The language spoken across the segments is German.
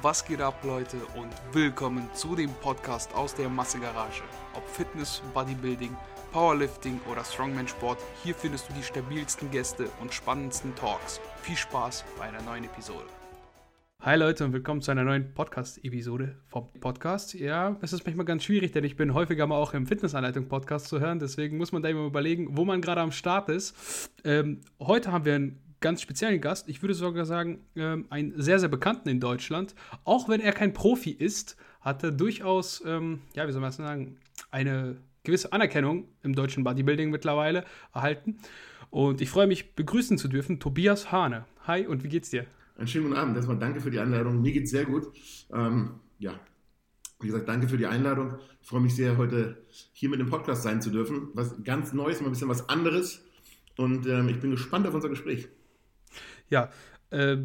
Was geht ab, Leute, und willkommen zu dem Podcast aus der Massegarage. Ob Fitness, Bodybuilding, Powerlifting oder Strongman-Sport, hier findest du die stabilsten Gäste und spannendsten Talks. Viel Spaß bei einer neuen Episode. Hi Leute und willkommen zu einer neuen Podcast-Episode vom Podcast. Ja, es ist manchmal ganz schwierig, denn ich bin häufiger mal auch im Fitnessanleitung-Podcast zu hören, deswegen muss man da immer überlegen, wo man gerade am Start ist. Ähm, heute haben wir einen ganz speziellen Gast. Ich würde sogar sagen, ähm, einen sehr, sehr bekannten in Deutschland. Auch wenn er kein Profi ist, hat er durchaus, ähm, ja, wie soll man das sagen, eine gewisse Anerkennung im deutschen Bodybuilding mittlerweile erhalten. Und ich freue mich, begrüßen zu dürfen, Tobias Hane. Hi und wie geht's dir? Einen schönen guten Abend. Erstmal danke für die Einladung. Mir geht's sehr gut. Ähm, ja, wie gesagt, danke für die Einladung. Ich freue mich sehr, heute hier mit dem Podcast sein zu dürfen. Was ganz Neues, mal ein bisschen was anderes. Und ähm, ich bin gespannt auf unser Gespräch. Ja, äh,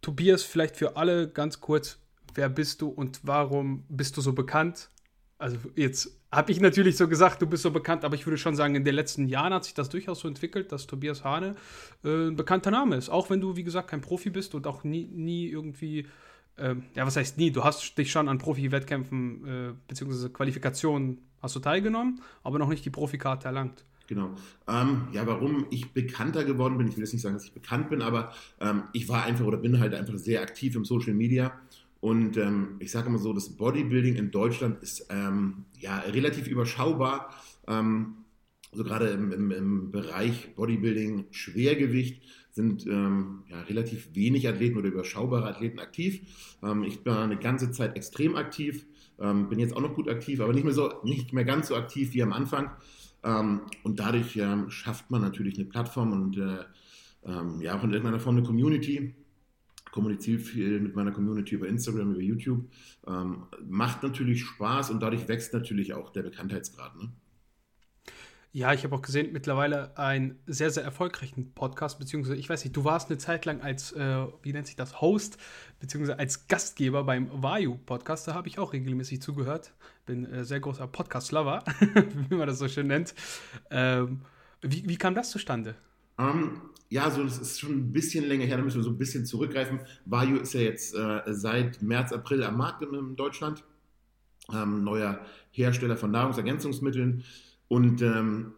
Tobias, vielleicht für alle ganz kurz, wer bist du und warum bist du so bekannt? Also jetzt habe ich natürlich so gesagt, du bist so bekannt, aber ich würde schon sagen, in den letzten Jahren hat sich das durchaus so entwickelt, dass Tobias Hane äh, ein bekannter Name ist. Auch wenn du, wie gesagt, kein Profi bist und auch nie, nie irgendwie, äh, ja, was heißt nie, du hast dich schon an Profi-Wettkämpfen äh, bzw. Qualifikationen hast du teilgenommen, aber noch nicht die Profikarte erlangt. Genau. Ähm, ja, warum ich bekannter geworden bin, ich will jetzt nicht sagen, dass ich bekannt bin, aber ähm, ich war einfach oder bin halt einfach sehr aktiv im Social Media. Und ähm, ich sage immer so, das Bodybuilding in Deutschland ist ähm, ja relativ überschaubar. Also gerade im, im, im, Bereich Bodybuilding, Schwergewicht sind ähm, ja, relativ wenig Athleten oder überschaubare Athleten aktiv. ich war eine ganze Zeit extrem aktiv, bin jetzt auch noch gut aktiv, aber nicht mehr so, nicht mehr ganz so aktiv wie am Anfang. Ähm, und dadurch ähm, schafft man natürlich eine Plattform und äh, ähm, ja auch in irgendeiner Form eine Community. Kommuniziere viel mit meiner Community über Instagram, über YouTube. Ähm, macht natürlich Spaß und dadurch wächst natürlich auch der Bekanntheitsgrad. Ne? Ja, ich habe auch gesehen, mittlerweile einen sehr, sehr erfolgreichen Podcast, beziehungsweise ich weiß nicht, du warst eine Zeit lang als, äh, wie nennt sich das, Host, beziehungsweise als Gastgeber beim Vayu-Podcast, da habe ich auch regelmäßig zugehört. Bin äh, sehr großer Podcast-Lover, wie man das so schön nennt. Ähm, wie, wie kam das zustande? Um, ähm, ja, so das ist schon ein bisschen länger her, da müssen wir so ein bisschen zurückgreifen. Vayu ist ja jetzt äh, seit März, April am Markt in, in Deutschland. Ähm, neuer Hersteller von Nahrungsergänzungsmitteln. Und ähm,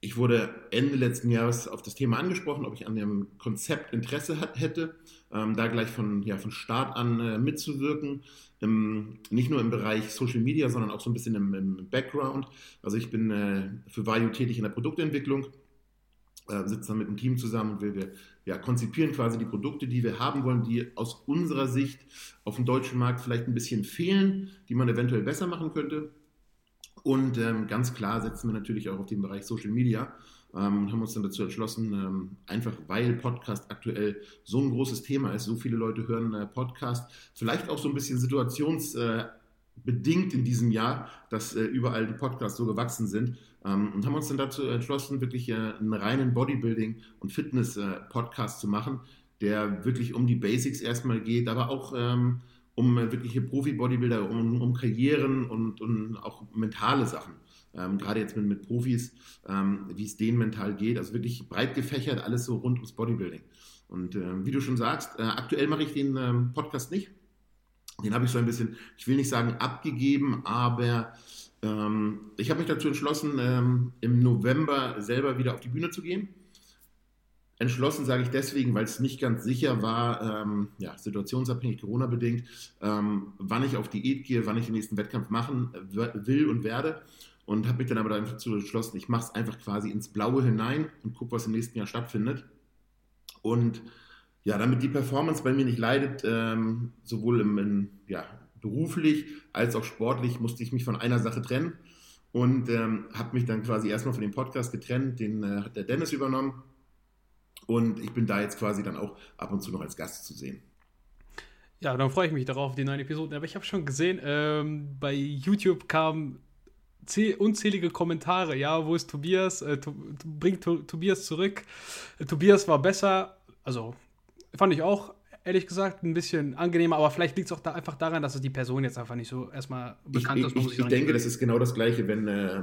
ich wurde Ende letzten Jahres auf das Thema angesprochen, ob ich an dem Konzept Interesse hat, hätte, ähm, da gleich von, ja, von Start an äh, mitzuwirken. Im, nicht nur im Bereich Social Media, sondern auch so ein bisschen im, im Background. Also ich bin äh, für Vayu tätig in der Produktentwicklung, äh, sitze dann mit dem Team zusammen und wir, wir ja, konzipieren quasi die Produkte, die wir haben wollen, die aus unserer Sicht auf dem deutschen Markt vielleicht ein bisschen fehlen, die man eventuell besser machen könnte. Und ähm, ganz klar setzen wir natürlich auch auf den Bereich Social Media ähm, und haben uns dann dazu entschlossen, ähm, einfach weil Podcast aktuell so ein großes Thema ist, so viele Leute hören äh, Podcast, vielleicht auch so ein bisschen situationsbedingt in diesem Jahr, dass äh, überall die Podcasts so gewachsen sind ähm, und haben uns dann dazu entschlossen, wirklich äh, einen reinen Bodybuilding- und Fitness-Podcast äh, zu machen, der wirklich um die Basics erstmal geht, aber auch ähm, um wirkliche Profi-Bodybuilder, um, um Karrieren und, und auch mentale Sachen. Ähm, gerade jetzt mit, mit Profis, ähm, wie es denen mental geht. Also wirklich breit gefächert, alles so rund ums Bodybuilding. Und äh, wie du schon sagst, äh, aktuell mache ich den ähm, Podcast nicht. Den habe ich so ein bisschen, ich will nicht sagen abgegeben, aber ähm, ich habe mich dazu entschlossen, ähm, im November selber wieder auf die Bühne zu gehen. Entschlossen sage ich deswegen, weil es nicht ganz sicher war, ähm, ja, situationsabhängig, Corona-bedingt, ähm, wann ich auf Diät gehe, wann ich den nächsten Wettkampf machen will und werde. Und habe mich dann aber dazu entschlossen, ich mache es einfach quasi ins Blaue hinein und gucke, was im nächsten Jahr stattfindet. Und ja, damit die Performance bei mir nicht leidet, ähm, sowohl im, in, ja, beruflich als auch sportlich, musste ich mich von einer Sache trennen und ähm, habe mich dann quasi erstmal von dem Podcast getrennt. Den äh, hat der Dennis übernommen und ich bin da jetzt quasi dann auch ab und zu noch als Gast zu sehen. Ja, dann freue ich mich darauf, die neuen Episoden. Aber ich habe schon gesehen, ähm, bei YouTube kamen unzählige Kommentare. Ja, wo ist Tobias? Äh, to bringt to Tobias zurück. Äh, Tobias war besser. Also fand ich auch, ehrlich gesagt, ein bisschen angenehmer. Aber vielleicht liegt es auch da einfach daran, dass es die Person jetzt einfach nicht so erstmal bekannt ich, ist. Ich, ich, ich denke, das ist genau das Gleiche, wenn äh,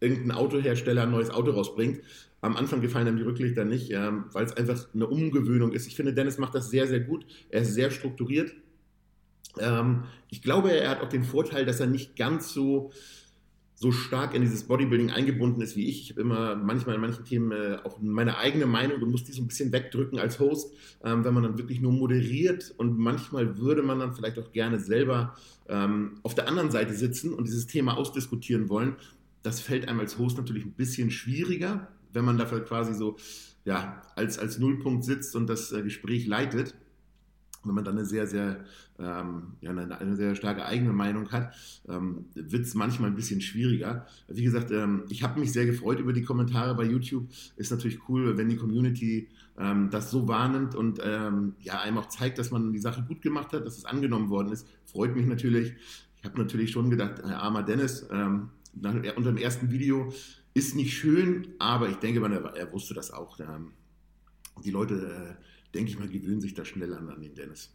irgendein Autohersteller ein neues Auto rausbringt am Anfang gefallen einem die Rücklichter nicht, ähm, weil es einfach eine Umgewöhnung ist. Ich finde, Dennis macht das sehr, sehr gut. Er ist sehr strukturiert. Ähm, ich glaube, er hat auch den Vorteil, dass er nicht ganz so so stark in dieses Bodybuilding eingebunden ist wie ich. Ich habe immer manchmal in manchen Themen äh, auch meine eigene Meinung und muss die so ein bisschen wegdrücken als Host, ähm, wenn man dann wirklich nur moderiert und manchmal würde man dann vielleicht auch gerne selber ähm, auf der anderen Seite sitzen und dieses Thema ausdiskutieren wollen. Das fällt einem als Host natürlich ein bisschen schwieriger, wenn man dafür quasi so ja, als, als Nullpunkt sitzt und das äh, Gespräch leitet wenn man dann eine sehr, sehr, ähm, ja, eine, eine, sehr starke eigene Meinung hat, ähm, wird es manchmal ein bisschen schwieriger. Wie gesagt, ähm, ich habe mich sehr gefreut über die Kommentare bei YouTube. Ist natürlich cool, wenn die Community ähm, das so wahrnimmt und ähm, ja, einem auch zeigt, dass man die Sache gut gemacht hat, dass es angenommen worden ist. Freut mich natürlich. Ich habe natürlich schon gedacht, Herr armer Dennis, ähm, nach, unter dem ersten Video ist nicht schön, aber ich denke, man, er, er wusste das auch. die Leute. Äh, denke ich mal, gewöhnen sich da schnell an, an den Dennis.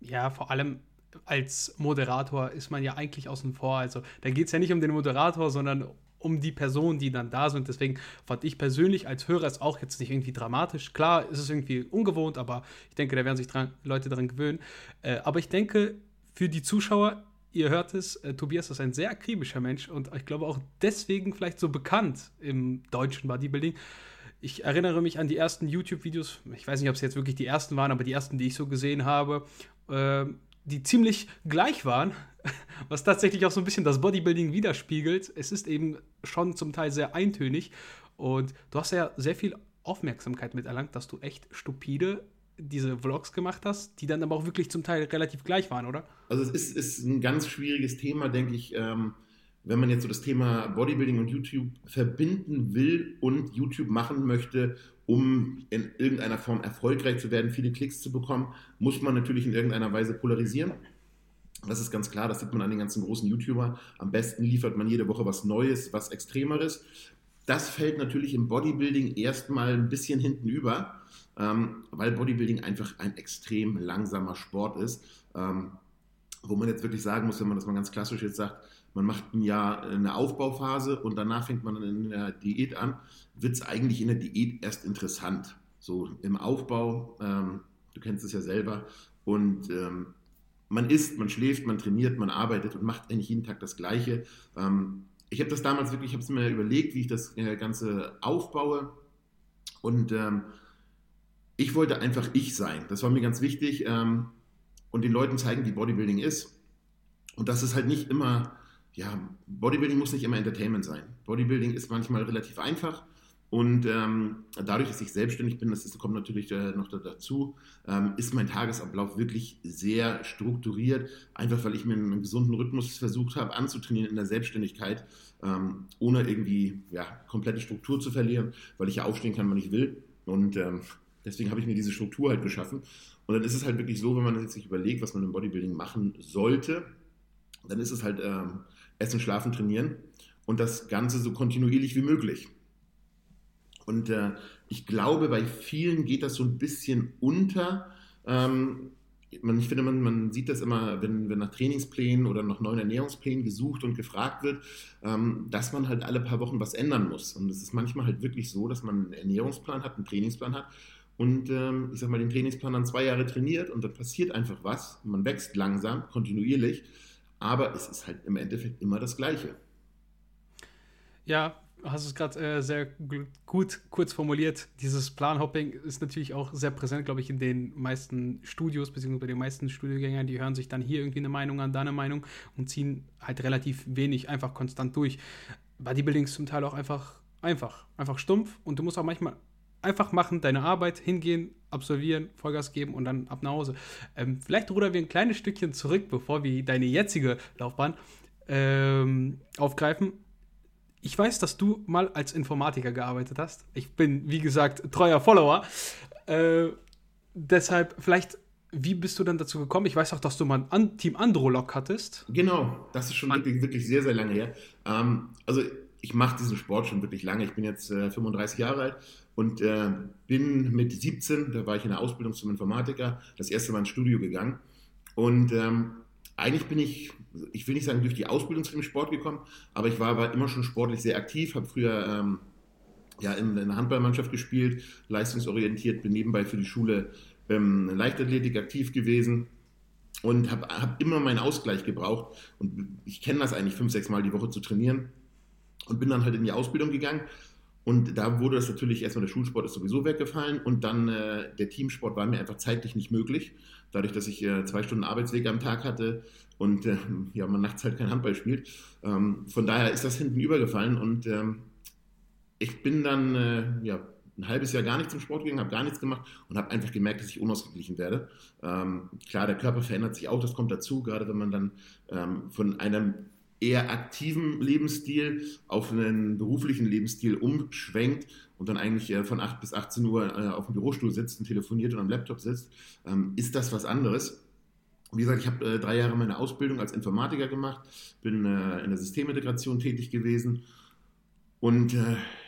Ja, vor allem als Moderator ist man ja eigentlich außen vor. Also da geht es ja nicht um den Moderator, sondern um die Personen, die dann da sind. Deswegen fand ich persönlich als Hörer es auch jetzt nicht irgendwie dramatisch. Klar, ist es irgendwie ungewohnt, aber ich denke, da werden sich dran, Leute daran gewöhnen. Äh, aber ich denke, für die Zuschauer, ihr hört es, äh, Tobias ist ein sehr akribischer Mensch und ich glaube auch deswegen vielleicht so bekannt im deutschen Bodybuilding ich erinnere mich an die ersten YouTube-Videos, ich weiß nicht, ob es jetzt wirklich die ersten waren, aber die ersten, die ich so gesehen habe, äh, die ziemlich gleich waren, was tatsächlich auch so ein bisschen das Bodybuilding widerspiegelt. Es ist eben schon zum Teil sehr eintönig und du hast ja sehr viel Aufmerksamkeit miterlangt, dass du echt stupide diese Vlogs gemacht hast, die dann aber auch wirklich zum Teil relativ gleich waren, oder? Also es ist, ist ein ganz schwieriges Thema, denke ich. Ähm wenn man jetzt so das Thema Bodybuilding und YouTube verbinden will und YouTube machen möchte, um in irgendeiner Form erfolgreich zu werden, viele Klicks zu bekommen, muss man natürlich in irgendeiner Weise polarisieren. Das ist ganz klar, das sieht man an den ganzen großen YouTuber. Am besten liefert man jede Woche was Neues, was Extremeres. Das fällt natürlich im Bodybuilding erstmal ein bisschen hinten über, ähm, weil Bodybuilding einfach ein extrem langsamer Sport ist. Ähm, wo man jetzt wirklich sagen muss, wenn man das mal ganz klassisch jetzt sagt, man macht ein Jahr eine Aufbauphase und danach fängt man in der Diät an, wird es eigentlich in der Diät erst interessant. So im Aufbau, ähm, du kennst es ja selber, und ähm, man isst, man schläft, man trainiert, man arbeitet und macht eigentlich jeden Tag das Gleiche. Ähm, ich habe das damals wirklich, ich habe es mir überlegt, wie ich das äh, Ganze aufbaue und ähm, ich wollte einfach ich sein. Das war mir ganz wichtig ähm, und den Leuten zeigen, wie Bodybuilding ist. Und das ist halt nicht immer ja, Bodybuilding muss nicht immer Entertainment sein. Bodybuilding ist manchmal relativ einfach. Und ähm, dadurch, dass ich selbstständig bin, das ist, kommt natürlich äh, noch dazu, ähm, ist mein Tagesablauf wirklich sehr strukturiert. Einfach weil ich mir einen gesunden Rhythmus versucht habe anzutrainieren in der Selbstständigkeit, ähm, ohne irgendwie ja, komplette Struktur zu verlieren, weil ich ja aufstehen kann, wann ich will. Und ähm, deswegen habe ich mir diese Struktur halt geschaffen. Und dann ist es halt wirklich so, wenn man jetzt sich überlegt, was man im Bodybuilding machen sollte, dann ist es halt ähm, Essen, Schlafen, Trainieren und das Ganze so kontinuierlich wie möglich. Und äh, ich glaube, bei vielen geht das so ein bisschen unter. Ähm, man, ich finde, man, man sieht das immer, wenn, wenn nach Trainingsplänen oder nach neuen Ernährungsplänen gesucht und gefragt wird, ähm, dass man halt alle paar Wochen was ändern muss. Und es ist manchmal halt wirklich so, dass man einen Ernährungsplan hat, einen Trainingsplan hat und ähm, ich sag mal, den Trainingsplan dann zwei Jahre trainiert und dann passiert einfach was. Man wächst langsam, kontinuierlich aber es ist halt im Endeffekt immer das Gleiche. Ja, hast es gerade äh, sehr gut kurz formuliert. Dieses Planhopping ist natürlich auch sehr präsent, glaube ich, in den meisten Studios, beziehungsweise bei den meisten Studiogängern. Die hören sich dann hier irgendwie eine Meinung an, da eine Meinung und ziehen halt relativ wenig einfach konstant durch. Bodybuilding ist zum Teil auch einfach einfach, einfach stumpf und du musst auch manchmal einfach machen, deine Arbeit, hingehen, absolvieren, Vollgas geben und dann ab nach Hause. Ähm, vielleicht rudern wir ein kleines Stückchen zurück, bevor wir deine jetzige Laufbahn ähm, aufgreifen. Ich weiß, dass du mal als Informatiker gearbeitet hast. Ich bin, wie gesagt, treuer Follower. Äh, deshalb, vielleicht, wie bist du dann dazu gekommen? Ich weiß auch, dass du mal ein Team Androlog hattest. Genau, das ist schon wirklich, wirklich sehr, sehr lange her. Ähm, also, ich mache diesen Sport schon wirklich lange. Ich bin jetzt äh, 35 Jahre alt und äh, bin mit 17, da war ich in der Ausbildung zum Informatiker, das erste Mal ins Studio gegangen. Und ähm, eigentlich bin ich, ich will nicht sagen, durch die Ausbildung zu dem Sport gekommen, aber ich war, war immer schon sportlich sehr aktiv, habe früher ähm, ja, in, in, einer Handballmannschaft gespielt, leistungsorientiert, bin nebenbei für die Schule ähm, Leichtathletik aktiv gewesen und habe hab immer meinen Ausgleich gebraucht. Und ich kenne das eigentlich fünf, sechs Mal die Woche zu trainieren und bin dann halt in die Ausbildung gegangen. Und da wurde das natürlich erstmal der Schulsport ist sowieso weggefallen und dann äh, der Teamsport war mir einfach zeitlich nicht möglich. Dadurch, dass ich äh, zwei Stunden Arbeitsweg am Tag hatte und äh, ja, man nachts halt kein Handball spielt. Ähm, von daher ist das hinten übergefallen und ähm, ich bin dann äh, ja, ein halbes Jahr gar nicht zum Sport gegangen, habe gar nichts gemacht und habe einfach gemerkt, dass ich unausgeglichen werde. Ähm, klar, der Körper verändert sich auch, das kommt dazu, gerade wenn man dann ähm, von einem eher aktiven Lebensstil auf einen beruflichen Lebensstil umschwenkt und dann eigentlich äh, von 8 bis 18 Uhr äh, auf dem Bürostuhl sitzt und telefoniert und am Laptop sitzt, ähm, ist das was anderes. Wie gesagt, ich habe äh, drei Jahre meine Ausbildung als Informatiker gemacht, bin in der Systemintegration tätig gewesen und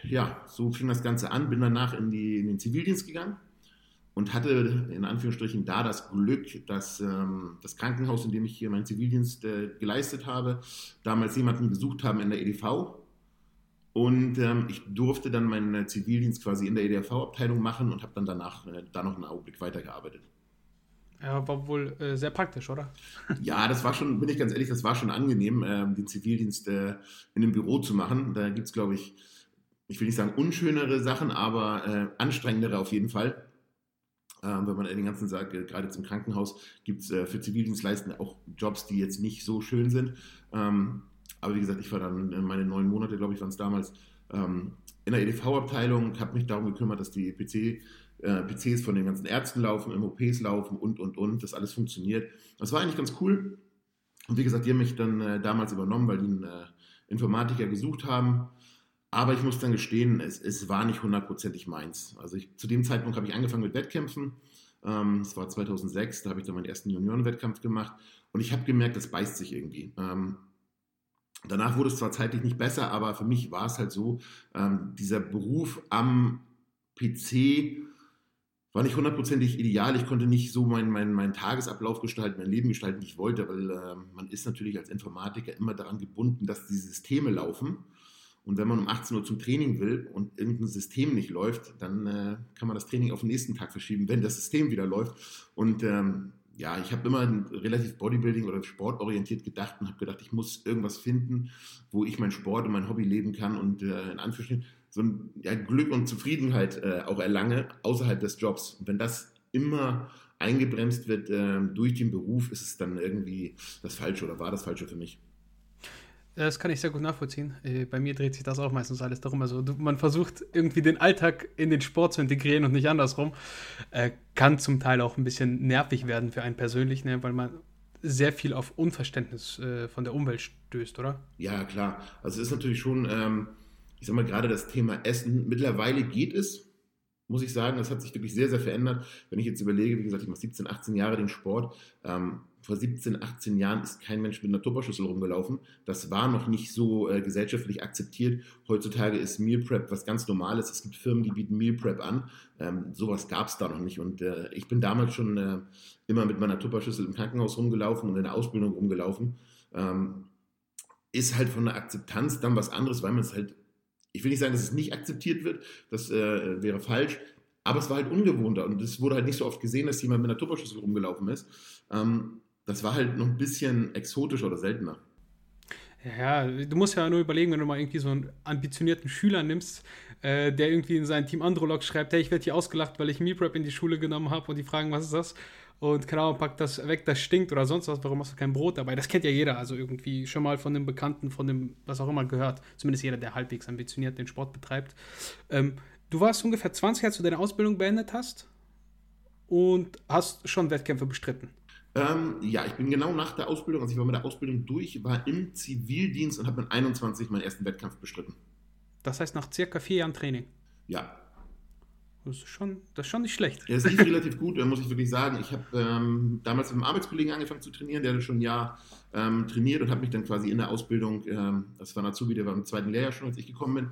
ja, so fing das Ganze an, bin danach in, die, in den Zivildienst gegangen und hatte in Anführungsstrichen da das Glück, dass ähm, das Krankenhaus, in dem ich hier meinen Zivildienst äh, geleistet habe, damals jemanden gesucht haben in der EDV. Und ähm, ich durfte dann meinen Zivildienst quasi in der EDV-Abteilung machen und habe dann danach äh, da noch einen Augenblick weitergearbeitet. Ja, war wohl äh, sehr praktisch, oder? Ja, das war schon, bin ich ganz ehrlich, das war schon angenehm, äh, den Zivildienst äh, in einem Büro zu machen. Da gibt es, glaube ich, ich will nicht sagen unschönere Sachen, aber äh, anstrengendere auf jeden Fall. Ähm, wenn man den ganzen äh, gerade im Krankenhaus, gibt es äh, für Zivildienstleistende auch Jobs, die jetzt nicht so schön sind. Ähm, aber wie gesagt, ich war dann meine neun Monate, glaube ich, waren es damals, ähm, in der EDV-Abteilung, habe mich darum gekümmert, dass die PC äh, PCs von den ganzen Ärzten laufen, MOPs laufen und, und, und, das alles funktioniert. Das war eigentlich ganz cool. Und wie gesagt, die haben mich dann äh, damals übernommen, weil die einen äh, Informatiker gesucht haben. Aber ich muss dann gestehen, es, es war nicht hundertprozentig meins. Also ich, zu dem Zeitpunkt habe ich angefangen mit Wettkämpfen. Ähm, war 2006, da habe ich dann meinen ersten Juniorenwettkampf gemacht. Und ich habe gemerkt, das beißt sich irgendwie. Ähm, danach wurde es zwar zeitlich nicht besser, aber für mich war es halt so, ähm, dieser Beruf am PC war nicht hundertprozentig ideal. Ich konnte nicht so meinen mein, mein Tagesablauf gestalten, mein Leben gestalten, wie ich wollte, weil äh, man ist natürlich als Informatiker immer daran gebunden, dass die Systeme laufen. Und wenn man um 18 Uhr zum Training will und irgendein System nicht läuft, dann äh, kann man das Training auf den nächsten Tag verschieben, wenn das System wieder läuft. Und ähm, ja, ich habe immer relativ Bodybuilding oder sportorientiert gedacht und habe gedacht, ich muss irgendwas finden, wo ich mein Sport und mein Hobby leben kann und äh, in Anführungsstrichen so ein ja, Glück und Zufriedenheit äh, auch erlange außerhalb des Jobs. Und wenn das immer eingebremst wird äh, durch den Beruf, ist es dann irgendwie das Falsche oder war das Falsche für mich. Das kann ich sehr gut nachvollziehen. Äh, bei mir dreht sich das auch meistens alles darum. Also man versucht irgendwie den Alltag in den Sport zu integrieren und nicht andersrum. Äh, kann zum Teil auch ein bisschen nervig werden für einen persönlich, ne? weil man sehr viel auf Unverständnis äh, von der Umwelt stößt, oder? Ja, klar. Also es ist natürlich schon ähm, ich sage mal, gerade das Thema Essen, mittlerweile geht es, muss ich sagen, das hat sich wirklich sehr, sehr verändert. Wenn ich jetzt überlege, wie gesagt, ich mache 17, 18 Jahre den Sport. Ähm, vor 17, 18 Jahren ist kein Mensch mit einer Tupperschüssel rumgelaufen. Das war noch nicht so äh, gesellschaftlich akzeptiert. Heutzutage ist Meal Prep was ganz Normales. Es gibt Firmen, die bieten Meal Prep an. Ähm, sowas gab es da noch nicht. Und äh, ich bin damals schon äh, immer mit meiner Tupperschüssel im Krankenhaus rumgelaufen und in der Ausbildung rumgelaufen. Ähm, ist halt von der Akzeptanz dann was anderes, weil man es halt ich will nicht sagen, dass es nicht akzeptiert wird, das äh, wäre falsch, aber es war halt ungewohnter und es wurde halt nicht so oft gesehen, dass jemand mit einer Tupperschüssel rumgelaufen ist. Ähm, das war halt noch ein bisschen exotischer oder seltener. Ja, du musst ja nur überlegen, wenn du mal irgendwie so einen ambitionierten Schüler nimmst, äh, der irgendwie in sein Team Androlog schreibt, hey, ich werde hier ausgelacht, weil ich MePrep in die Schule genommen habe und die fragen, was ist das? und keine Ahnung, packt das weg, das stinkt oder sonst was, warum hast du kein Brot dabei? Das kennt ja jeder, also irgendwie schon mal von dem Bekannten, von dem, was auch immer gehört. Zumindest jeder, der halbwegs ambitioniert den Sport betreibt. Ähm, du warst ungefähr 20, als du deine Ausbildung beendet hast und hast schon Wettkämpfe bestritten. Ähm, ja, ich bin genau nach der Ausbildung, also ich war mit der Ausbildung durch, war im Zivildienst und habe mit 21 meinen ersten Wettkampf bestritten. Das heißt nach circa vier Jahren Training? Ja, das ist schon, das ist schon nicht schlecht. Ja, es lief relativ gut, muss ich wirklich sagen. Ich habe ähm, damals mit einem Arbeitskollegen angefangen zu trainieren, der schon ein Jahr ähm, trainiert und habe mich dann quasi in der Ausbildung, ähm, das war ein Azubi, der war im zweiten Lehrjahr schon, als ich gekommen bin.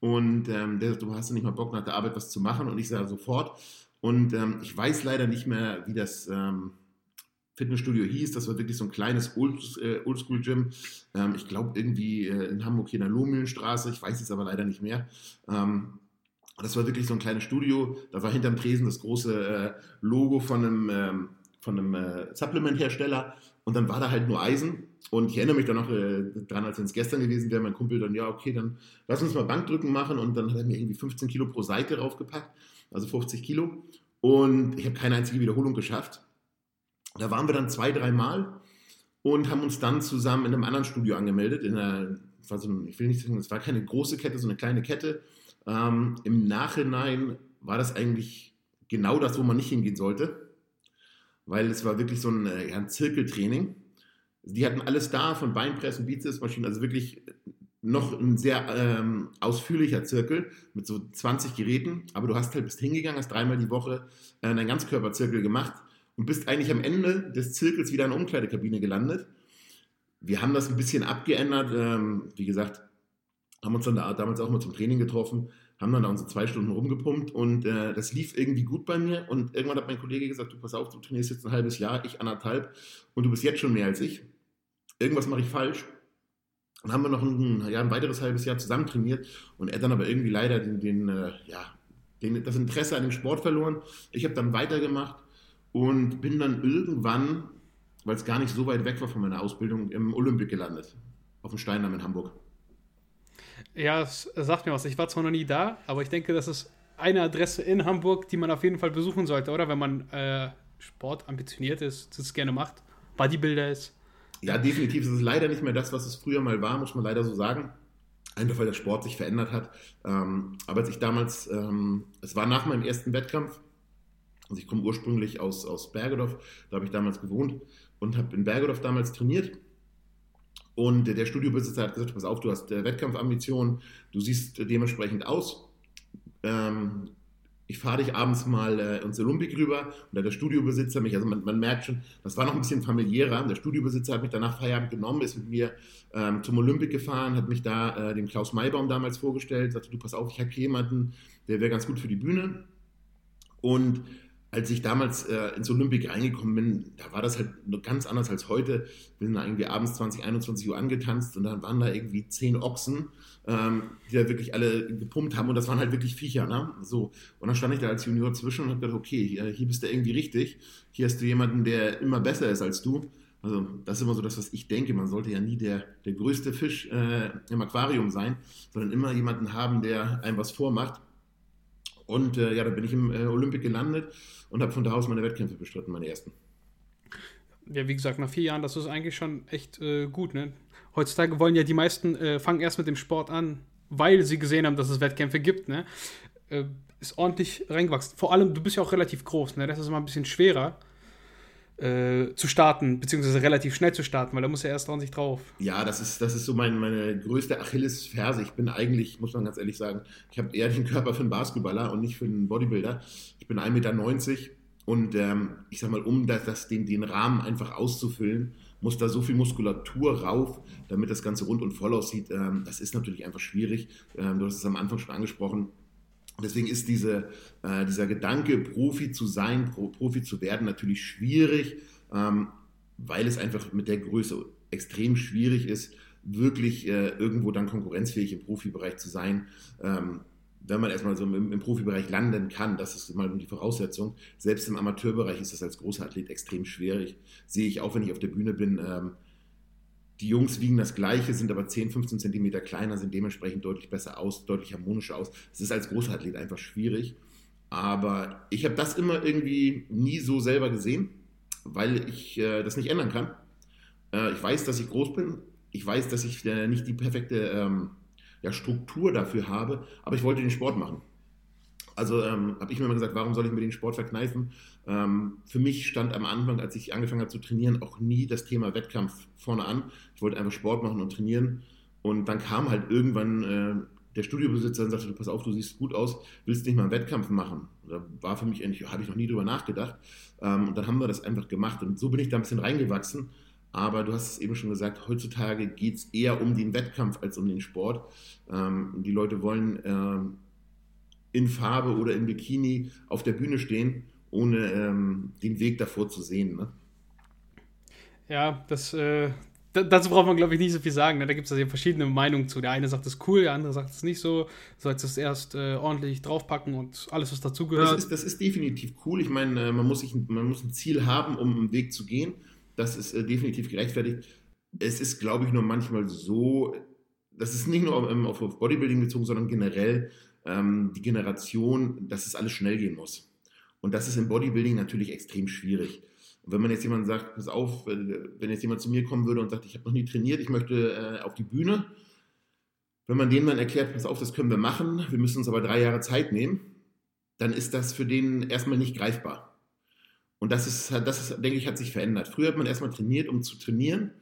Und ähm, der sagt, du hast ja nicht mal Bock nach der Arbeit was zu machen. Und ich sage sofort. Und ähm, ich weiß leider nicht mehr, wie das ähm, Fitnessstudio hieß. Das war wirklich so ein kleines äh, Oldschool-Gym. ich glaube irgendwie äh, in Hamburg hier in der Lohmühlenstraße. Ich weiß es aber leider nicht mehr. Das war wirklich so ein kleines Studio. Da war hinterm Tresen das große äh, Logo von einem, ähm, einem äh, Supplement-Hersteller und dann war da halt nur Eisen. Und ich erinnere mich dann noch äh, dran, als wenn es gestern gewesen wäre, mein Kumpel dann, ja, okay, dann lass uns mal Bankdrücken machen. Und dann hat er mir irgendwie 15 Kilo pro Seite raufgepackt, also 50 Kilo. Und ich habe keine einzige Wiederholung geschafft. Da waren wir dann zwei, drei Mal und haben uns dann zusammen in einem anderen Studio angemeldet. In einer, so ich will nicht sagen, es war keine große Kette, so eine kleine Kette. Ähm, Im Nachhinein war das eigentlich genau das, wo man nicht hingehen sollte, weil es war wirklich so ein, äh, ja, ein Zirkeltraining. Die hatten alles da, von Beinpressen, Bizepsmaschinen, also wirklich noch ein sehr ähm, ausführlicher Zirkel mit so 20 Geräten, aber du hast halt bist hingegangen, hast dreimal die Woche äh, einen Ganzkörperzirkel gemacht und bist eigentlich am Ende des Zirkels wieder in der Umkleidekabine gelandet. Wir haben das ein bisschen abgeändert, ähm, wie gesagt, haben uns dann da, damals auch mal zum Training getroffen, haben dann da unsere zwei Stunden rumgepumpt und äh, das lief irgendwie gut bei mir und irgendwann hat mein Kollege gesagt, du pass auf, du trainierst jetzt ein halbes Jahr, ich anderthalb und du bist jetzt schon mehr als ich. Irgendwas mache ich falsch dann haben wir noch ein, ja, ein weiteres halbes Jahr zusammen trainiert und er dann aber irgendwie leider den, den, äh, ja, den, das Interesse an dem Sport verloren. Ich habe dann weitergemacht und bin dann irgendwann, weil es gar nicht so weit weg war von meiner Ausbildung, im Olympic gelandet. Auf dem Steindamm in Hamburg. Ja, es sagt mir was. Ich war zwar noch nie da, aber ich denke, das ist eine Adresse in Hamburg, die man auf jeden Fall besuchen sollte, oder? Wenn man äh, Sport ambitioniert ist, das gerne macht, Bodybuilder ist. Ja, definitiv. Es ist leider nicht mehr das, was es früher mal war, muss man leider so sagen. Einfach weil der Sport sich verändert hat. Ähm, aber als ich damals, ähm, es war nach meinem ersten Wettkampf, also ich komme ursprünglich aus, aus Bergedorf, da habe ich damals gewohnt und habe in Bergedorf damals trainiert. Und der Studiobesitzer hat gesagt, pass auf, du hast äh, Wettkampfambitionen, du siehst dementsprechend aus. Ähm, ich fahre dich abends mal äh, ins Olympik rüber und der Studiobesitzer mich, also man, man, merkt schon, das war noch ein bisschen familiärer. Der Studiobesitzer hat mich danach Feierabend genommen, ist mit mir ähm, zum Olympik gefahren, hat mich da äh, dem Klaus Maybaum damals vorgestellt, sagte, du pass auf, ich habe jemanden, der wäre ganz gut für die Bühne. Und als ich damals äh, ins Olympik reingekommen bin, da war das halt ganz anders als heute. Wir sind da irgendwie abends 20, 21 Uhr angetanzt und dann waren da irgendwie zehn Ochsen, ähm, die da wirklich alle gepumpt haben und das waren halt wirklich Viecher. Ne? So. Und dann stand ich da als Junior zwischen und habe gedacht, okay, hier, hier bist du irgendwie richtig. Hier hast du jemanden, der immer besser ist als du. Also das ist immer so das, was ich denke. Man sollte ja nie der, der größte Fisch äh, im Aquarium sein, sondern immer jemanden haben, der einem was vormacht. Und äh, ja, da bin ich im äh, Olympik gelandet und habe von da aus meine Wettkämpfe bestritten, meine ersten. Ja, wie gesagt, nach vier Jahren, das ist eigentlich schon echt äh, gut. Ne? Heutzutage wollen ja die meisten, äh, fangen erst mit dem Sport an, weil sie gesehen haben, dass es Wettkämpfe gibt. Ne? Äh, ist ordentlich reingewachsen. Vor allem, du bist ja auch relativ groß. Ne? Das ist immer ein bisschen schwerer äh, zu starten, beziehungsweise relativ schnell zu starten, weil da muss ja erst ordentlich drauf. Ja, das ist, das ist so mein, meine größte Achillesferse. Ich bin eigentlich, muss man ganz ehrlich sagen, ich habe eher den Körper für einen Basketballer und nicht für einen Bodybuilder. Ich bin 1,90 Meter und ähm, ich sag mal, um das, das, den, den Rahmen einfach auszufüllen, muss da so viel Muskulatur rauf, damit das Ganze rund und voll aussieht. Ähm, das ist natürlich einfach schwierig. Ähm, du hast es am Anfang schon angesprochen Deswegen ist diese, äh, dieser Gedanke, Profi zu sein, Pro, Profi zu werden, natürlich schwierig, ähm, weil es einfach mit der Größe extrem schwierig ist, wirklich äh, irgendwo dann konkurrenzfähig im Profibereich zu sein. Ähm, wenn man erstmal so im, im, Profibereich landen kann, das ist mal die Voraussetzung. Selbst im Amateurbereich ist das als großer Athlet extrem schwierig. Sehe ich auch, wenn ich auf der Bühne bin. Ähm, die Jungs wiegen das Gleiche, sind aber 10, 15 Zentimeter kleiner, sind dementsprechend deutlich besser aus, deutlich harmonischer aus. Es ist als großer Athlet einfach schwierig. Aber ich habe das immer irgendwie nie so selber gesehen, weil ich äh, das nicht ändern kann. Äh, ich weiß, dass ich groß bin. Ich weiß, dass ich äh, nicht die perfekte ähm, ja, Struktur dafür habe, aber ich wollte den Sport machen. Also ähm, habe ich mir immer gesagt, warum soll ich mir den Sport verkneifen? Ähm, für mich stand am Anfang, als ich angefangen habe zu trainieren, auch nie das Thema Wettkampf vorne an. Ich wollte einfach Sport machen und trainieren. Und dann kam halt irgendwann äh, der Studiobesitzer und sagte, pass auf, du siehst gut aus, willst nicht mal einen Wettkampf machen? Da war für mich eigentlich, habe ich noch nie drüber nachgedacht. Ähm, und dann haben wir das einfach gemacht. Und so bin ich da ein bisschen reingewachsen. Aber du hast es eben schon gesagt, heutzutage geht es eher um den Wettkampf als um den Sport. Ähm, die Leute wollen ähm, in Farbe oder in Bikini auf der Bühne stehen, ohne ähm, den Weg davor zu sehen. Ne? Ja, das, äh, dazu braucht man, glaube ich, nicht so viel sagen. Ne? Da gibt es also verschiedene Meinungen zu. Der eine sagt es cool, der andere sagt es nicht so. Du sollst es erst äh, ordentlich draufpacken und alles, was dazugehört. Das ist, das ist definitiv cool. Ich meine, äh, man, muss sich, man muss ein Ziel haben, um einen Weg zu gehen. Das ist äh, definitiv gerechtfertigt. Es ist, glaube ich, nur manchmal so, das ist nicht nur auf, auf Bodybuilding bezogen, sondern generell ähm, die Generation, dass es alles schnell gehen muss. Und das ist im Bodybuilding natürlich extrem schwierig. Und wenn man jetzt jemand sagt, pass auf, wenn jetzt jemand zu mir kommen würde und sagt, ich habe noch nie trainiert, ich möchte äh, auf die Bühne, wenn man denen dann erklärt, pass auf, das können wir machen, wir müssen uns aber drei Jahre Zeit nehmen, dann ist das für den erstmal nicht greifbar. Und das ist, das ist, denke ich, hat sich verändert. Früher hat man erstmal trainiert, um zu trainieren.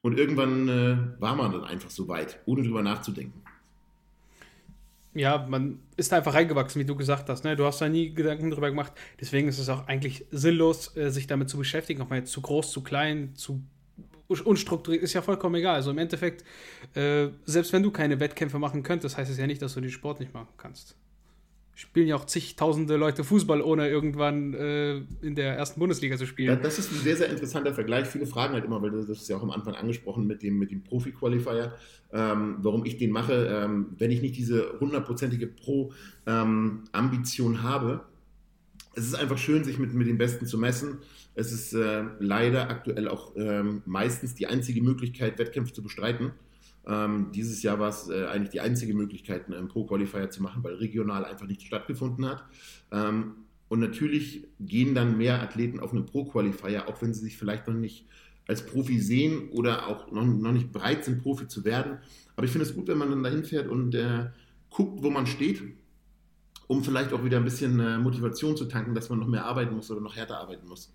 Und irgendwann äh, war man dann einfach so weit, ohne drüber nachzudenken ja, man ist da einfach reingewachsen, wie du gesagt hast. Ne? Du hast da nie Gedanken drüber gemacht. Deswegen ist es auch eigentlich sinnlos, äh, sich damit zu beschäftigen, ob man jetzt zu groß, zu klein, zu unstrukturiert, ist ja vollkommen egal. Also im Endeffekt, äh, selbst wenn du keine Wettkämpfe machen könntest, heißt es ja nicht, dass du den Sport nicht machen kannst spielen ja auch zigtausende Leute Fußball, ohne irgendwann äh, in der ersten Bundesliga zu spielen. Das ist ein sehr, sehr interessanter Vergleich. Viele fragen halt immer, weil das ist ja auch am Anfang angesprochen mit dem, mit dem Profi-Qualifier, ähm, warum ich den mache, ähm, wenn ich nicht diese hundertprozentige Pro-Ambition ähm, habe. Es ist einfach schön, sich mit, mit den Besten zu messen. Es ist äh, leider aktuell auch ähm, meistens die einzige Möglichkeit, Wettkämpfe zu bestreiten. Ähm, dieses Jahr war es äh, eigentlich die einzige Möglichkeit, einen Pro-Qualifier zu machen, weil regional einfach nicht stattgefunden hat. Ähm, und natürlich gehen dann mehr Athleten auf einen Pro-Qualifier, auch wenn sie sich vielleicht noch nicht als Profi sehen oder auch noch, noch nicht bereit sind, Profi zu werden. Aber ich finde es gut, wenn man dann dahin fährt und äh, guckt, wo man steht, um vielleicht auch wieder ein bisschen äh, Motivation zu tanken, dass man noch mehr arbeiten muss oder noch härter arbeiten muss.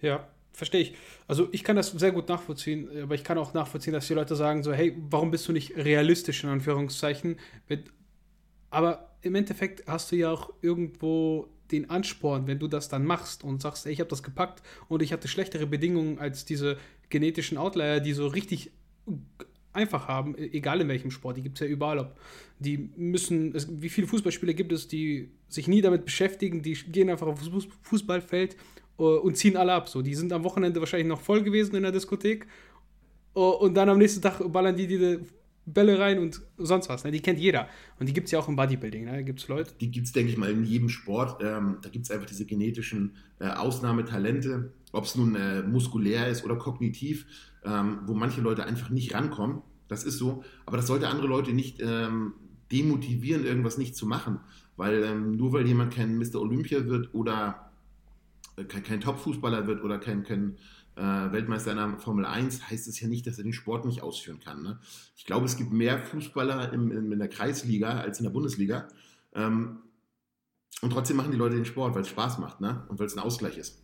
Ja, verstehe ich. Also ich kann das sehr gut nachvollziehen, aber ich kann auch nachvollziehen, dass die Leute sagen so, hey, warum bist du nicht realistisch in Anführungszeichen? Aber im Endeffekt hast du ja auch irgendwo den Ansporn, wenn du das dann machst und sagst, hey, ich habe das gepackt und ich hatte schlechtere Bedingungen als diese genetischen Outlier, die so richtig einfach haben, e-, egal in welchem Sport, die gibt es ja überall. Ob die müssen, es, wie viele Fußballspieler gibt es, die sich nie damit beschäftigen, die gehen einfach aufs Fußballfeld und ziehen alle ab. So, die sind am Wochenende wahrscheinlich noch voll gewesen in der Diskothek äh, und dann am nächsten Tag ballern die diese Bälle rein und sonst was. Ne? Die kennt jeder. Und die gibt es ja auch im Bodybuilding. Ne? Gibt es Leute. Die gibt es, denke ich mal, in jedem Sport. Ähm, da gibt es einfach diese genetischen äh, Ausnahmetalente, ob es nun äh, muskulär ist oder kognitiv, ähm, wo manche Leute einfach nicht rankommen. Das ist so. Aber das sollte andere Leute nicht ähm, demotivieren, irgendwas nicht zu machen. Weil ähm, nur weil jemand kein Mr. Olympia wird oder äh, kein, kein Top-Fußballer wird oder kein, kein äh, Weltmeister in der Formel 1, heißt es ja nicht, dass er den Sport nicht ausführen kann. Ne? Ich glaube, es gibt mehr Fußballer im, in, in, der Kreisliga als in der Bundesliga. Ähm, und trotzdem machen die Leute den Sport, weil es Spaß macht ne? und weil es ein Ausgleich ist.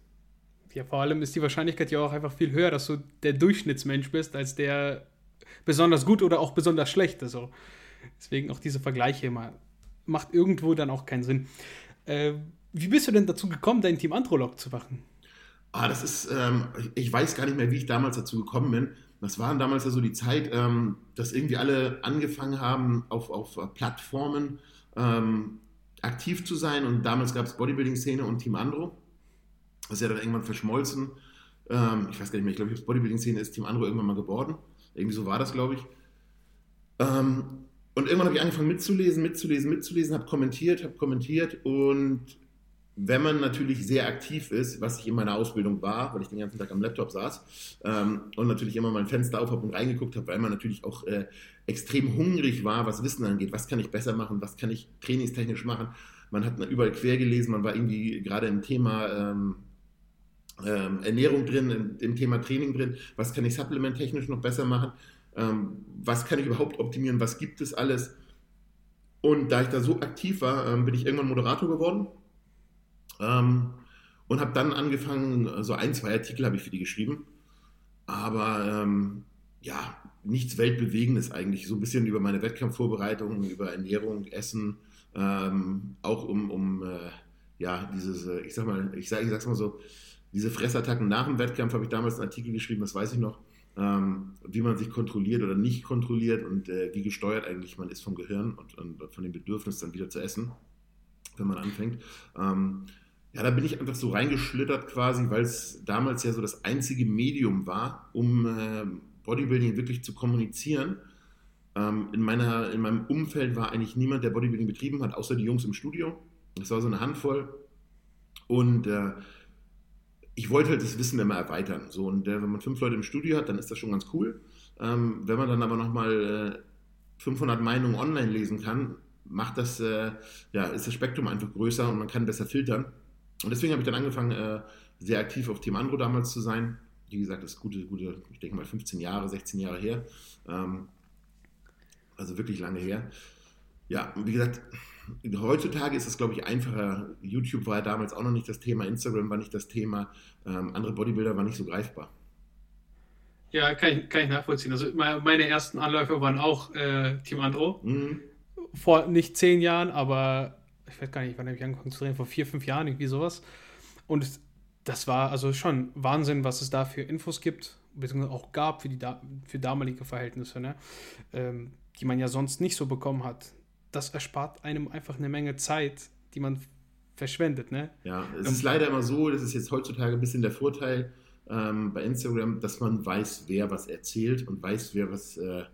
Ja, vor allem ist die Wahrscheinlichkeit ja auch einfach viel höher, dass du der Durchschnittsmensch bist, als der besonders gut oder auch besonders schlecht. Also deswegen auch diese Vergleiche immer. Macht irgendwo dann auch keinen Sinn. Äh, wie bist du denn dazu gekommen, dein Team Androlog zu machen? Ah, das ist, ähm, ich weiß gar nicht mehr, wie ich damals dazu gekommen bin. Das war damals ja so die Zeit, ähm, dass irgendwie alle angefangen haben, auf, auf Plattformen ähm, aktiv zu sein. Und damals gab es Bodybuilding-Szene und Team Andro. Das ist ja dann irgendwann verschmolzen. Ähm, ich weiß gar nicht mehr, ich glaube, Bodybuilding-Szene ist Team Andro irgendwann mal geworden. Irgendwie so war das, glaube ich. Ähm, und irgendwann habe ich angefangen mitzulesen, mitzulesen, mitzulesen, habe kommentiert, habe kommentiert und wenn man natürlich sehr aktiv ist, was ich in meiner Ausbildung war, weil ich den ganzen Tag am Laptop saß ähm, und natürlich immer mein Fenster auf habe und reingeguckt habe, weil man natürlich auch äh, extrem hungrig war, was Wissen angeht. Was kann ich besser machen? Was kann ich trainingstechnisch machen? Man hat überall quer gelesen, man war irgendwie gerade im Thema ähm, ähm, Ernährung drin, im, im, Thema Training drin. Was kann ich supplementtechnisch noch besser machen? Ähm, was kann ich überhaupt optimieren? Was gibt es alles? Und da ich da so aktiv war, ähm, bin ich irgendwann Moderator geworden ähm, und habe dann angefangen, so ein, zwei Artikel habe ich für die geschrieben. Aber ähm, ja, nichts Weltbewegendes eigentlich. So ein bisschen über meine Wettkampfvorbereitung, über Ernährung, Essen, ähm, auch um, um äh, ja, dieses, äh, ich sag mal, ich, sag, ich sag's mal so, diese Fressattacken nach dem Wettkampf habe ich damals einen Artikel geschrieben, das weiß ich noch, ähm, wie man sich kontrolliert oder nicht kontrolliert und äh, wie gesteuert eigentlich man ist vom Gehirn und, und, von dem Bedürfnis dann wieder zu essen, wenn man anfängt. Ähm, Ja, da bin ich einfach so reingeschlittert quasi, weil es damals ja so das einzige Medium war, um äh, Bodybuilding wirklich zu kommunizieren. Ähm, in, meiner, in meinem Umfeld war eigentlich niemand, der Bodybuilding betrieben hat, außer die Jungs im Studio. Das war so eine Handvoll. Und äh, ich wollte halt das Wissen immer erweitern. So, und äh, wenn man fünf Leute im Studio hat, dann ist das schon ganz cool. Ähm, wenn man dann aber nochmal äh, 500 Meinungen online lesen kann, macht das, äh, ja, ist das Spektrum einfach größer und man kann besser filtern. Und deswegen habe ich dann angefangen, äh, sehr aktiv auf Team Andro damals zu sein. Wie gesagt, das ist gute, gute, ich denke mal 15 Jahre, 16 Jahre her. Ähm, also wirklich lange her. Ja, wie gesagt, heutzutage ist es, glaube ich, einfacher. YouTube war ja damals auch noch nicht das Thema, Instagram war nicht das Thema, ähm, andere Bodybuilder waren nicht so greifbar. Ja, kann ich, kann ich nachvollziehen. Also meine ersten Anläufe waren auch äh, Team Andro. Mhm. Vor nicht zehn Jahren, aber ich weiß gar nicht, wann habe ich angefangen zu drehen, vor vier, fünf Jahren, irgendwie sowas. Und das war also schon Wahnsinn, was es da für Infos gibt, beziehungsweise auch gab für, die für damalige Verhältnisse, ne? Ähm, die man ja sonst nicht so bekommen hat. Das erspart einem einfach eine Menge Zeit, die man verschwendet, ne? Ja, es ähm, ist leider immer so, das ist jetzt heutzutage ein bisschen der Vorteil ähm, bei Instagram, dass man weiß, wer was erzählt und weiß, wer was äh,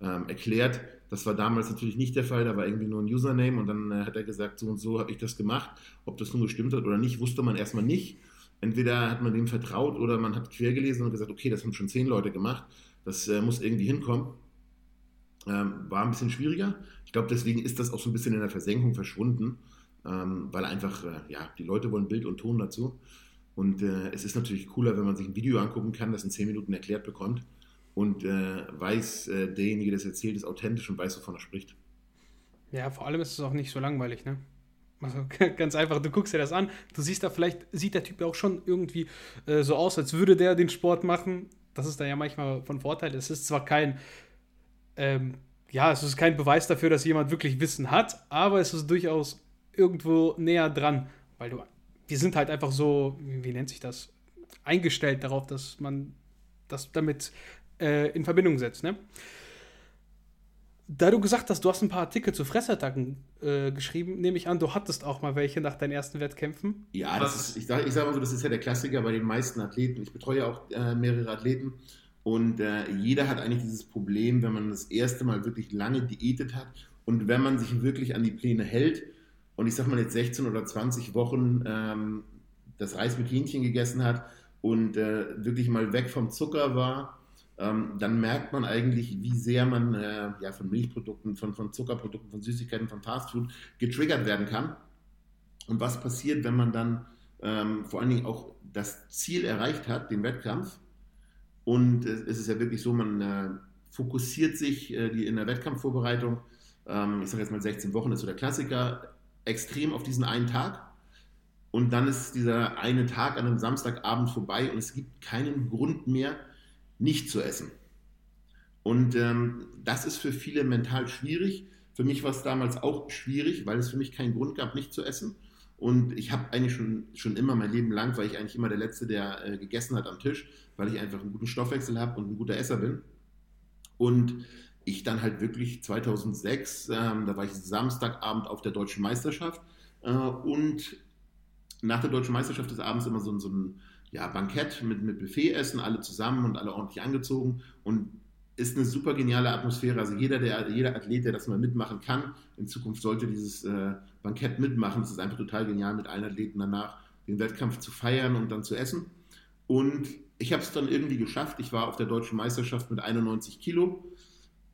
ähm, erklärt. Das war damals natürlich nicht der Fall, da war irgendwie nur ein Username und dann äh, hat er gesagt, so und so habe ich das gemacht. Ob das nun gestimmt hat oder nicht, wusste man erstmal nicht. Entweder hat man dem vertraut oder man hat quer gelesen und gesagt, okay, das haben schon zehn Leute gemacht, das äh, muss irgendwie hinkommen. Ähm, war ein bisschen schwieriger. Ich glaube, deswegen ist das auch so ein bisschen in der Versenkung verschwunden, ähm, weil einfach, äh, ja, die Leute wollen Bild und Ton dazu. Und äh, es ist natürlich cooler, wenn man sich ein Video angucken kann, das in zehn Minuten erklärt bekommt und äh, weiß, äh, derjenige, der es erzählt, ist authentisch und weiß, wovon er spricht. Ja, vor allem ist es auch nicht so langweilig, ne? Also ganz einfach, du guckst dir das an, du siehst da vielleicht, sieht der Typ ja auch schon irgendwie äh, so aus, als würde der den Sport machen. Das ist da ja manchmal von Vorteil. Es ist zwar kein, ähm, ja, es ist kein Beweis dafür, dass jemand wirklich Wissen hat, aber es ist durchaus irgendwo näher dran, weil du, wir sind halt einfach so, wie nennt sich das, eingestellt darauf, dass man das damit äh, in Verbindung setzt. Ne? Da du gesagt hast, du hast ein paar Artikel zu Fressattacken äh, geschrieben, nehme ich an, du hattest auch mal welche nach deinen ersten Wettkämpfen. Ja, das ist, ich sage ich sag mal so, das ist ja der Klassiker bei den meisten Athleten. Ich betreue auch äh, mehrere Athleten und äh, jeder hat eigentlich dieses Problem, wenn man das erste Mal wirklich lange diätet hat und wenn man sich wirklich an die Pläne hält und ich sage mal jetzt 16 oder 20 Wochen ähm, das Reis mit Hähnchen gegessen hat und äh, wirklich mal weg vom Zucker war ähm, dann merkt man eigentlich, wie sehr man äh, ja, von Milchprodukten, von, von Zuckerprodukten, von Süßigkeiten, von Fastfood getriggert werden kann. Und was passiert, wenn man dann ähm, vor allen Dingen auch das Ziel erreicht hat, den Wettkampf. Und es, es ist ja wirklich so, man äh, fokussiert sich äh, die, in der Wettkampfvorbereitung, ähm, ich sage jetzt mal 16 Wochen ist so der Klassiker, extrem auf diesen einen Tag. Und dann ist dieser eine Tag an einem Samstagabend vorbei und es gibt keinen Grund mehr, nicht zu essen. Und ähm, das ist für viele mental schwierig. Für mich war es damals auch schwierig, weil es für mich keinen Grund gab, nicht zu essen. Und ich habe eigentlich schon, schon immer mein Leben lang, weil ich eigentlich immer der Letzte, der äh, gegessen hat am Tisch, weil ich einfach einen guten Stoffwechsel habe und ein guter Esser bin. Und ich dann halt wirklich 2006, ähm, da war ich Samstagabend auf der Deutschen Meisterschaft äh, und nach der Deutschen Meisterschaft ist abends immer so, so ein ja, Bankett mit, mit Buffetessen, alle zusammen und alle ordentlich angezogen und ist eine super geniale Atmosphäre. Also jeder, der, jeder Athlet, der das mal mitmachen kann, in Zukunft sollte dieses äh, Bankett mitmachen. Es ist einfach total genial, mit allen Athleten danach den Wettkampf zu feiern und dann zu essen. Und ich habe es dann irgendwie geschafft. Ich war auf der deutschen Meisterschaft mit 91 Kilo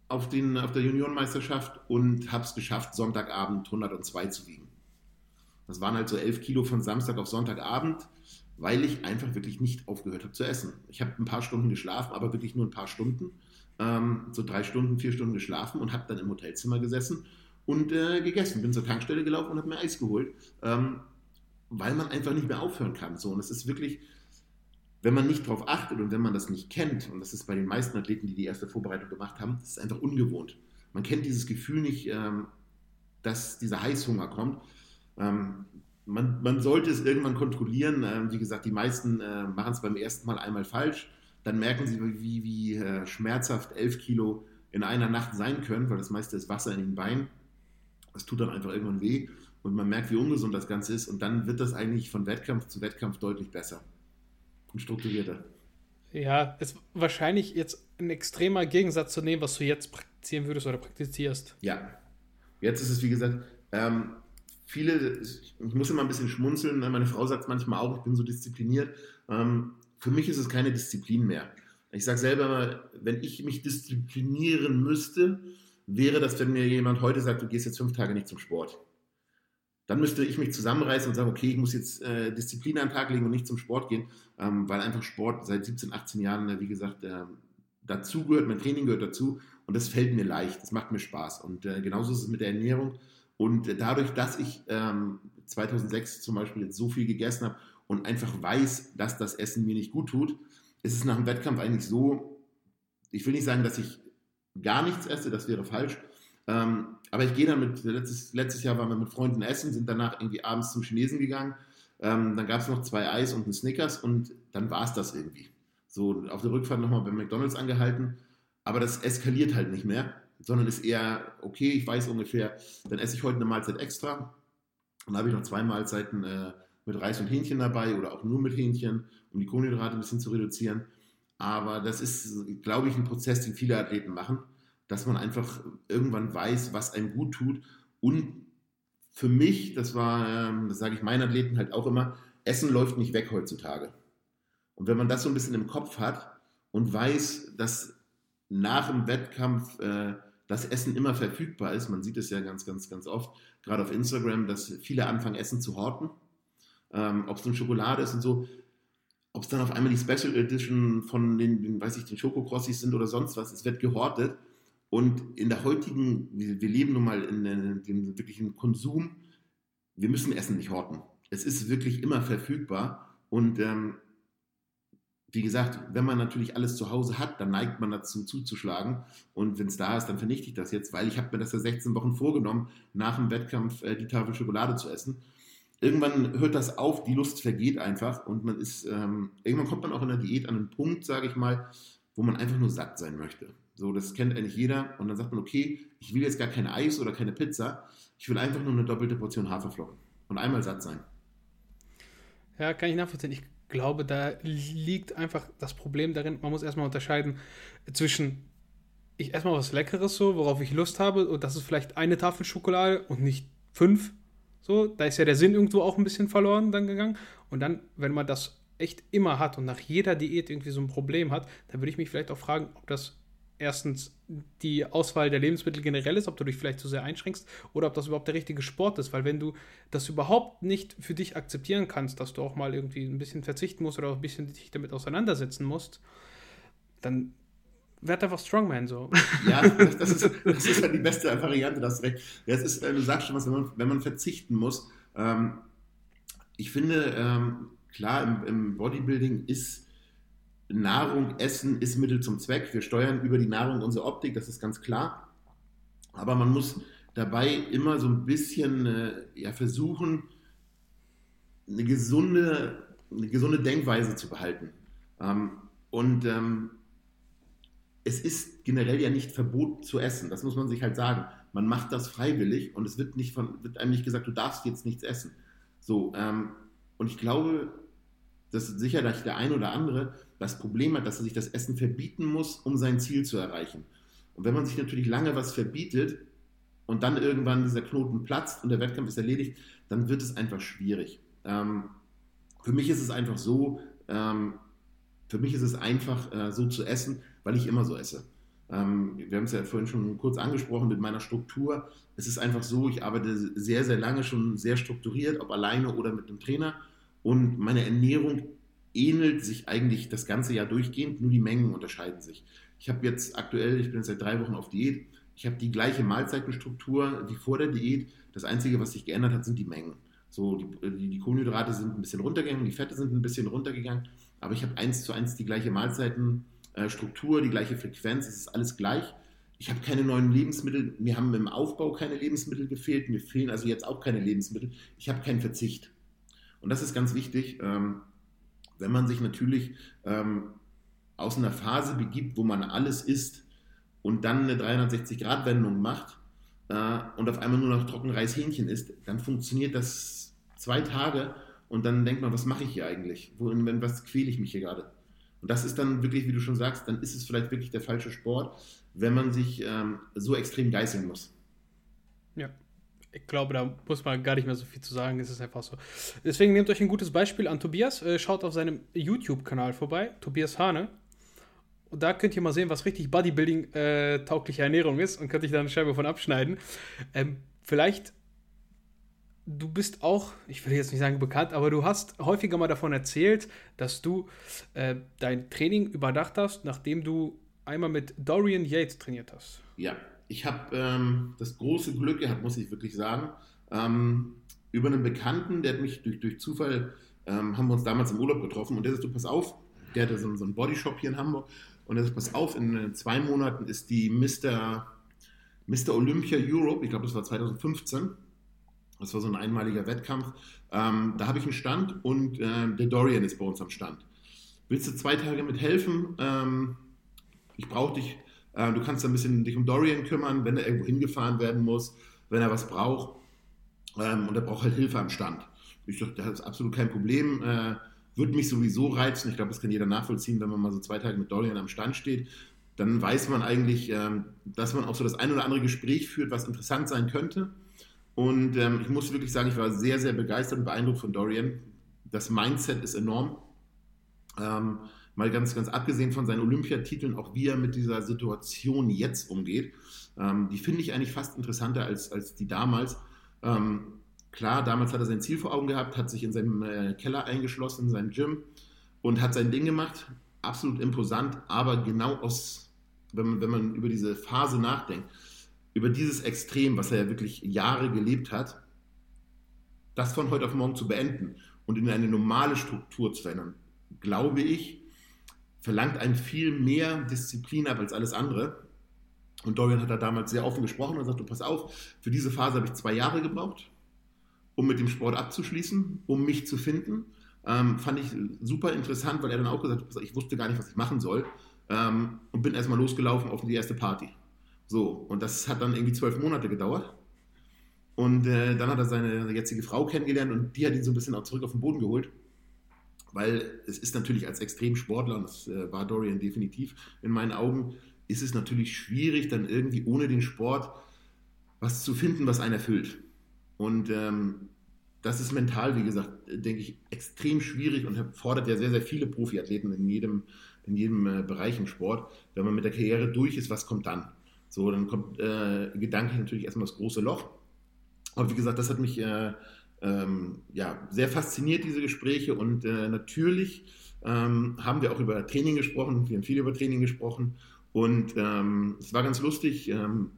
auf, den, auf der Juniorenmeisterschaft und habe es geschafft, Sonntagabend 102 zu wiegen. Das waren halt so 11 Kilo von Samstag auf Sonntagabend weil ich einfach wirklich nicht aufgehört habe zu essen. Ich habe ein paar Stunden geschlafen, aber wirklich nur ein paar Stunden, ähm, so drei Stunden, vier Stunden geschlafen und habe dann im Hotelzimmer gesessen und äh, gegessen. Bin zur Tankstelle gelaufen und habe mir Eis geholt, ähm, weil man einfach nicht mehr aufhören kann. So, und es ist wirklich, wenn man nicht darauf achtet und wenn man das nicht kennt, und das ist bei den meisten Athleten, die die erste Vorbereitung gemacht haben, das ist einfach ungewohnt. Man kennt dieses Gefühl nicht, ähm, dass dieser Heißhunger kommt. Ähm, man, man sollte es irgendwann kontrollieren. Ähm, wie gesagt, die meisten äh, machen es beim ersten Mal einmal falsch. Dann merken sie, wie, wie äh, schmerzhaft 11 Kilo in einer Nacht sein können, weil das meiste ist Wasser in den Beinen. Das tut dann einfach irgendwann weh. und man merkt, wie ungesund das Ganze ist und dann wird das eigentlich von Wettkampf zu Wettkampf deutlich besser und strukturierter. Ja, ist wahrscheinlich jetzt ein extremer Gegensatz zu dem, was du jetzt praktizieren würdest oder praktizierst. Ja, jetzt ist es wie gesagt, ähm, viele, ich muss immer ein bisschen schmunzeln, ne? meine Frau sagt manchmal auch, ich bin so diszipliniert. Ähm, für mich ist es keine Disziplin mehr. Ich sage selber immer, wenn ich mich disziplinieren müsste, wäre das, wenn mir jemand heute sagt, du gehst jetzt fünf Tage nicht zum Sport. Dann müsste ich mich zusammenreißen und sagen, okay, ich muss jetzt äh, Disziplin an den Tag legen und nicht zum Sport gehen, ähm, weil einfach Sport seit 17, 18 Jahren, äh, wie gesagt, äh, dazugehört, mein Training gehört dazu und das fällt mir leicht, das macht mir Spaß. Und äh, genauso ist es mit der Ernährung. Und dadurch, dass ich ähm, 2006 zum Beispiel jetzt so viel gegessen habe und einfach weiß, dass das Essen mir nicht gut tut, ist es nach dem Wettkampf eigentlich so, ich will nicht sagen, dass ich gar nichts esse, das wäre falsch. Ähm, aber ich gehe dann mit, letztes, letztes Jahr waren wir mit Freunden essen, sind danach irgendwie abends zum Chinesen gegangen. Ähm, dann gab es noch zwei Eis und einen Snickers und dann war es das irgendwie. So auf der Rückfahrt nochmal bei McDonalds angehalten. Aber das eskaliert halt nicht mehr sondern ist eher, okay, ich weiß ungefähr, dann esse ich heute eine Mahlzeit extra. Dann habe ich noch zwei Mahlzeiten äh, mit Reis und Hähnchen dabei oder auch nur mit Hähnchen, um die Kohlenhydrate ein bisschen zu reduzieren. Aber das ist, glaube ich, ein Prozess, den viele Athleten machen, dass man einfach irgendwann weiß, was einem gut tut. Und für mich, das war, ähm, das sage ich meinen Athleten halt auch immer, Essen läuft nicht weg heutzutage. Und wenn man das so ein bisschen im Kopf hat und weiß, dass nach dem Wettkampf äh, das Essen immer verfügbar ist. Man sieht es ja ganz, ganz, ganz oft, gerade auf Instagram, dass viele anfangen, Essen zu horten. Ähm, ob es nun Schokolade ist und so, ob es dann auf einmal die Special Edition von den, den weiß ich, den Schokokrossis sind oder sonst was, es wird gehortet. Und in der heutigen, wir, wir leben nun mal in, in dem wirklichen Konsum, wir müssen Essen nicht horten. Es ist wirklich immer verfügbar und ähm, wie gesagt, wenn man natürlich alles zu Hause hat, dann neigt man dazu zuzuschlagen. Und wenn es da ist, dann vernichte ich das jetzt, weil ich habe mir das ja 16 Wochen vorgenommen, nach dem Wettkampf äh, die Tafel Schokolade zu essen. Irgendwann hört das auf, die Lust vergeht einfach und man ist, ähm, irgendwann kommt man auch in der Diät an einen Punkt, sage ich mal, wo man einfach nur satt sein möchte. So, das kennt eigentlich jeder. Und dann sagt man, okay, ich will jetzt gar kein Eis oder keine Pizza, ich will einfach nur eine doppelte Portion Haferflocken und einmal satt sein. Ja, kann ich nachvollziehen. Ich glaube, da liegt einfach das Problem darin, man muss erstmal unterscheiden zwischen ich esse mal was Leckeres so, worauf ich Lust habe und das ist vielleicht eine Tafel Schokolade und nicht fünf. So, da ist ja der Sinn irgendwo auch ein bisschen verloren dann gegangen. Und dann, wenn man das echt immer hat und nach jeder Diät irgendwie so ein Problem hat, dann würde ich mich vielleicht auch fragen, ob das erstens die Auswahl der Lebensmittel generell ist, ob du dich vielleicht zu sehr einschränkst oder ob das überhaupt der richtige Sport ist. Weil wenn du das überhaupt nicht für dich akzeptieren kannst, dass du auch mal irgendwie ein bisschen verzichten musst oder auch ein bisschen dich damit auseinandersetzen musst, dann werd einfach Strongman so. Ja, das, das, ist, das ist halt die beste Variante, das recht. Das ist, äh, du sagst schon was, wenn man, wenn man verzichten muss. Ähm, ich finde, ähm, klar, im, im Bodybuilding ist Nahrung, Essen ist Mittel zum Zweck. Wir steuern über die Nahrung unsere Optik, das ist ganz klar. Aber man muss dabei immer so ein bisschen äh, ja, versuchen, eine gesunde, eine gesunde Denkweise zu behalten. Ähm, und ähm, es ist generell ja nicht verboten zu essen, das muss man sich halt sagen. Man macht das freiwillig und es wird, nicht von, wird einem nicht gesagt, du darfst jetzt nichts essen. So, ähm, und ich glaube, dass sicher dass der ein oder andere das Problem hat, dass er sich das Essen verbieten muss, um sein Ziel zu erreichen. Und wenn man sich natürlich lange was verbietet und dann irgendwann dieser Knoten platzt und der Wettkampf ist erledigt, dann wird es einfach schwierig. Ähm, für mich ist es einfach so, ähm, für mich ist es einfach äh, so zu essen, weil ich immer so esse. Ähm, wir haben es ja vorhin schon kurz angesprochen mit meiner Struktur. Es ist einfach so, ich arbeite sehr, sehr lange schon sehr strukturiert, ob alleine oder mit einem Trainer. Und meine Ernährung ähnelt sich eigentlich das ganze Jahr durchgehend, nur die Mengen unterscheiden sich. Ich habe jetzt aktuell, ich bin seit drei Wochen auf Diät, ich habe die gleiche Mahlzeitenstruktur wie vor der Diät. Das Einzige, was sich geändert hat, sind die Mengen. So, die, die, die Kohlenhydrate sind ein bisschen runtergegangen, die Fette sind ein bisschen runtergegangen, aber ich habe eins zu eins die gleiche Mahlzeitenstruktur, die gleiche Frequenz, es ist alles gleich. Ich habe keine neuen Lebensmittel, mir haben im Aufbau keine Lebensmittel gefehlt, mir fehlen also jetzt auch keine Lebensmittel. Ich habe keinen Verzicht. Und das ist ganz wichtig. Ähm, wenn man sich natürlich ähm, aus einer Phase begibt, wo man alles isst und dann eine 360-Grad-Wendung macht, äh, und auf einmal nur noch Trockenreis Hähnchen isst, dann funktioniert das zwei Tage und dann denkt man, was mache ich hier eigentlich? Wohin, was quäle ich mich hier gerade? Und das ist dann wirklich, wie du schon sagst, dann ist es vielleicht wirklich der falsche Sport, wenn man sich ähm, so extrem geißeln muss. Ja, ich glaube, da muss man gar nicht mehr so viel zu sagen. Es ist einfach so. Deswegen nehmt euch ein gutes Beispiel an Tobias. Äh, schaut auf seinem YouTube-Kanal vorbei, Tobias Hane. Und da könnt ihr mal sehen, was richtig Bodybuilding-taugliche äh, Ernährung ist und könnt euch da eine Scheibe von abschneiden. Ähm, vielleicht, du bist auch, ich will jetzt nicht sagen bekannt, aber du hast häufiger mal davon erzählt, dass du äh, dein Training überdacht hast, nachdem du einmal mit Dorian Yates trainiert hast. Ja, ich habe ähm, das große Glück gehabt, muss ich wirklich sagen, ähm, über einen Bekannten, der hat mich durch, durch Zufall, ähm, haben wir uns damals im Urlaub getroffen und der sagt, du pass auf, der hatte so, so einen Bodyshop hier in Hamburg und er sagt, pass auf, in zwei Monaten ist die Mr. Mr. Olympia Europe, ich glaube, das war 2015, das war so ein einmaliger Wettkampf, ähm, da habe ich einen Stand und äh, der Dorian ist bei uns am Stand. Willst du zwei Tage mit helfen? Ähm, ich brauche dich äh, du kannst ein bisschen dich um Dorian kümmern, wenn er irgendwo hingefahren werden muss, wenn er was braucht. Ähm, und er braucht halt Hilfe am Stand. Ich dachte, das ist absolut kein Problem. Äh, würde mich sowieso reizen. Ich glaube, das kann jeder nachvollziehen, wenn man mal so zwei Tage mit Dorian am Stand steht. Dann weiß man eigentlich, ähm, dass man auch so das ein oder andere Gespräch führt, was interessant sein könnte. Und ähm, ich muss wirklich sagen, ich war sehr, sehr begeistert und beeindruckt von Dorian. Das Mindset ist enorm. Ähm, mal ganz, ganz abgesehen von seinen Olympiatiteln, auch wie er mit dieser Situation jetzt umgeht, ähm, die finde ich eigentlich fast interessanter als, als die damals. Ähm, klar, damals hat er sein Ziel vor Augen gehabt, hat sich in seinem äh, Keller eingeschlossen, in seinem Gym und hat sein Ding gemacht. Absolut imposant, aber genau aus, wenn man, wenn man über diese Phase nachdenkt, über dieses Extrem, was er ja wirklich Jahre gelebt hat, das von heute auf morgen zu beenden und in eine normale Struktur zu verändern, glaube ich, verlangt einem viel mehr Disziplin ab als alles andere. Und Dorian hat da damals sehr offen gesprochen und sagt, du pass auf, für diese Phase habe ich zwei Jahre gebraucht, um mit dem Sport abzuschließen, um mich zu finden. Ähm, fand ich super interessant, weil er dann auch gesagt hat, ich wusste gar nicht, was ich machen soll. Ähm, und bin erstmal losgelaufen auf die erste Party. So, und das hat dann irgendwie zwölf Monate gedauert. Und äh, dann hat er seine jetzige Frau kennengelernt und die hat ihn so ein bisschen auch zurück auf den Boden geholt weil es ist natürlich als Extremsportler, und das äh, war Dorian definitiv in meinen Augen, ist es natürlich schwierig, dann irgendwie ohne den Sport was zu finden, was einen erfüllt. Und ähm, das ist mental, wie gesagt, denke ich, extrem schwierig und fordert ja sehr, sehr viele Profiathleten in jedem, in jedem äh, Bereich im Sport. Wenn man mit der Karriere durch ist, was kommt dann? So, dann kommt äh, gedanklich natürlich erstmal das große Loch. Aber wie gesagt, das hat mich äh, ähm, ja, sehr fasziniert, diese Gespräche. Und äh, natürlich ähm, haben wir auch über Training gesprochen. Wir haben viel über Training gesprochen. Und ähm, es war ganz lustig. Ähm,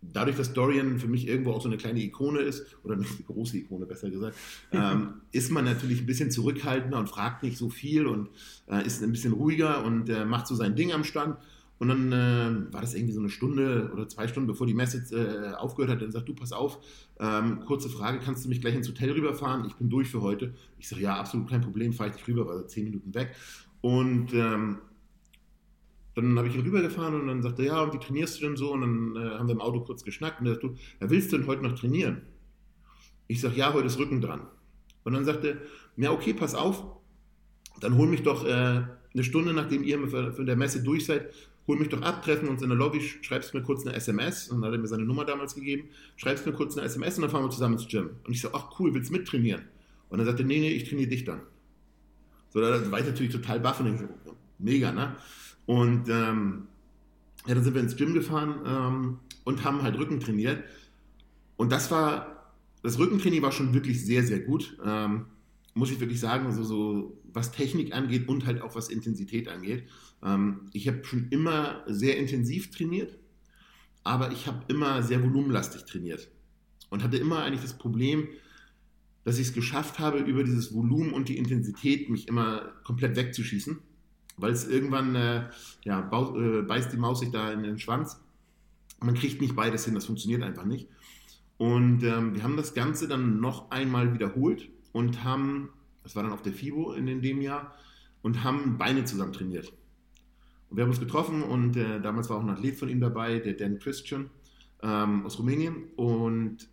dadurch, dass Dorian für mich irgendwo auch so eine kleine Ikone ist, oder eine große Ikone besser gesagt, ähm, ist man natürlich ein bisschen zurückhaltender und fragt nicht so viel und äh, ist ein bisschen ruhiger und äh, macht so sein Ding am Stand. Und dann äh, war das irgendwie so eine Stunde oder zwei Stunden, bevor die Messe äh, aufgehört hat. Dann sagt du, pass auf, ähm, kurze Frage, kannst du mich gleich ins Hotel rüberfahren? Ich bin durch für heute. Ich sage, ja, absolut kein Problem, fahre ich dich rüber, war zehn Minuten weg. Und ähm, dann habe ich ihn rübergefahren und dann sagte er, ja, und wie trainierst du denn so? Und dann äh, haben wir im Auto kurz geschnackt und er sagte, ja, willst du denn heute noch trainieren? Ich sage, ja, heute ist Rücken dran. Und dann sagte er, ja, okay, pass auf, dann hol mich doch äh, eine Stunde, nachdem ihr von der Messe durch seid, hol mich doch ab, treffen uns in der Lobby, schreibst mir kurz eine SMS, und dann hat er mir seine Nummer damals gegeben, schreibst mir kurz eine SMS und dann fahren wir zusammen ins Gym. Und ich so, ach cool, willst du mittrainieren? Und dann sagte er, nee, nee, ich trainiere dich dann. So, da war ich natürlich total baff und ich so, mega, ne? Und ähm, ja, dann sind wir ins Gym gefahren ähm, und haben halt Rücken trainiert. Und das war, das Rückentraining war schon wirklich sehr, sehr gut. Ähm, muss ich wirklich sagen, also so was Technik angeht und halt auch was Intensität angeht. Ähm, ich habe schon immer sehr intensiv trainiert, aber ich habe immer sehr volumenlastig trainiert und hatte immer eigentlich das Problem, dass ich es geschafft habe, über dieses Volumen und die Intensität mich immer komplett wegzuschießen, weil es irgendwann, äh, ja, äh, beißt die Maus sich da in den Schwanz. Man kriegt nicht beides hin, das funktioniert einfach nicht. Und ähm, wir haben das Ganze dann noch einmal wiederholt und haben, das war dann auf der FIBO in dem Jahr, und haben Beine zusammen trainiert. Und wir haben uns getroffen und äh, damals war auch ein Athlet von ihm dabei, der Dan Christian. ähm, aus Rumänien und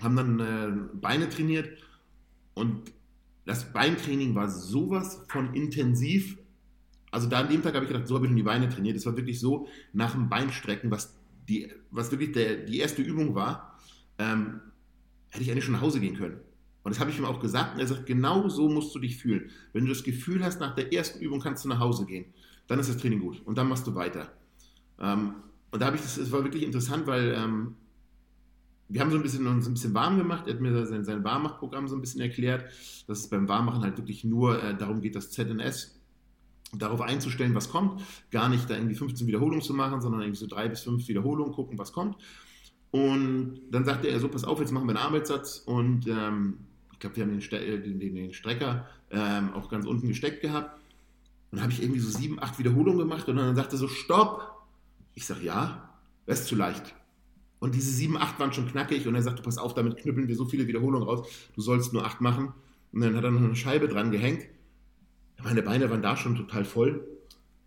haben dann äh, Beine trainiert und das Beintraining war sowas von intensiv. Also da an dem Tag habe ich gedacht, so habe ich schon die Beine trainiert. Es war wirklich so, nach dem Beinstrecken, was, die, was wirklich der, die erste Übung war, ähm, hätte ich eigentlich schon nach Hause gehen können. Und das habe ich ihm auch gesagt. Und er sagt, genau so musst du dich fühlen. Wenn du das Gefühl hast, nach der ersten Übung kannst du nach Hause gehen, dann ist das Training gut. Und dann machst du weiter. Ähm, und da habe ich das, es war wirklich interessant, weil ähm, wir haben so ein bisschen, uns ein bisschen warm gemacht. Er hat mir sein, sein Warmmachprogramm so ein bisschen erklärt, dass es beim Warmmachen halt wirklich nur äh, darum geht, das ZNS darauf einzustellen, was kommt. Gar nicht da irgendwie 15 Wiederholungen zu machen, sondern irgendwie so drei bis fünf Wiederholungen gucken, was kommt. Und dann sagte er so, pass auf, jetzt machen wir einen Arbeitssatz und ähm, ich glaube, wir haben den, äh, den, den Strecker ähm, auch ganz unten gesteckt gehabt. Und dann habe ich irgendwie so sieben, acht Wiederholungen gemacht und dann sagte so, stopp. Ich sage, ja, das ist zu leicht. Und diese sieben, acht waren schon knackig und er sagte, pass auf, damit knüppeln wir so viele Wiederholungen raus, du sollst nur acht machen. Und dann hat er noch eine Scheibe dran gehängt. Meine Beine waren da schon total voll.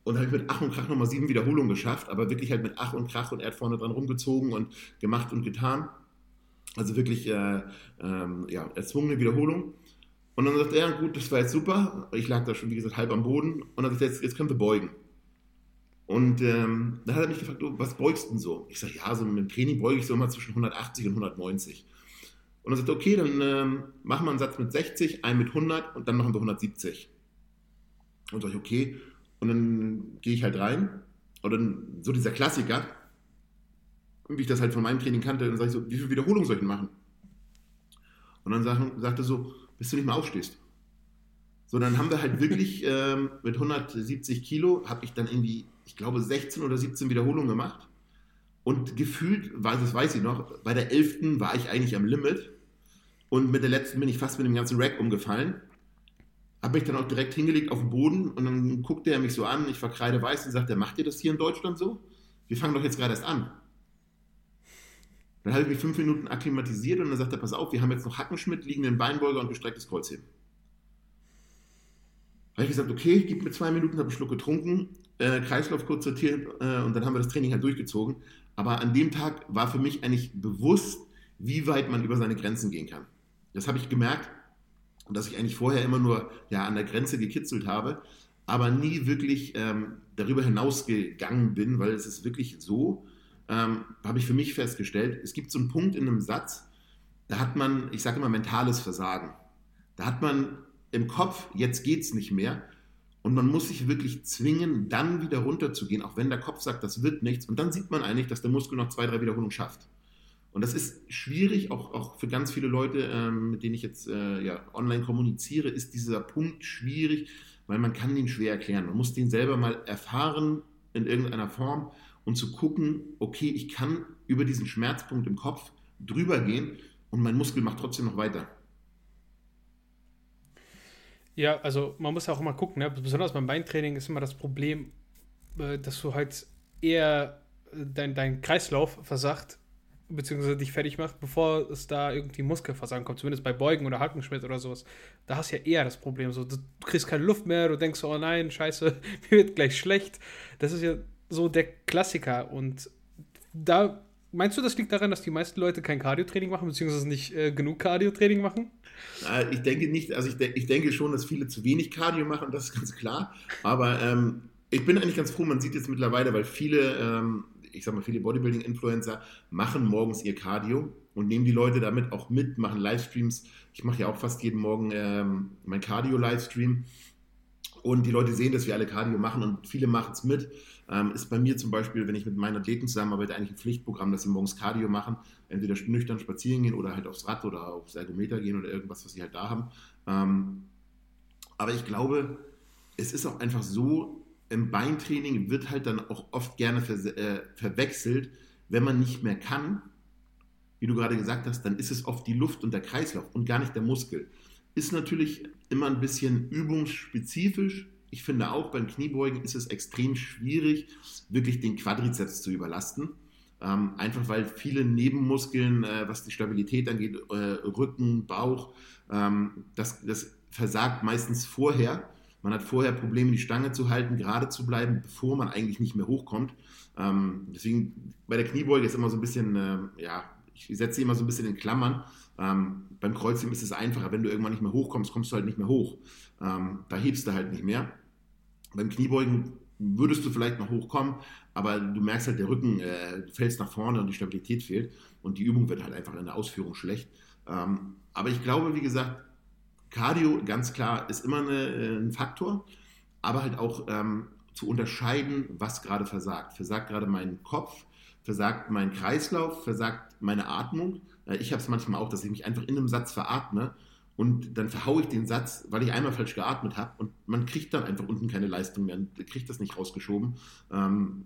Und habe ich mit Ach und Krach nochmal sieben Wiederholungen geschafft, aber wirklich halt mit Ach und Krach und er hat vorne dran rumgezogen und gemacht und getan. Also wirklich äh, ähm, ja, erzwungene Wiederholung. Und dann sagt er, gut, das war jetzt super. Ich lag da schon, wie gesagt, halb am Boden. Und dann sagt er, jetzt, jetzt können wir beugen. Und ähm, dann hat er mich gefragt, du, was beugst du denn so? Ich sage, ja, so mit dem Training beuge ich so immer zwischen 180 und 190. Und er sagt, okay, dann ähm, machen wir einen Satz mit 60, einen mit 100 und dann machen wir 170. Und sage ich, okay. Und dann gehe ich halt rein. Und dann so dieser Klassiker, wie ich das halt von meinem Training kannte, dann sage ich so, wie viele Wiederholungen soll ich denn machen? Und dann sagt, sagt er so, bis du nicht mehr aufstehst. So, dann haben wir halt wirklich ähm, mit 170 Kilo, habe ich dann irgendwie ich glaube, 16 oder 17 Wiederholungen gemacht. Und gefühlt, das weiß ich noch, bei der 11. war ich eigentlich am Limit. Und mit der letzten bin ich fast mit dem ganzen Rack umgefallen. Habe mich dann auch direkt hingelegt auf den Boden und dann guckte er mich so an, ich verkreide weiß und sagte, macht ihr das hier in Deutschland so? Wir fangen doch jetzt gerade erst an. Dann habe ich mich fünf Minuten akklimatisiert und dann sagt er, pass auf, wir haben jetzt noch Hackenschmidt, liegenden Beinbeuger und gestrecktes Kreuzheben. Habe ich gesagt, okay, gib mir zwei Minuten, habe einen Schluck getrunken äh, Kreislauf kurz sortiert äh, und dann haben wir das Training halt durchgezogen. Aber an dem Tag war für mich eigentlich bewusst, wie weit man über seine Grenzen gehen kann. Das habe ich gemerkt, dass ich eigentlich vorher immer nur ja, an der Grenze gekitzelt habe, aber nie wirklich ähm, darüber hinausgegangen bin, weil es ist wirklich so, ähm, habe ich für mich festgestellt, es gibt so einen Punkt in einem Satz, da hat man, ich sage immer, mentales Versagen. Da hat man im Kopf, jetzt geht es nicht mehr, und man muss sich wirklich zwingen, dann wieder runterzugehen, auch wenn der Kopf sagt, das wird nichts. Und dann sieht man eigentlich, dass der Muskel noch zwei, drei Wiederholungen schafft. Und das ist schwierig, auch, auch für ganz viele Leute, ähm, mit denen ich jetzt äh, ja, online kommuniziere, ist dieser Punkt schwierig, weil man kann den schwer erklären. Man muss den selber mal erfahren in irgendeiner Form und zu gucken, okay, ich kann über diesen Schmerzpunkt im Kopf drüber gehen und mein Muskel macht trotzdem noch weiter. Ja, also man muss auch immer gucken, ne? besonders beim Beintraining ist immer das Problem, äh, dass du halt eher äh, dein, dein Kreislauf versagt, beziehungsweise dich fertig macht, bevor es da irgendwie Muskelversagen kommt, zumindest bei Beugen oder Hackenschmidt oder sowas. Da hast du ja eher das Problem. So, du kriegst keine Luft mehr, du denkst, oh nein, scheiße, mir wird gleich schlecht. Das ist ja so der Klassiker. Und da Meinst du, das liegt daran, dass die meisten Leute kein Cardiotraining machen, beziehungsweise nicht äh, genug Cardiotraining machen? Ich denke nicht, also ich, de ich, denke schon, dass viele zu wenig Cardio machen, das ist ganz klar. Aber ähm, ich bin eigentlich ganz froh, man sieht jetzt mittlerweile, weil viele, ähm, ich sag mal, viele Bodybuilding-Influencer machen morgens ihr Cardio und nehmen die Leute damit auch mit, machen Livestreams. Ich mache ja auch fast jeden Morgen ähm, mein Cardio-Livestream. Und die Leute sehen, dass wir alle Cardio machen und viele machen es mit. Ähm, ist bei mir zum Beispiel, wenn ich mit meinen Athleten zusammenarbeite, eigentlich ein Pflichtprogramm, dass sie morgens Cardio machen, entweder nüchtern spazieren gehen oder halt aufs Rad oder aufs Ergometer gehen oder irgendwas, was sie halt da haben. Ähm, aber ich glaube, es ist auch einfach so, im Beintraining wird halt dann auch oft gerne ver äh, verwechselt, wenn man nicht mehr kann, wie du gerade gesagt hast, dann ist es oft die Luft und der Kreislauf und gar nicht der Muskel. Ist natürlich immer ein bisschen übungsspezifisch, ich finde auch beim Kniebeugen ist es extrem schwierig, wirklich den Quadrizeps zu überlasten. Ähm, einfach weil viele Nebenmuskeln, äh, was die Stabilität angeht, äh, Rücken, Bauch, ähm, das, das versagt meistens vorher. Man hat vorher Probleme, die Stange zu halten, gerade zu bleiben, bevor man eigentlich nicht mehr hochkommt. Ähm, deswegen bei der Kniebeuge ist immer so ein bisschen, äh, ja, ich setze sie immer so ein bisschen in Klammern. Ähm, beim Kreuzheben ist es einfacher. Wenn du irgendwann nicht mehr hochkommst, kommst du halt nicht mehr hoch. Ähm, da hebst du halt nicht mehr. Beim Kniebeugen würdest du vielleicht noch hochkommen, aber du merkst halt, der Rücken, äh, du fällst nach vorne und die Stabilität fehlt und die Übung wird halt einfach in der Ausführung schlecht. Ähm, aber ich glaube, wie gesagt, Cardio, ganz klar, ist immer eine, äh, ein Faktor, aber halt auch ähm, zu unterscheiden, was gerade versagt. Versagt gerade mein Kopf, versagt mein Kreislauf, versagt meine Atmung. Äh, ich habe es manchmal auch, dass ich mich einfach in einem Satz veratme und dann verhaue ich den Satz, weil ich einmal falsch geatmet habe und man kriegt dann einfach unten keine Leistung mehr, kriegt das nicht rausgeschoben. Ähm,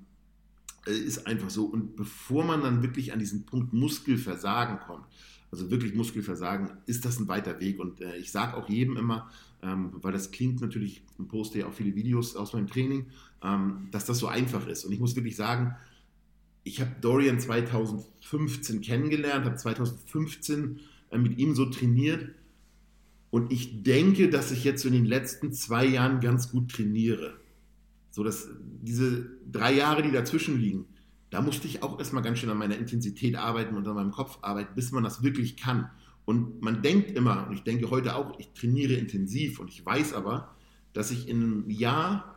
äh, ist einfach so. Und bevor man dann wirklich an diesen Punkt Muskelversagen kommt, also wirklich Muskelversagen, ist das ein weiter Weg. Und äh, ich sage auch jedem immer, ähm, weil das klingt natürlich, ich poste ja auch viele Videos aus meinem Training, ähm, dass das so einfach ist. Und ich muss wirklich sagen, ich habe Dorian 2015 kennengelernt, habe 2015 äh, mit ihm so trainiert. Und ich denke, dass ich jetzt in den letzten zwei Jahren ganz gut trainiere. So dass diese drei Jahre, die dazwischen liegen, da musste ich auch erstmal ganz schön an meiner Intensität arbeiten und an meinem Kopf arbeiten, bis man das wirklich kann. Und man denkt immer, und ich denke heute auch, ich trainiere intensiv und ich weiß aber, dass ich in einem Jahr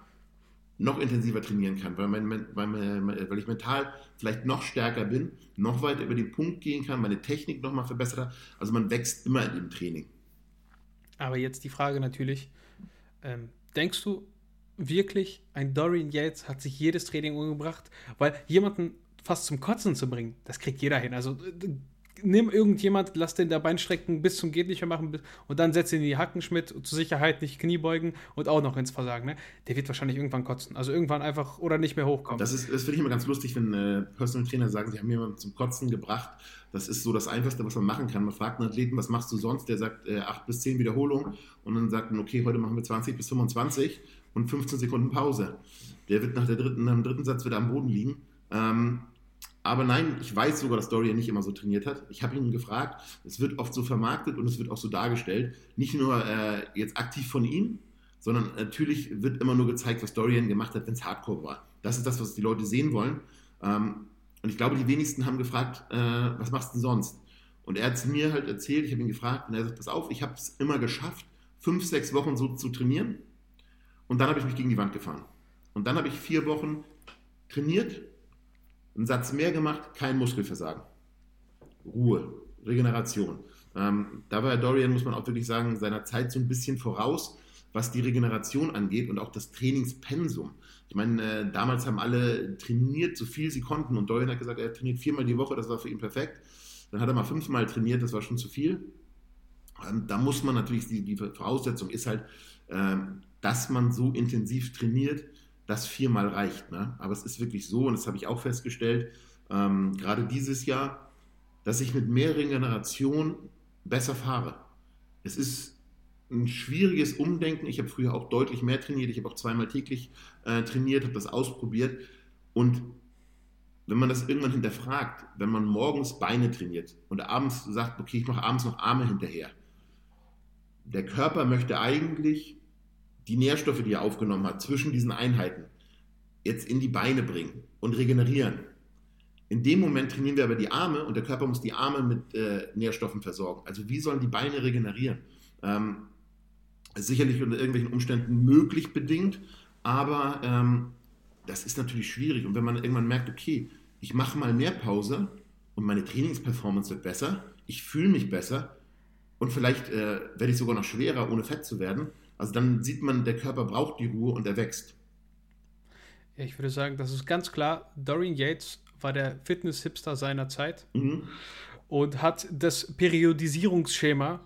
noch intensiver trainieren kann, weil, mein, weil, weil ich mental vielleicht noch stärker bin, noch weiter über den Punkt gehen kann, meine Technik noch mal verbessert habe. Also man wächst immer in dem Training. Aber jetzt die Frage natürlich, ähm, denkst du, wirklich, ein Dorian Yates hat sich jedes Training umgebracht, weil jemanden fast zum Kotzen zu bringen, das kriegt jeder hin. Also nimm irgendjemand, lass den der Beinstrecken bis zum geht nicht mehr machen und dann setz ihn in die Hackenschmidt zur Sicherheit nicht Kniebeugen und auch noch ins Versagen. Ne? Der wird wahrscheinlich irgendwann kotzen. Also irgendwann einfach oder nicht mehr hochkommen. Das, das finde ich immer ganz lustig, wenn äh, Personal Trainer sagen, sie haben jemanden zum Kotzen gebracht. Das ist so das Einfachste, was man machen kann. Man fragt einen Athleten, was machst du sonst? Der sagt äh, 8 bis 10 Wiederholungen und dann sagt man, okay, heute machen wir 20 bis 25 und 15 Sekunden Pause. Der wird nach, der dritten, nach dem dritten Satz wieder am Boden liegen. Ähm, aber nein, ich weiß sogar, dass Dorian nicht immer so trainiert hat. Ich habe ihn gefragt, es wird oft so vermarktet und es wird auch so dargestellt. Nicht nur äh, jetzt aktiv von ihm, sondern natürlich wird immer nur gezeigt, was Dorian gemacht hat, wenn es Hardcore war. Das ist das, was die Leute sehen wollen. Ähm, und ich glaube, die wenigsten haben gefragt, äh, was machst du denn sonst? Und er hat es mir halt erzählt, ich habe ihn gefragt und er sagt, pass auf, ich habe es immer geschafft, fünf, sechs Wochen so zu trainieren. Und dann habe ich mich gegen die Wand gefahren. Und dann habe ich vier Wochen trainiert einen Satz mehr gemacht, kein Muskelversagen. Ruhe, Regeneration. Ähm, da war Dorian, muss man auch wirklich sagen, seiner Zeit so ein bisschen voraus, was die Regeneration angeht und auch das Trainingspensum. Ich meine, äh, damals haben alle trainiert, so viel sie konnten und Dorian hat gesagt, er trainiert viermal die Woche, das war für ihn perfekt. Dann hat er mal fünfmal trainiert, das war schon zu viel. Ähm, da muss man natürlich, die, die Voraussetzung ist halt, ähm, dass man so intensiv trainiert, das viermal reicht. Ne? Aber es ist wirklich so, und das habe ich auch festgestellt, ähm, gerade dieses Jahr, dass ich mit mehr Regeneration besser fahre. Es ist ein schwieriges Umdenken. Ich habe früher auch deutlich mehr trainiert. Ich habe auch zweimal täglich äh, trainiert, habe das ausprobiert. Und wenn man das irgendwann hinterfragt, wenn man morgens Beine trainiert und abends sagt, okay, ich mache abends noch Arme hinterher. Der Körper möchte eigentlich die Nährstoffe, die er aufgenommen hat, zwischen diesen Einheiten jetzt in die Beine bringen und regenerieren. In dem Moment trainieren wir aber die Arme und der Körper muss die Arme mit äh, Nährstoffen versorgen. Also wie sollen die Beine regenerieren? Ähm, sicherlich unter irgendwelchen Umständen möglich bedingt, aber ähm, das ist natürlich schwierig. Und wenn man irgendwann merkt, okay, ich mache mal mehr Pause und meine Trainingsperformance wird besser, ich fühle mich besser und vielleicht äh, werde ich sogar noch schwerer, ohne fett zu werden, also dann sieht man, der Körper braucht die Ruhe und er wächst. Ja, ich würde sagen, das ist ganz klar. Dorian Yates war der Fitness-Hipster seiner Zeit mhm. und hat das Periodisierungsschema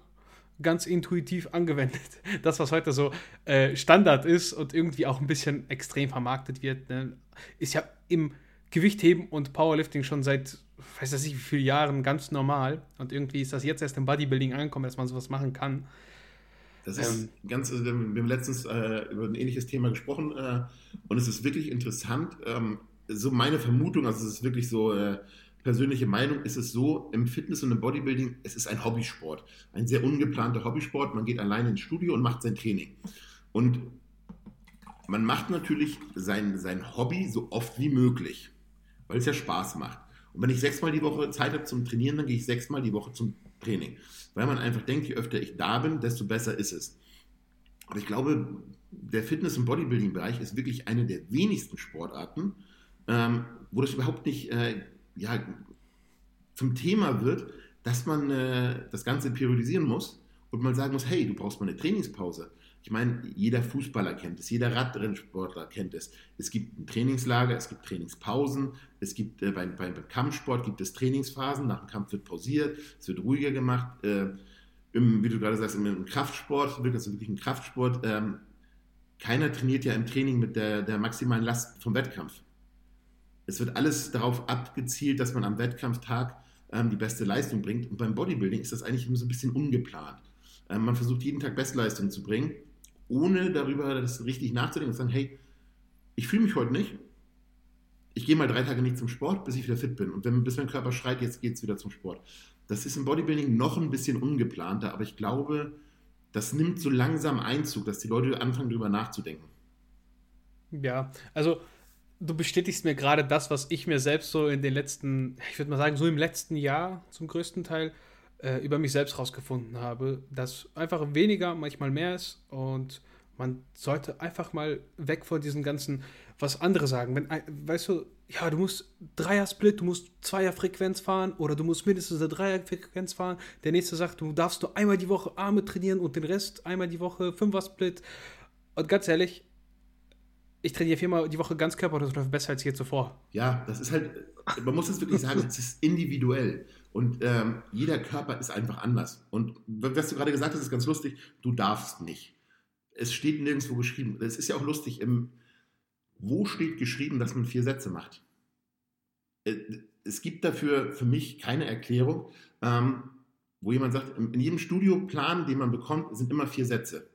ganz intuitiv angewendet. Das, was heute so äh, Standard ist und irgendwie auch ein bisschen extrem vermarktet wird, ne, ist ja im Gewichtheben und Powerlifting schon seit, weiß ich nicht wie viele Jahren ganz normal. Und irgendwie ist das jetzt erst im Bodybuilding angekommen, dass man sowas machen kann. Das ist ähm, ganz, also wir haben letztens äh, über ein ähnliches Thema gesprochen äh, und es ist wirklich interessant. Ähm, so meine Vermutung, also es ist wirklich so äh, persönliche Meinung, ist es so, im Fitness und im Bodybuilding, es ist ein Hobbysport. Ein sehr ungeplanter Hobbysport. Man geht alleine ins Studio und macht sein Training. Und man macht natürlich sein, sein Hobby so oft wie möglich, weil es ja Spaß macht. Und wenn ich sechsmal die Woche Zeit habe zum Trainieren, dann gehe ich sechsmal die Woche zum Training. Weil man einfach denkt, je öfter ich da bin, desto besser ist es. Aber ich glaube, der Fitness- und Bodybuilding-Bereich ist wirklich eine der wenigsten Sportarten, ähm, wo das überhaupt nicht äh, ja, zum Thema wird, dass man äh, das Ganze periodisieren muss und mal sagen muss, hey, du brauchst mal eine Trainingspause. Ich meine, jeder Fußballer kennt es, jeder Radrennsportler kennt es. Es gibt ein Trainingslager, es gibt Trainingspausen, es gibt äh, beim, beim, beim, Kampfsport gibt es Trainingsphasen, nach dem Kampf wird pausiert, es wird ruhiger gemacht. Äh, im, wie du gerade sagst, im, Kraftsport das wirklich ein Kraftsport. Ähm, keiner trainiert ja im Training mit der, der maximalen Last vom Wettkampf. Es wird alles darauf abgezielt, dass man am Wettkampftag ähm, die beste Leistung bringt. Und beim Bodybuilding ist das eigentlich immer so ein bisschen ungeplant. Ähm, man versucht jeden Tag Bestleistung zu bringen, ohne darüber das richtig nachzudenken und zu sagen, hey, ich fühle mich heute nicht. Ich gehe mal drei Tage nicht zum Sport, bis ich wieder fit bin. Und wenn, bis mein Körper schreit, jetzt geht es wieder zum Sport. Das ist im Bodybuilding noch ein bisschen ungeplanter, aber ich glaube, das nimmt so langsam Einzug, dass die Leute anfangen, darüber nachzudenken. Ja, also du bestätigst mir gerade das, was ich mir selbst so in den letzten, ich würde mal sagen, so im letzten Jahr zum größten Teil äh, über mich selbst rausgefunden habe, dass einfach weniger manchmal mehr ist und man sollte einfach mal weg von diesen ganzen, was andere sagen. Wenn, weißt du, ja, du musst Dreier-Split, du musst Zweier-Frequenz fahren oder du musst mindestens eine Dreier-Frequenz fahren. Der nächste sagt, du darfst nur einmal die Woche Arme trainieren und den Rest einmal die Woche Fünfer-Split. Und ganz ehrlich, ich trainiere viermal die Woche ganz Körper das läuft besser als je zuvor. Ja, das ist halt, man muss es wirklich sagen, es ist individuell. Und ähm, jeder Körper ist einfach anders. Und was du gerade gesagt hast, ist ganz lustig, du darfst nicht. Es steht nirgendwo geschrieben. Es ist ja auch lustig, im, wo steht geschrieben, dass man vier Sätze macht? Äh, es gibt dafür für mich keine Erklärung, ähm, wo jemand sagt, in jedem Studioplan, den man bekommt, sind immer vier Sätze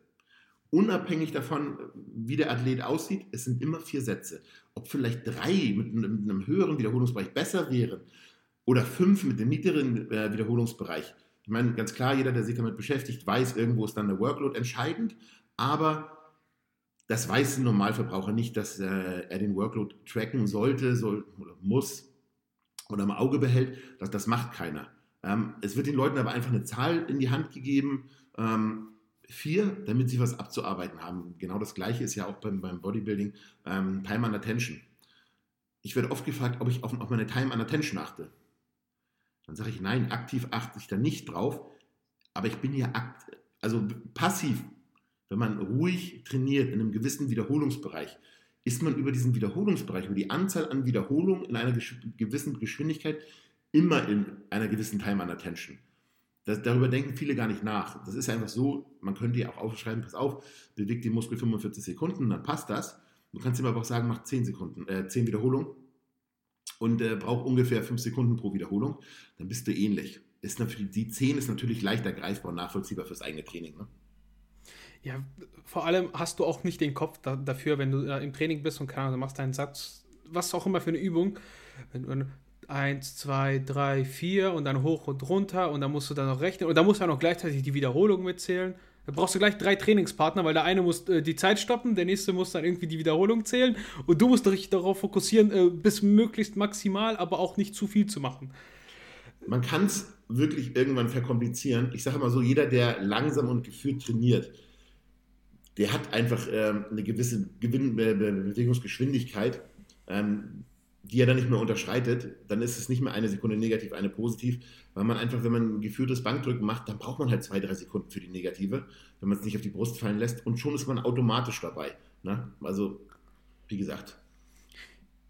unabhängig davon, wie der Athlet aussieht, es sind immer vier Sätze. Ob vielleicht drei mit einem höheren Wiederholungsbereich besser wären oder fünf mit dem niedrigen äh, Wiederholungsbereich. Ich meine, ganz klar, jeder, der sich damit beschäftigt, weiß, irgendwo ist dann der Workload entscheidend, aber das weiß ein Normalverbraucher nicht, dass äh, er den Workload tracken sollte, soll oder muss oder im Auge behält. Das, das macht keiner. Ähm, es wird den Leuten aber einfach eine Zahl in die Hand gegeben. Ähm, Vier, damit sie was abzuarbeiten haben. Genau das Gleiche ist ja auch beim, beim Bodybuilding ähm, Time and Attention. Ich werde oft gefragt, ob ich auf, auf meine Time and Attention achte. Dann sage ich, nein, aktiv achte ich da nicht drauf. Aber ich bin ja akt also passiv. Wenn man ruhig trainiert in einem gewissen Wiederholungsbereich, ist man über diesen Wiederholungsbereich, über die Anzahl an Wiederholungen in einer gewissen Geschwindigkeit immer in einer gewissen Time and Attention. Das, darüber denken viele gar nicht nach. Das ist einfach so, man könnte ja auch aufschreiben, pass auf, bewegt den Muskel 45 Sekunden, dann passt das. Du kannst ihm aber auch sagen, mach 10 Sekunden, äh, 10 Wiederholungen und äh, braucht ungefähr 5 Sekunden pro Wiederholung, dann bist du ähnlich. Ist natürlich, die 10 ist natürlich leichter greifbar und nachvollziehbar fürs eigene Training. Ne? Ja, vor allem hast du auch nicht den Kopf da, dafür, wenn du äh, im Training bist und keine du machst deinen Satz, was auch immer für eine Übung. Wenn, wenn, 1, 2, 3, 4 und dann hoch und runter und dann musst du dann noch rechnen und dann musst du auch noch gleichzeitig die Wiederholung mitzählen. Da brauchst du gleich drei Trainingspartner, weil der eine muss äh, die Zeit stoppen, der nächste muss dann irgendwie die Wiederholung zählen und du musst dich darauf fokussieren, äh, bis möglichst maximal, aber auch nicht zu viel zu machen. Man kann es wirklich irgendwann verkomplizieren. Ich sage mal so, jeder, der langsam und geführt trainiert, der hat einfach ähm, eine gewisse Gewinn äh, Bewegungsgeschwindigkeit. Ähm, die er dann nicht mehr unterschreitet, dann ist es nicht mehr eine Sekunde negativ, eine positiv, weil man einfach, wenn man ein geführtes Bankdrücken macht, dann braucht man halt zwei, drei Sekunden für die negative, wenn man es nicht auf die Brust fallen lässt und schon ist man automatisch dabei. Ne? Also, wie gesagt,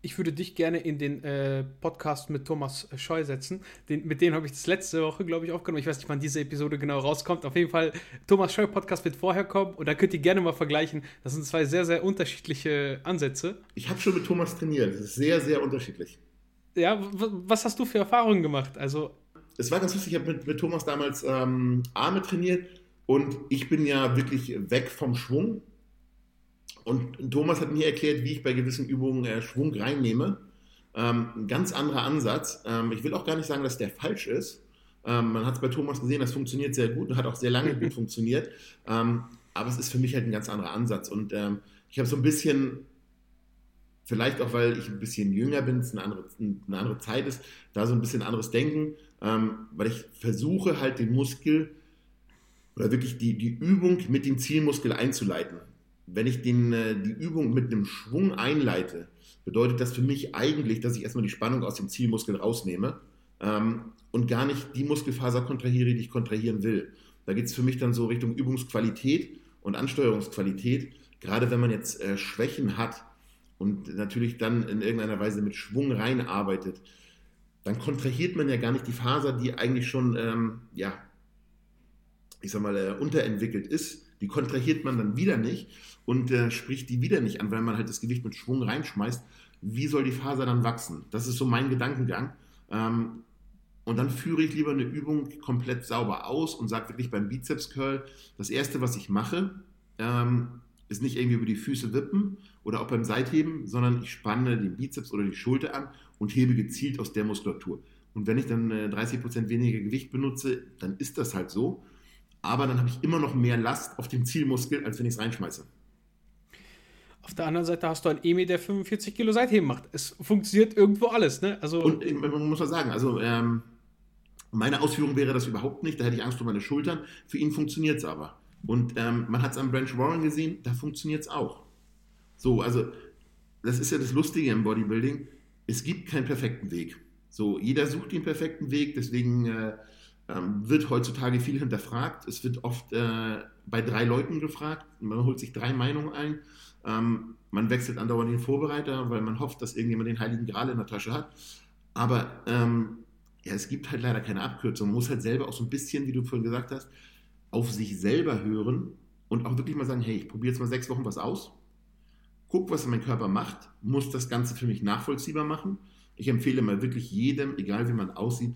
ich würde dich gerne in den äh, Podcast mit Thomas Scheu setzen. Den, mit dem habe ich das letzte Woche, glaube ich, aufgenommen. Ich weiß nicht, wann diese Episode genau rauskommt. Auf jeden Fall, Thomas Scheu Podcast wird vorher kommen und da könnt ihr gerne mal vergleichen. Das sind zwei sehr, sehr unterschiedliche Ansätze. Ich habe schon mit Thomas trainiert. Das ist sehr, sehr unterschiedlich. Ja, was hast du für Erfahrungen gemacht? Also es war ganz lustig. Ich habe mit, mit Thomas damals ähm, Arme trainiert und ich bin ja wirklich weg vom Schwung und Thomas hat mir erklärt, wie ich bei gewissen Übungen äh, Schwung reinnehme. Ähm, ein ganz anderer Ansatz. Ähm, ich will auch gar nicht sagen, dass der falsch ist. Ähm, man hat es bei Thomas gesehen, das funktioniert sehr gut und hat auch sehr lange gut funktioniert. Ähm, aber es ist für mich halt ein ganz anderer Ansatz. Und ähm, ich habe so ein bisschen, vielleicht auch, weil ich ein bisschen jünger bin, es eine andere, eine andere Zeit ist, da so ein bisschen anderes Denken, ähm, weil ich versuche halt den Muskel oder wirklich die, die Übung mit dem Zielmuskel einzuleiten. Wenn ich den, äh, die Übung mit einem Schwung einleite, bedeutet das für mich eigentlich, dass ich erstmal die Spannung aus dem Zielmuskel rausnehme ähm, und gar nicht die Muskelfaser kontrahiere, die ich kontrahieren will. Da geht es für mich dann so Richtung Übungsqualität und Ansteuerungsqualität. Gerade wenn man jetzt äh, Schwächen hat und natürlich dann in irgendeiner Weise mit Schwung reinarbeitet, dann kontrahiert man ja gar nicht die Faser, die eigentlich schon, ähm, ja, ich sag mal, äh, unterentwickelt ist. Die kontrahiert man dann wieder nicht und äh, spricht die wieder nicht an, weil man halt das Gewicht mit Schwung reinschmeißt. Wie soll die Faser dann wachsen? Das ist so mein Gedankengang. Ähm, und dann führe ich lieber eine Übung komplett sauber aus und sage wirklich beim Bizeps Curl, das erste, was ich mache, ähm, ist nicht irgendwie über die Füße wippen oder auch beim Seitheben, sondern ich spanne den Bizeps oder die Schulter an und hebe gezielt aus der Muskulatur. Und wenn ich dann äh, 30% weniger Gewicht benutze, dann ist das halt so. Aber dann habe ich immer noch mehr Last auf dem Zielmuskel, als wenn ich es reinschmeiße. Auf der anderen Seite hast du einen Emi, der 45 Kilo Seitheben macht. Es funktioniert irgendwo alles, ne? Also und äh, man muss mal sagen, also ähm, meine Ausführung wäre das überhaupt nicht. Da hätte ich Angst um meine Schultern. Für ihn funktioniert es aber. Und ähm, man hat es am Branch Warren gesehen, da funktioniert es auch. So, also das ist ja das Lustige im Bodybuilding. Es gibt keinen perfekten Weg. So, jeder sucht den perfekten Weg, deswegen äh, ähm, wird heutzutage viel hinterfragt. Es wird oft äh, bei drei Leuten gefragt. Man holt sich drei Meinungen ein. Ähm, man wechselt andauernd den Vorbereiter, weil man hofft, dass irgendjemand den Heiligen Gral in der Tasche hat. Aber ähm, ja, es gibt halt leider keine Abkürzung. Man muss halt selber auch so ein bisschen, wie du vorhin gesagt hast, auf sich selber hören und auch wirklich mal sagen, hey, ich probiere jetzt mal sechs Wochen was aus, guck, was mein Körper macht, muss das Ganze für mich nachvollziehbar machen. Ich empfehle mal wirklich jedem, egal wie man aussieht,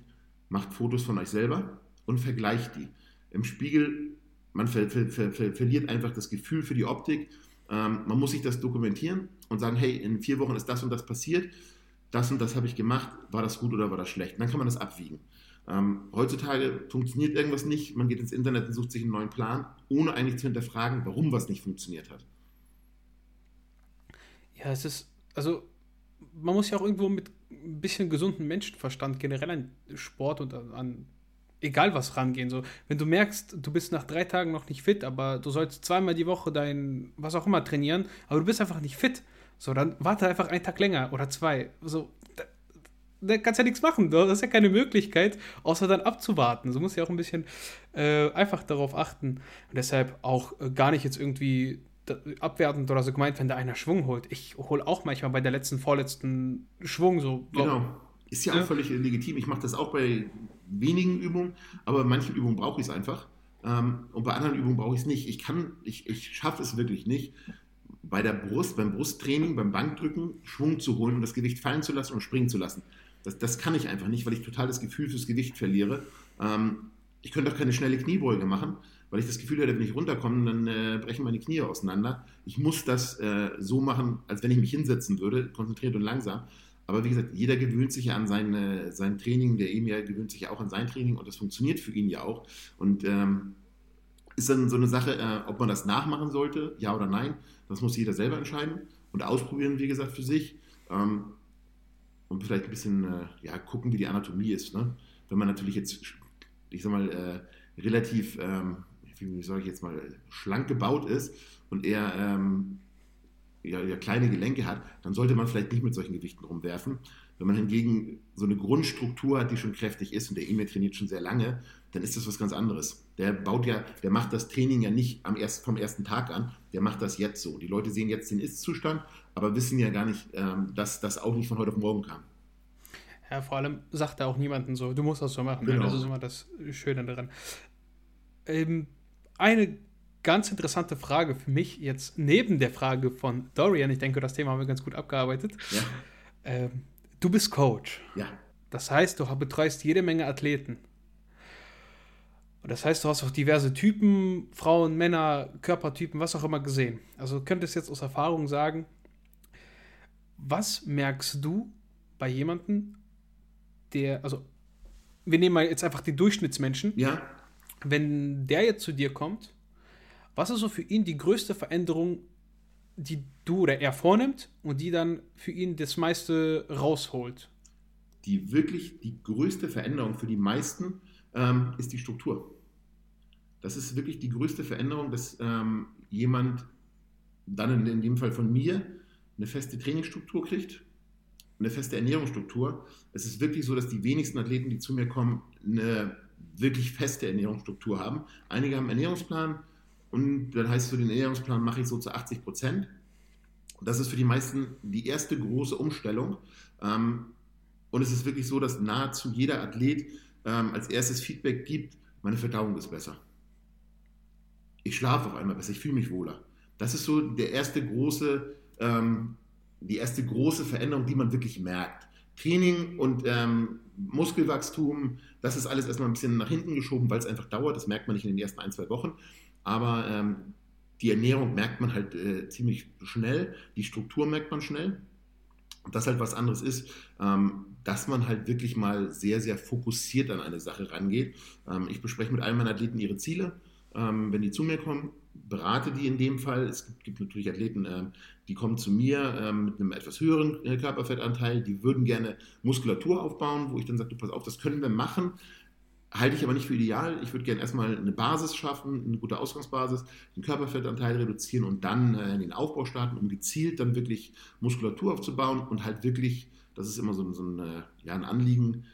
macht Fotos von euch selber und vergleicht die. Im Spiegel, man ver ver ver verliert einfach das Gefühl für die Optik. Ähm, man muss sich das dokumentieren und sagen, hey, in vier Wochen ist das und das passiert, das und das habe ich gemacht, war das gut oder war das schlecht? Dann kann man das abwiegen. Ähm, heutzutage funktioniert irgendwas nicht, man geht ins Internet und sucht sich einen neuen Plan, ohne eigentlich zu hinterfragen, warum was nicht funktioniert hat. Ja, es ist, also man muss ja auch irgendwo mit ein bisschen gesunden Menschenverstand generell an Sport und an, an egal was rangehen. So, wenn du merkst, du bist nach drei Tagen noch nicht fit, aber du sollst zweimal die Woche dein, was auch immer trainieren, aber du bist einfach nicht fit. So, dann warte einfach einen Tag länger oder zwei. So, da kannst ja nichts machen. Das ist ja keine Möglichkeit, außer dann abzuwarten. So muss ja auch ein bisschen äh, einfach darauf achten. Und deshalb auch äh, gar nicht jetzt irgendwie abwertend oder so gemeint, wenn da einer Schwung holt. Ich hole auch manchmal bei der letzten, vorletzten Schwung so. Genau. Ist ja auch ja. völlig legitim. Ich mache das auch bei wenigen Übungen, aber bei manchen Übungen brauche ich es einfach. Ähm, und bei anderen Übungen brauche ich es nicht. Ich kann, ich, ich schaffe es wirklich nicht, bei der Brust, beim Brusttraining, beim Bankdrücken Schwung zu holen und das Gewicht fallen zu lassen und springen zu lassen. Das, das kann ich einfach nicht, weil ich total das Gefühl fürs Gewicht verliere. Ähm, ich könnte auch keine schnelle Kniebeuge machen, weil ich das Gefühl hätte, wenn ich runterkomme, dann äh, brechen meine Knie auseinander. Ich muss das äh, so machen, als wenn ich mich hinsetzen würde, konzentriert und langsam. Aber wie gesagt, jeder gewöhnt sich ja an sein, äh, sein Training, der Emir gewöhnt sich ja auch an sein Training und das funktioniert für ihn ja auch. Und ähm, ist dann so eine Sache, äh, ob man das nachmachen sollte, ja oder nein. Das muss jeder selber entscheiden und ausprobieren, wie gesagt, für sich. Ähm, und vielleicht ein bisschen äh, ja, gucken, wie die Anatomie ist. Ne? Wenn man natürlich jetzt, ich sag mal, äh, relativ, ähm, wie soll ich jetzt mal, schlank gebaut ist und eher ähm, ja, ja, kleine Gelenke hat, dann sollte man vielleicht nicht mit solchen Gewichten rumwerfen. Wenn man hingegen so eine Grundstruktur hat, die schon kräftig ist und der Emir trainiert schon sehr lange, dann ist das was ganz anderes. Der baut ja, der macht das Training ja nicht am erst, vom ersten Tag an, der macht das jetzt so. Die Leute sehen jetzt den Ist-Zustand, aber wissen ja gar nicht, ähm, dass das auch nicht von heute auf morgen kam. Ja, vor allem sagt er auch niemanden so, du musst das so machen. Genau. Das ist immer das Schöne daran. Ähm, eine ganz interessante Frage für mich jetzt neben der Frage von Dorian, ich denke, das Thema haben wir ganz gut abgearbeitet. Ja. Ähm, du bist Coach. Ja. Das heißt, du betreust jede Menge Athleten. Und das heißt, du hast auch diverse Typen, Frauen, Männer, Körpertypen, was auch immer gesehen. Also du könntest jetzt aus Erfahrung sagen, was merkst du bei jemandem, der, also wir nehmen mal jetzt einfach den Durchschnittsmenschen. Ja. Wenn der jetzt zu dir kommt, was ist so für ihn die größte Veränderung, die du oder er vornimmt und die dann für ihn das meiste rausholt? Die wirklich die größte Veränderung für die meisten ähm, ist die Struktur. Das ist wirklich die größte Veränderung, dass ähm, jemand dann in, in dem Fall von mir eine feste Trainingsstruktur kriegt, eine feste Ernährungsstruktur. Es ist wirklich so, dass die wenigsten Athleten, die zu mir kommen, eine wirklich feste Ernährungsstruktur haben. Einige haben Ernährungsplan und dann heißt es so, den Ernährungsplan mache ich so zu 80 Prozent. Das ist für die meisten die erste große Umstellung. Ähm, und es ist wirklich so, dass nahezu jeder Athlet ähm, als erstes Feedback gibt, meine Verdauung ist besser. Ich schlafe auf einmal besser, ich fühle mich wohler. Das ist so der erste große, ähm, die erste große Veränderung, die man wirklich merkt. Training und Muskelwachstum, das ist alles erstmal ein bisschen nach hinten geschoben, weil es einfach dauert. Das merkt man nicht in den ersten ein, zwei Wochen. Aber ähm, die Ernährung merkt man halt äh, ziemlich schnell, die Struktur merkt man schnell. Und das halt was anderes ist, ähm, dass man halt wirklich mal sehr, sehr fokussiert an eine Sache rangeht. Ähm, ich bespreche mit allen meinen Athleten ihre Ziele. Ähm, wenn die zu mir kommen, berate die in dem Fall. Es gibt, gibt natürlich Athleten, äh, die kommen zu mir äh, mit einem etwas höheren äh, Körperfettanteil, die würden gerne Muskulatur aufbauen, wo ich dann sage, du pass auf, das können wir machen. Halte ich aber nicht für ideal. Ich würde gerne erstmal eine Basis schaffen, eine gute Ausgangsbasis, den Körperfettanteil reduzieren und dann äh, den Aufbau starten, um gezielt dann wirklich Muskulatur aufzubauen und halt wirklich, das ist immer so, so ein, äh, ja, ein Anliegen,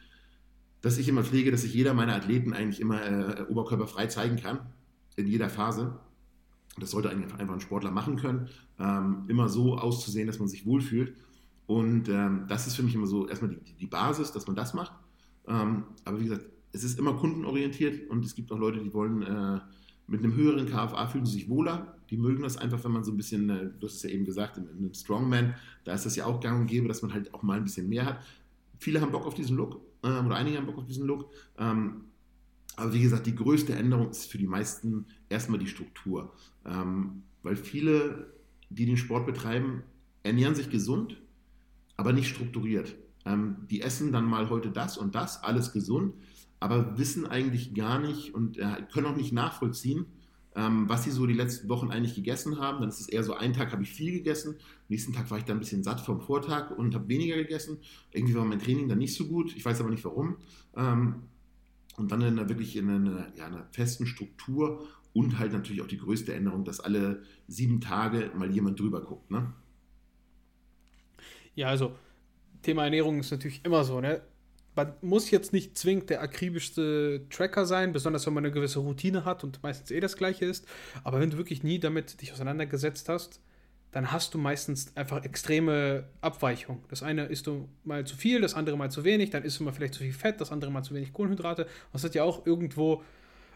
dass ich immer pflege, dass sich jeder meiner Athleten eigentlich immer äh, oberkörperfrei zeigen kann, in jeder Phase. Das sollte einfach ein Sportler machen können, ähm, immer so auszusehen, dass man sich wohlfühlt. Und ähm, das ist für mich immer so erstmal die, die Basis, dass man das macht. Ähm, aber wie gesagt, es ist immer kundenorientiert und es gibt auch Leute, die wollen äh, mit einem höheren KFA fühlen sich wohler. Die mögen das einfach, wenn man so ein bisschen, äh, du hast es ja eben gesagt, in, in einem Strongman, da ist das ja auch gang und gäbe, dass man halt auch mal ein bisschen mehr hat. Viele haben Bock auf diesen Look äh, oder einige haben Bock auf diesen Look. Ähm, aber wie gesagt, die größte Änderung ist für die meisten erstmal die Struktur. Ähm, weil viele, die den Sport betreiben, ernähren sich gesund, aber nicht strukturiert. Ähm, die essen dann mal heute das und das, alles gesund, aber wissen eigentlich gar nicht und äh, können auch nicht nachvollziehen, ähm, was sie so die letzten Wochen eigentlich gegessen haben. Dann ist es eher so, einen Tag habe ich viel gegessen, nächsten Tag war ich dann ein bisschen satt vom Vortag und habe weniger gegessen. Irgendwie war mein Training dann nicht so gut, ich weiß aber nicht warum. Ähm, und dann in einer, wirklich in einer, ja, einer festen Struktur und halt natürlich auch die größte Änderung, dass alle sieben Tage mal jemand drüber guckt. Ne? Ja, also Thema Ernährung ist natürlich immer so. Ne? Man muss jetzt nicht zwingend der akribischste Tracker sein, besonders wenn man eine gewisse Routine hat und meistens eh das gleiche ist. Aber wenn du wirklich nie damit dich auseinandergesetzt hast, dann hast du meistens einfach extreme Abweichungen. Das eine isst du mal zu viel, das andere mal zu wenig, dann isst du mal vielleicht zu viel Fett, das andere mal zu wenig Kohlenhydrate. Das hat ja auch irgendwo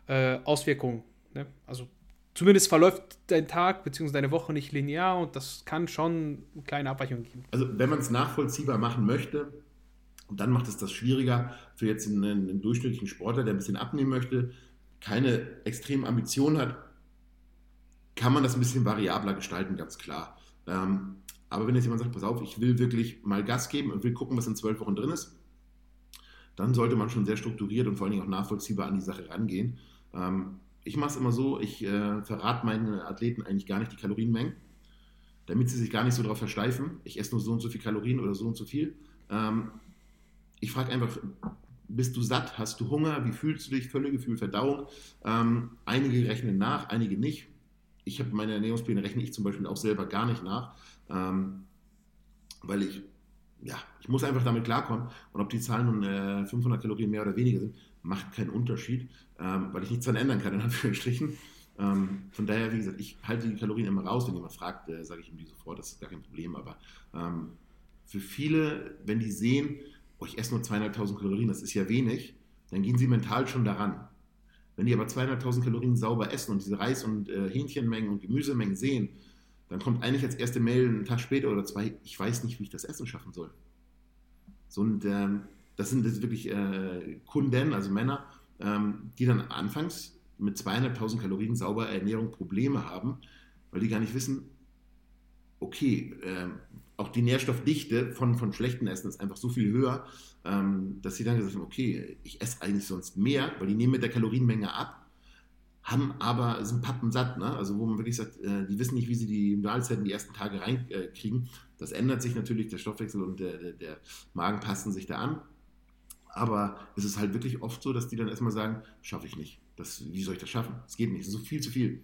äh, Auswirkungen. Ne? Also zumindest verläuft dein Tag bzw. deine Woche nicht linear und das kann schon kleine Abweichungen geben. Also wenn man es nachvollziehbar machen möchte, dann macht es das schwieriger für jetzt einen, einen durchschnittlichen Sportler, der ein bisschen abnehmen möchte, keine extremen Ambitionen hat, kann man das ein bisschen variabler gestalten, ganz klar. Ähm, aber wenn jetzt jemand sagt, pass auf, ich will wirklich mal Gas geben und will gucken, was in zwölf Wochen drin ist, dann sollte man schon sehr strukturiert und vor allen Dingen auch nachvollziehbar an die Sache rangehen. Ähm, ich mache es immer so, ich äh, verrate meinen Athleten eigentlich gar nicht die Kalorienmengen, damit sie sich gar nicht so darauf versteifen. Ich esse nur so und so viel Kalorien oder so und so viel. Ähm, ich frage einfach, bist du satt? Hast du Hunger? Wie fühlst du dich? Völlegefühl, Verdauung. Ähm, einige rechnen nach, einige nicht ich habe meine Ernährungspläne rechne ich zum Beispiel auch selber gar nicht nach, ähm, weil ich, ja, ich muss einfach damit klarkommen. Und ob die Zahlen nun äh, 500 Kalorien mehr oder weniger sind, macht keinen Unterschied, ähm, weil ich nichts daran ändern kann, in Anführungsstrichen. Ähm, von daher, wie gesagt, ich halte die Kalorien immer raus. Wenn jemand fragt, äh, sage ich ihm die sofort, das ist gar kein Problem. Aber ähm, für viele, wenn die sehen, oh, ich esse nur zweieinhalbtausend Kalorien, das ist ja wenig, dann gehen sie mental schon daran. Wenn die aber 200.000 Kalorien sauber essen und diese Reis- und äh, Hähnchenmengen und Gemüsemengen sehen, dann kommt eigentlich als erste Mail einen Tag später oder zwei, ich weiß nicht, wie ich das Essen schaffen soll. So, und ähm, das sind jetzt wirklich äh, Kunden, also Männer, ähm, die dann anfangs mit 200.000 Kalorien sauberer Ernährung Probleme haben, weil die gar nicht wissen, okay, äh, auch die Nährstoffdichte von, von schlechten Essen ist einfach so viel höher, ähm, dass sie dann gesagt haben, okay, ich esse eigentlich sonst mehr, weil die nehmen mit der Kalorienmenge ab, haben aber, sind pappensatt, ne? also wo man wirklich sagt, äh, die wissen nicht, wie sie die Mahlzeiten die ersten Tage reinkriegen. Äh, das ändert sich natürlich, der Stoffwechsel und der, der, der Magen passen sich da an. Aber es ist halt wirklich oft so, dass die dann erstmal sagen, schaffe ich nicht. Das, wie soll ich das schaffen? Es geht nicht, es ist so viel zu viel.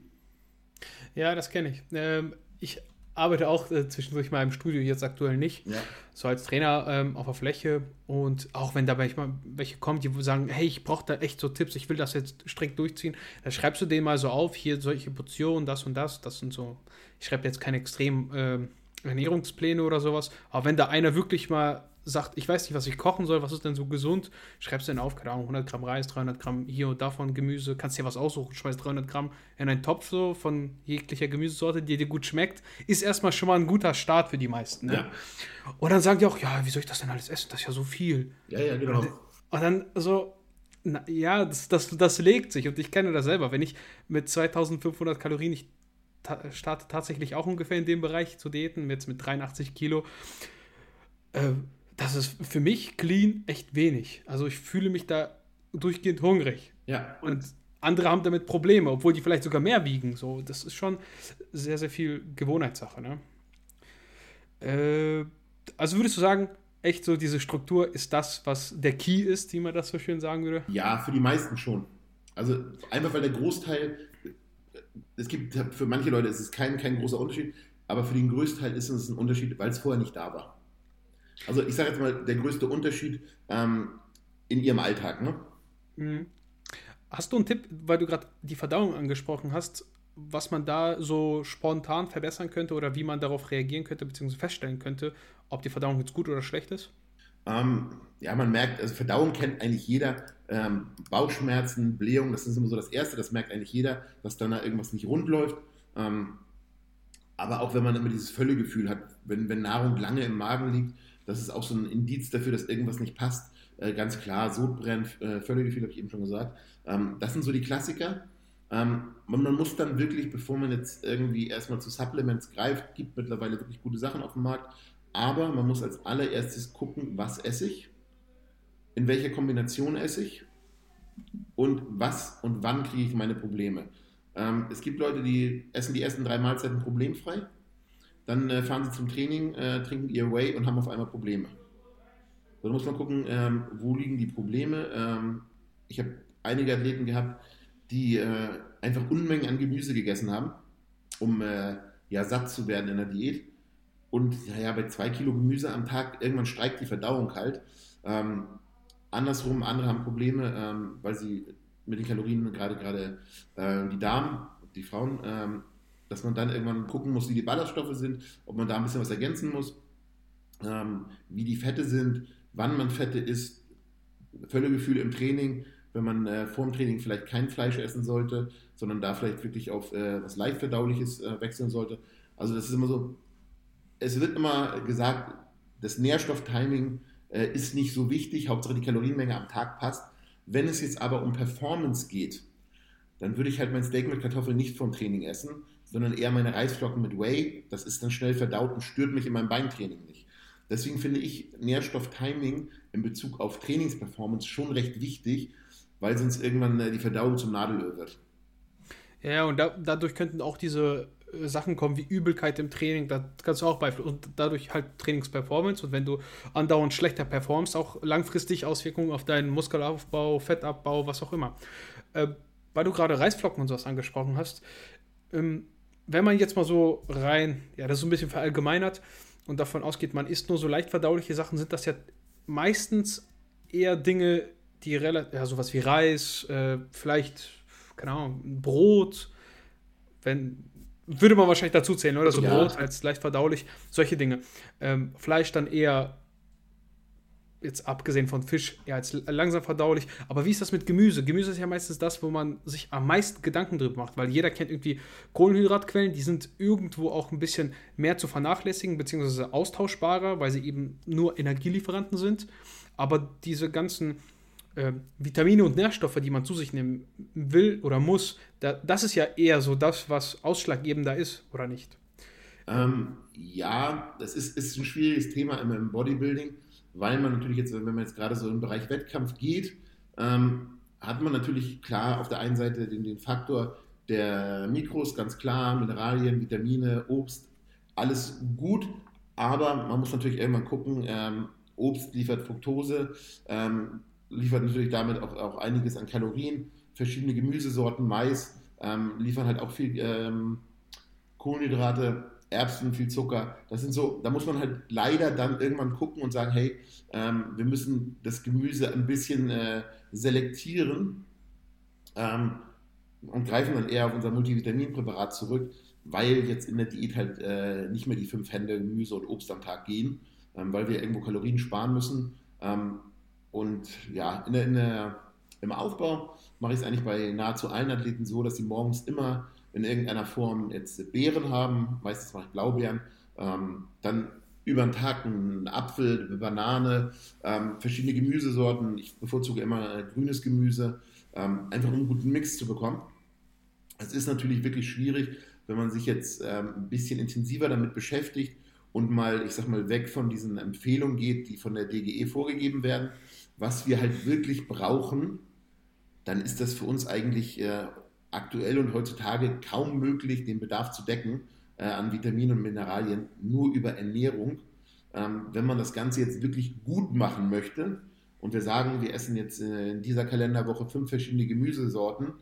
Ja, das kenne ich. Ähm, ich arbeite auch äh, zwischendurch mal im Studio, jetzt aktuell nicht. Ja. So als Trainer ähm, auf der Fläche. Und auch wenn da manchmal welche kommen, die sagen, hey, ich brauche da echt so Tipps, ich will das jetzt strikt durchziehen, dann schreibst du denen mal so auf, hier solche Portionen, das und das, das sind so. Ich schreibe jetzt keine extrem äh, Ernährungspläne oder sowas, aber wenn da einer wirklich mal sagt, ich weiß nicht, was ich kochen soll, was ist denn so gesund, schreibst du dann auf, keine Ahnung, 100 Gramm Reis, 300 Gramm hier und davon Gemüse, kannst dir was aussuchen, schmeißt 300 Gramm in einen Topf so von jeglicher Gemüsesorte, die dir gut schmeckt, ist erstmal schon mal ein guter Start für die meisten. Ne? Ja. Und dann sagen die auch, ja, wie soll ich das denn alles essen? Das ist ja so viel. Ja, ja, genau. Und, und dann so, na, ja, das, das, das legt sich und ich kenne das selber. Wenn ich mit 2500 Kalorien, ich ta starte tatsächlich auch ungefähr in dem Bereich zu diäten, jetzt mit 83 Kilo, äh, das ist für mich clean echt wenig. Also ich fühle mich da durchgehend hungrig. Ja. Und andere haben damit Probleme, obwohl die vielleicht sogar mehr wiegen. So, das ist schon sehr, sehr viel Gewohnheitssache. Ne? Äh, also würdest du sagen, echt so diese Struktur ist das, was der Key ist, wie man das so schön sagen würde? Ja, für die meisten schon. Also einfach weil der Großteil, es gibt für manche Leute ist es kein, kein großer Unterschied, aber für den größten Teil ist es ein Unterschied, weil es vorher nicht da war. Also ich sage jetzt mal, der größte Unterschied ähm, in ihrem Alltag. Ne? Mhm. Hast du einen Tipp, weil du gerade die Verdauung angesprochen hast, was man da so spontan verbessern könnte oder wie man darauf reagieren könnte, beziehungsweise feststellen könnte, ob die Verdauung jetzt gut oder schlecht ist? Ähm, ja, man merkt, also Verdauung kennt eigentlich jeder. Ähm, Bauchschmerzen, Blähung, das ist immer so das Erste, das merkt eigentlich jeder, dass dann da irgendwas nicht rund läuft. Ähm, aber auch wenn man immer dieses Völlegefühl hat, wenn, wenn Nahrung lange im Magen liegt, das ist auch so ein Indiz dafür, dass irgendwas nicht passt. Äh, ganz klar, Sodbrennen, äh, Völlegefühl, habe ich eben schon gesagt. Ähm, das sind so die Klassiker. Ähm, man, man, muss dann wirklich, bevor man jetzt irgendwie erstmal zu Supplements greift, gibt mittlerweile wirklich gute Sachen auf dem Markt. Aber man muss als allererstes gucken, was esse ich, in welcher Kombination esse ich und was und wann kriege ich meine Probleme. Ähm, es gibt Leute, die essen die ersten drei Mahlzeiten problemfrei dann äh, fahren sie zum Training, äh, trinken ihr Whey und haben auf einmal Probleme. So, da muss man gucken, ähm, wo liegen die Probleme. Ähm, ich habe einige Athleten gehabt, die äh, einfach Unmengen an Gemüse gegessen haben, um äh, ja, satt zu werden in der Diät. Und ja, bei zwei Kilo Gemüse am Tag, irgendwann steigt die Verdauung halt. Ähm, andersrum, andere haben Probleme, ähm, weil sie mit den Kalorien gerade gerade äh, die Damen, die Frauen, ähm, dass man dann irgendwann gucken muss, wie die Ballaststoffe sind, ob man da ein bisschen was ergänzen muss, ähm, wie die Fette sind, wann man Fette isst, Völlegefühl im Training, wenn man äh, vor dem Training vielleicht kein Fleisch essen sollte, sondern da vielleicht wirklich auf äh, was Leichtverdauliches äh, wechseln sollte. Also das ist immer so, es wird immer gesagt, das Nährstofftiming äh, ist nicht so wichtig, Hauptsache die Kalorienmenge am Tag passt. Wenn es jetzt aber um Performance geht, dann würde ich halt mein Steak mit Kartoffeln nicht vom Training essen, sondern eher meine Reisflocken mit Whey. Das ist dann schnell verdaut und stört mich in meinem Beintraining nicht. Deswegen finde ich Nährstofftiming in Bezug auf Trainingsperformance schon recht wichtig, weil sonst irgendwann äh, die Verdauung zum Nadelöhr wird. Ja, und da, dadurch könnten auch diese äh, Sachen kommen wie Übelkeit im Training, da kannst du auch beeinflussen und dadurch halt Trainingsperformance und wenn du andauernd schlechter performst, auch langfristig Auswirkungen auf deinen Muskelaufbau, Fettabbau, was auch immer. Äh, weil du gerade Reisflocken und sowas angesprochen hast, ähm, wenn man jetzt mal so rein, ja, das ist so ein bisschen verallgemeinert und davon ausgeht, man isst nur so leicht verdauliche Sachen, sind das ja meistens eher Dinge, die relativ, ja, sowas wie Reis, äh, vielleicht, keine Ahnung, Brot, wenn, würde man wahrscheinlich dazu zählen, oder? So ja. Brot als leicht verdaulich, solche Dinge. Ähm, Fleisch dann eher jetzt abgesehen von Fisch, eher als langsam verdaulich. Aber wie ist das mit Gemüse? Gemüse ist ja meistens das, wo man sich am meisten Gedanken drüber macht, weil jeder kennt irgendwie Kohlenhydratquellen, die sind irgendwo auch ein bisschen mehr zu vernachlässigen, beziehungsweise austauschbarer, weil sie eben nur Energielieferanten sind. Aber diese ganzen äh, Vitamine und Nährstoffe, die man zu sich nehmen will oder muss, da, das ist ja eher so das, was ausschlaggebender ist, oder nicht? Ähm, ja, das ist, ist ein schwieriges Thema im Bodybuilding weil man natürlich jetzt, wenn man jetzt gerade so im Bereich Wettkampf geht, ähm, hat man natürlich klar auf der einen Seite den, den Faktor der Mikros, ganz klar, Mineralien, Vitamine, Obst, alles gut, aber man muss natürlich irgendwann gucken, ähm, Obst liefert Fructose, ähm, liefert natürlich damit auch, auch einiges an Kalorien, verschiedene Gemüsesorten, Mais ähm, liefern halt auch viel ähm, Kohlenhydrate, Erbsen, viel Zucker. Das sind so, da muss man halt leider dann irgendwann gucken und sagen, hey, ähm, wir müssen das Gemüse ein bisschen äh, selektieren ähm, und greifen dann eher auf unser Multivitaminpräparat zurück, weil jetzt in der Diät halt äh, nicht mehr die fünf Hände Gemüse und Obst am Tag gehen, ähm, weil wir irgendwo Kalorien sparen müssen. Ähm, und ja, in der, in der, im Aufbau mache ich es eigentlich bei nahezu allen Athleten so, dass sie morgens immer in irgendeiner Form jetzt Beeren haben, meistens mache ich Blaubeeren, ähm, dann über den Tag einen Apfel, eine Banane, ähm, verschiedene Gemüsesorten. Ich bevorzuge immer grünes Gemüse, ähm, einfach um einen guten Mix zu bekommen. Es ist natürlich wirklich schwierig, wenn man sich jetzt ähm, ein bisschen intensiver damit beschäftigt und mal, ich sag mal, weg von diesen Empfehlungen geht, die von der DGE vorgegeben werden, was wir halt wirklich brauchen, dann ist das für uns eigentlich äh, aktuell und heutzutage kaum möglich, den Bedarf zu decken äh, an Vitaminen und Mineralien nur über Ernährung. Ähm, wenn man das Ganze jetzt wirklich gut machen möchte und wir sagen, wir essen jetzt äh, in dieser Kalenderwoche fünf verschiedene Gemüsesorten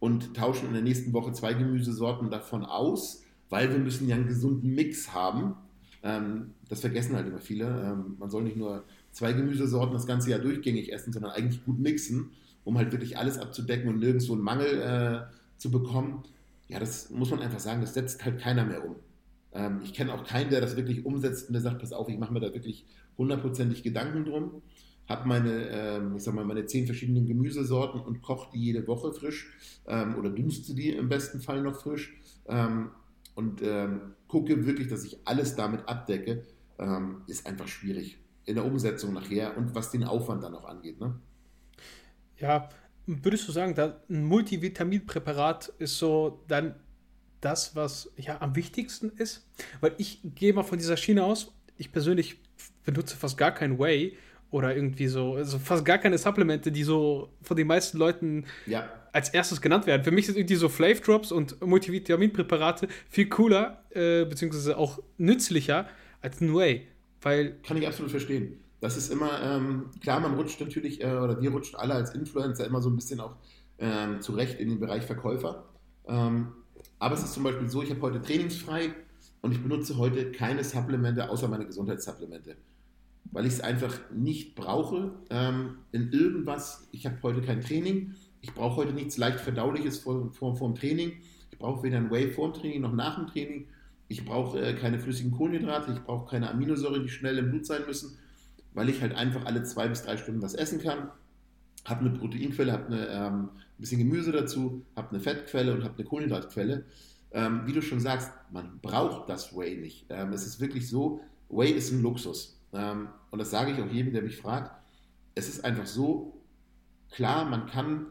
und tauschen in der nächsten Woche zwei Gemüsesorten davon aus, weil wir müssen ja einen gesunden Mix haben. Ähm, das vergessen halt immer viele. Ähm, man soll nicht nur zwei Gemüsesorten das ganze Jahr durchgängig essen, sondern eigentlich gut mixen um halt wirklich alles abzudecken und nirgendwo einen Mangel äh, zu bekommen, ja, das muss man einfach sagen, das setzt halt keiner mehr um. Ähm, ich kenne auch keinen, der das wirklich umsetzt und der sagt, pass auf, ich mache mir da wirklich hundertprozentig Gedanken drum, habe meine, ähm, ich sag mal, meine zehn verschiedenen Gemüsesorten und koche die jede Woche frisch ähm, oder dünste die im besten Fall noch frisch ähm, und ähm, gucke wirklich, dass ich alles damit abdecke, ähm, ist einfach schwierig in der Umsetzung nachher und was den Aufwand dann auch angeht. Ne? Ja, würdest du sagen, ein Multivitaminpräparat ist so dann das, was ja am wichtigsten ist? Weil ich gehe mal von dieser Schiene aus, ich persönlich benutze fast gar kein Whey oder irgendwie so, also fast gar keine Supplemente, die so von den meisten Leuten ja. als erstes genannt werden. Für mich sind irgendwie so Flav Drops und Multivitaminpräparate viel cooler, äh, beziehungsweise auch nützlicher als ein Whey. Weil Kann ich absolut verstehen das ist immer, ähm, klar, man rutscht natürlich, äh, oder wir rutschen alle als Influencer immer so ein bisschen auch ähm, zurecht in den Bereich Verkäufer. Ähm, aber es ist zum Beispiel so, ich habe heute trainingsfrei und ich benutze heute keine Supplemente außer meine Gesundheitssupplemente. Weil ich es einfach nicht brauche ähm, in irgendwas. Ich habe heute kein Training. Ich brauche heute nichts leicht Verdauliches vor, vor, vor dem Training. Ich brauche weder ein Whey vor dem Training noch nach dem Training. Ich brauche äh, keine flüssigen Kohlenhydrate. Ich brauche keine Aminosäuren, die schnell im Blut sein müssen weil ich halt einfach alle zwei bis drei Stunden was essen kann. Habe eine Proteinquelle, habe eine, ähm, ein bisschen Gemüse dazu, habe eine Fettquelle und habe eine Kohlenhydratquelle. Ähm, wie du schon sagst, man braucht das Whey nicht. Ähm, es ist wirklich so, Whey ist ein Luxus. Ähm, und das sage ich auch jedem, der mich fragt. Es ist einfach so, klar, man kann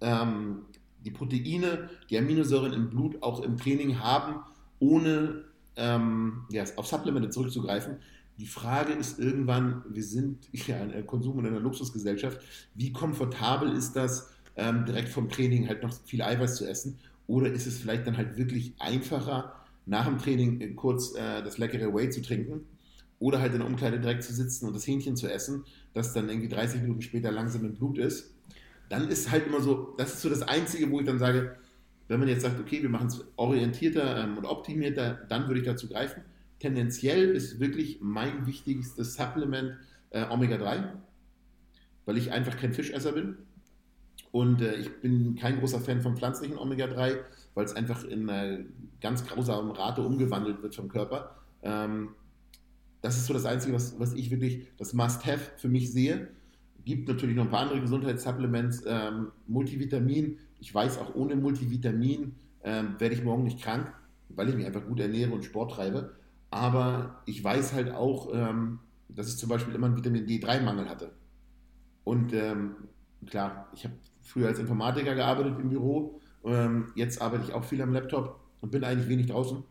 ähm, die Proteine, die Aminosäuren im Blut auch im Training haben, ohne ähm, ja, auf Supplemente zurückzugreifen. Die Frage ist irgendwann, wir sind ja ein Konsum- und eine Luxusgesellschaft, wie komfortabel ist das, ähm, direkt vom Training halt noch viel Eiweiß zu essen? Oder ist es vielleicht dann halt wirklich einfacher, nach dem Training kurz äh, das leckere Whey zu trinken oder halt in der Umkleide direkt zu sitzen und das Hähnchen zu essen, das dann irgendwie 30 Minuten später langsam im Blut ist? Dann ist halt immer so, das ist so das Einzige, wo ich dann sage, wenn man jetzt sagt, okay, wir machen es orientierter ähm, und optimierter, dann würde ich dazu greifen tendenziell ist wirklich mein wichtigstes Supplement äh, Omega-3, weil ich einfach kein Fischesser bin. Und äh, ich bin kein großer Fan von pflanzlichen Omega-3, weil es einfach in einer ganz grausamen Rate umgewandelt wird vom Körper. Ähm, das ist so das Einzige, was, was ich wirklich das Must-Have für mich sehe. Gibt natürlich noch ein paar andere Gesundheitssupplements, ähm, Multivitamin. Ich weiß, auch ohne Multivitamin ähm, werde ich morgen nicht krank, weil ich mich einfach gut ernähre und Sport treibe. Aber ich weiß halt auch, ähm, dass ich zum Beispiel immer einen Vitamin D3-Mangel hatte. Und ähm, klar, ich habe früher als Informatiker gearbeitet im Büro. Ähm, jetzt arbeite ich auch viel am Laptop und bin eigentlich wenig draußen.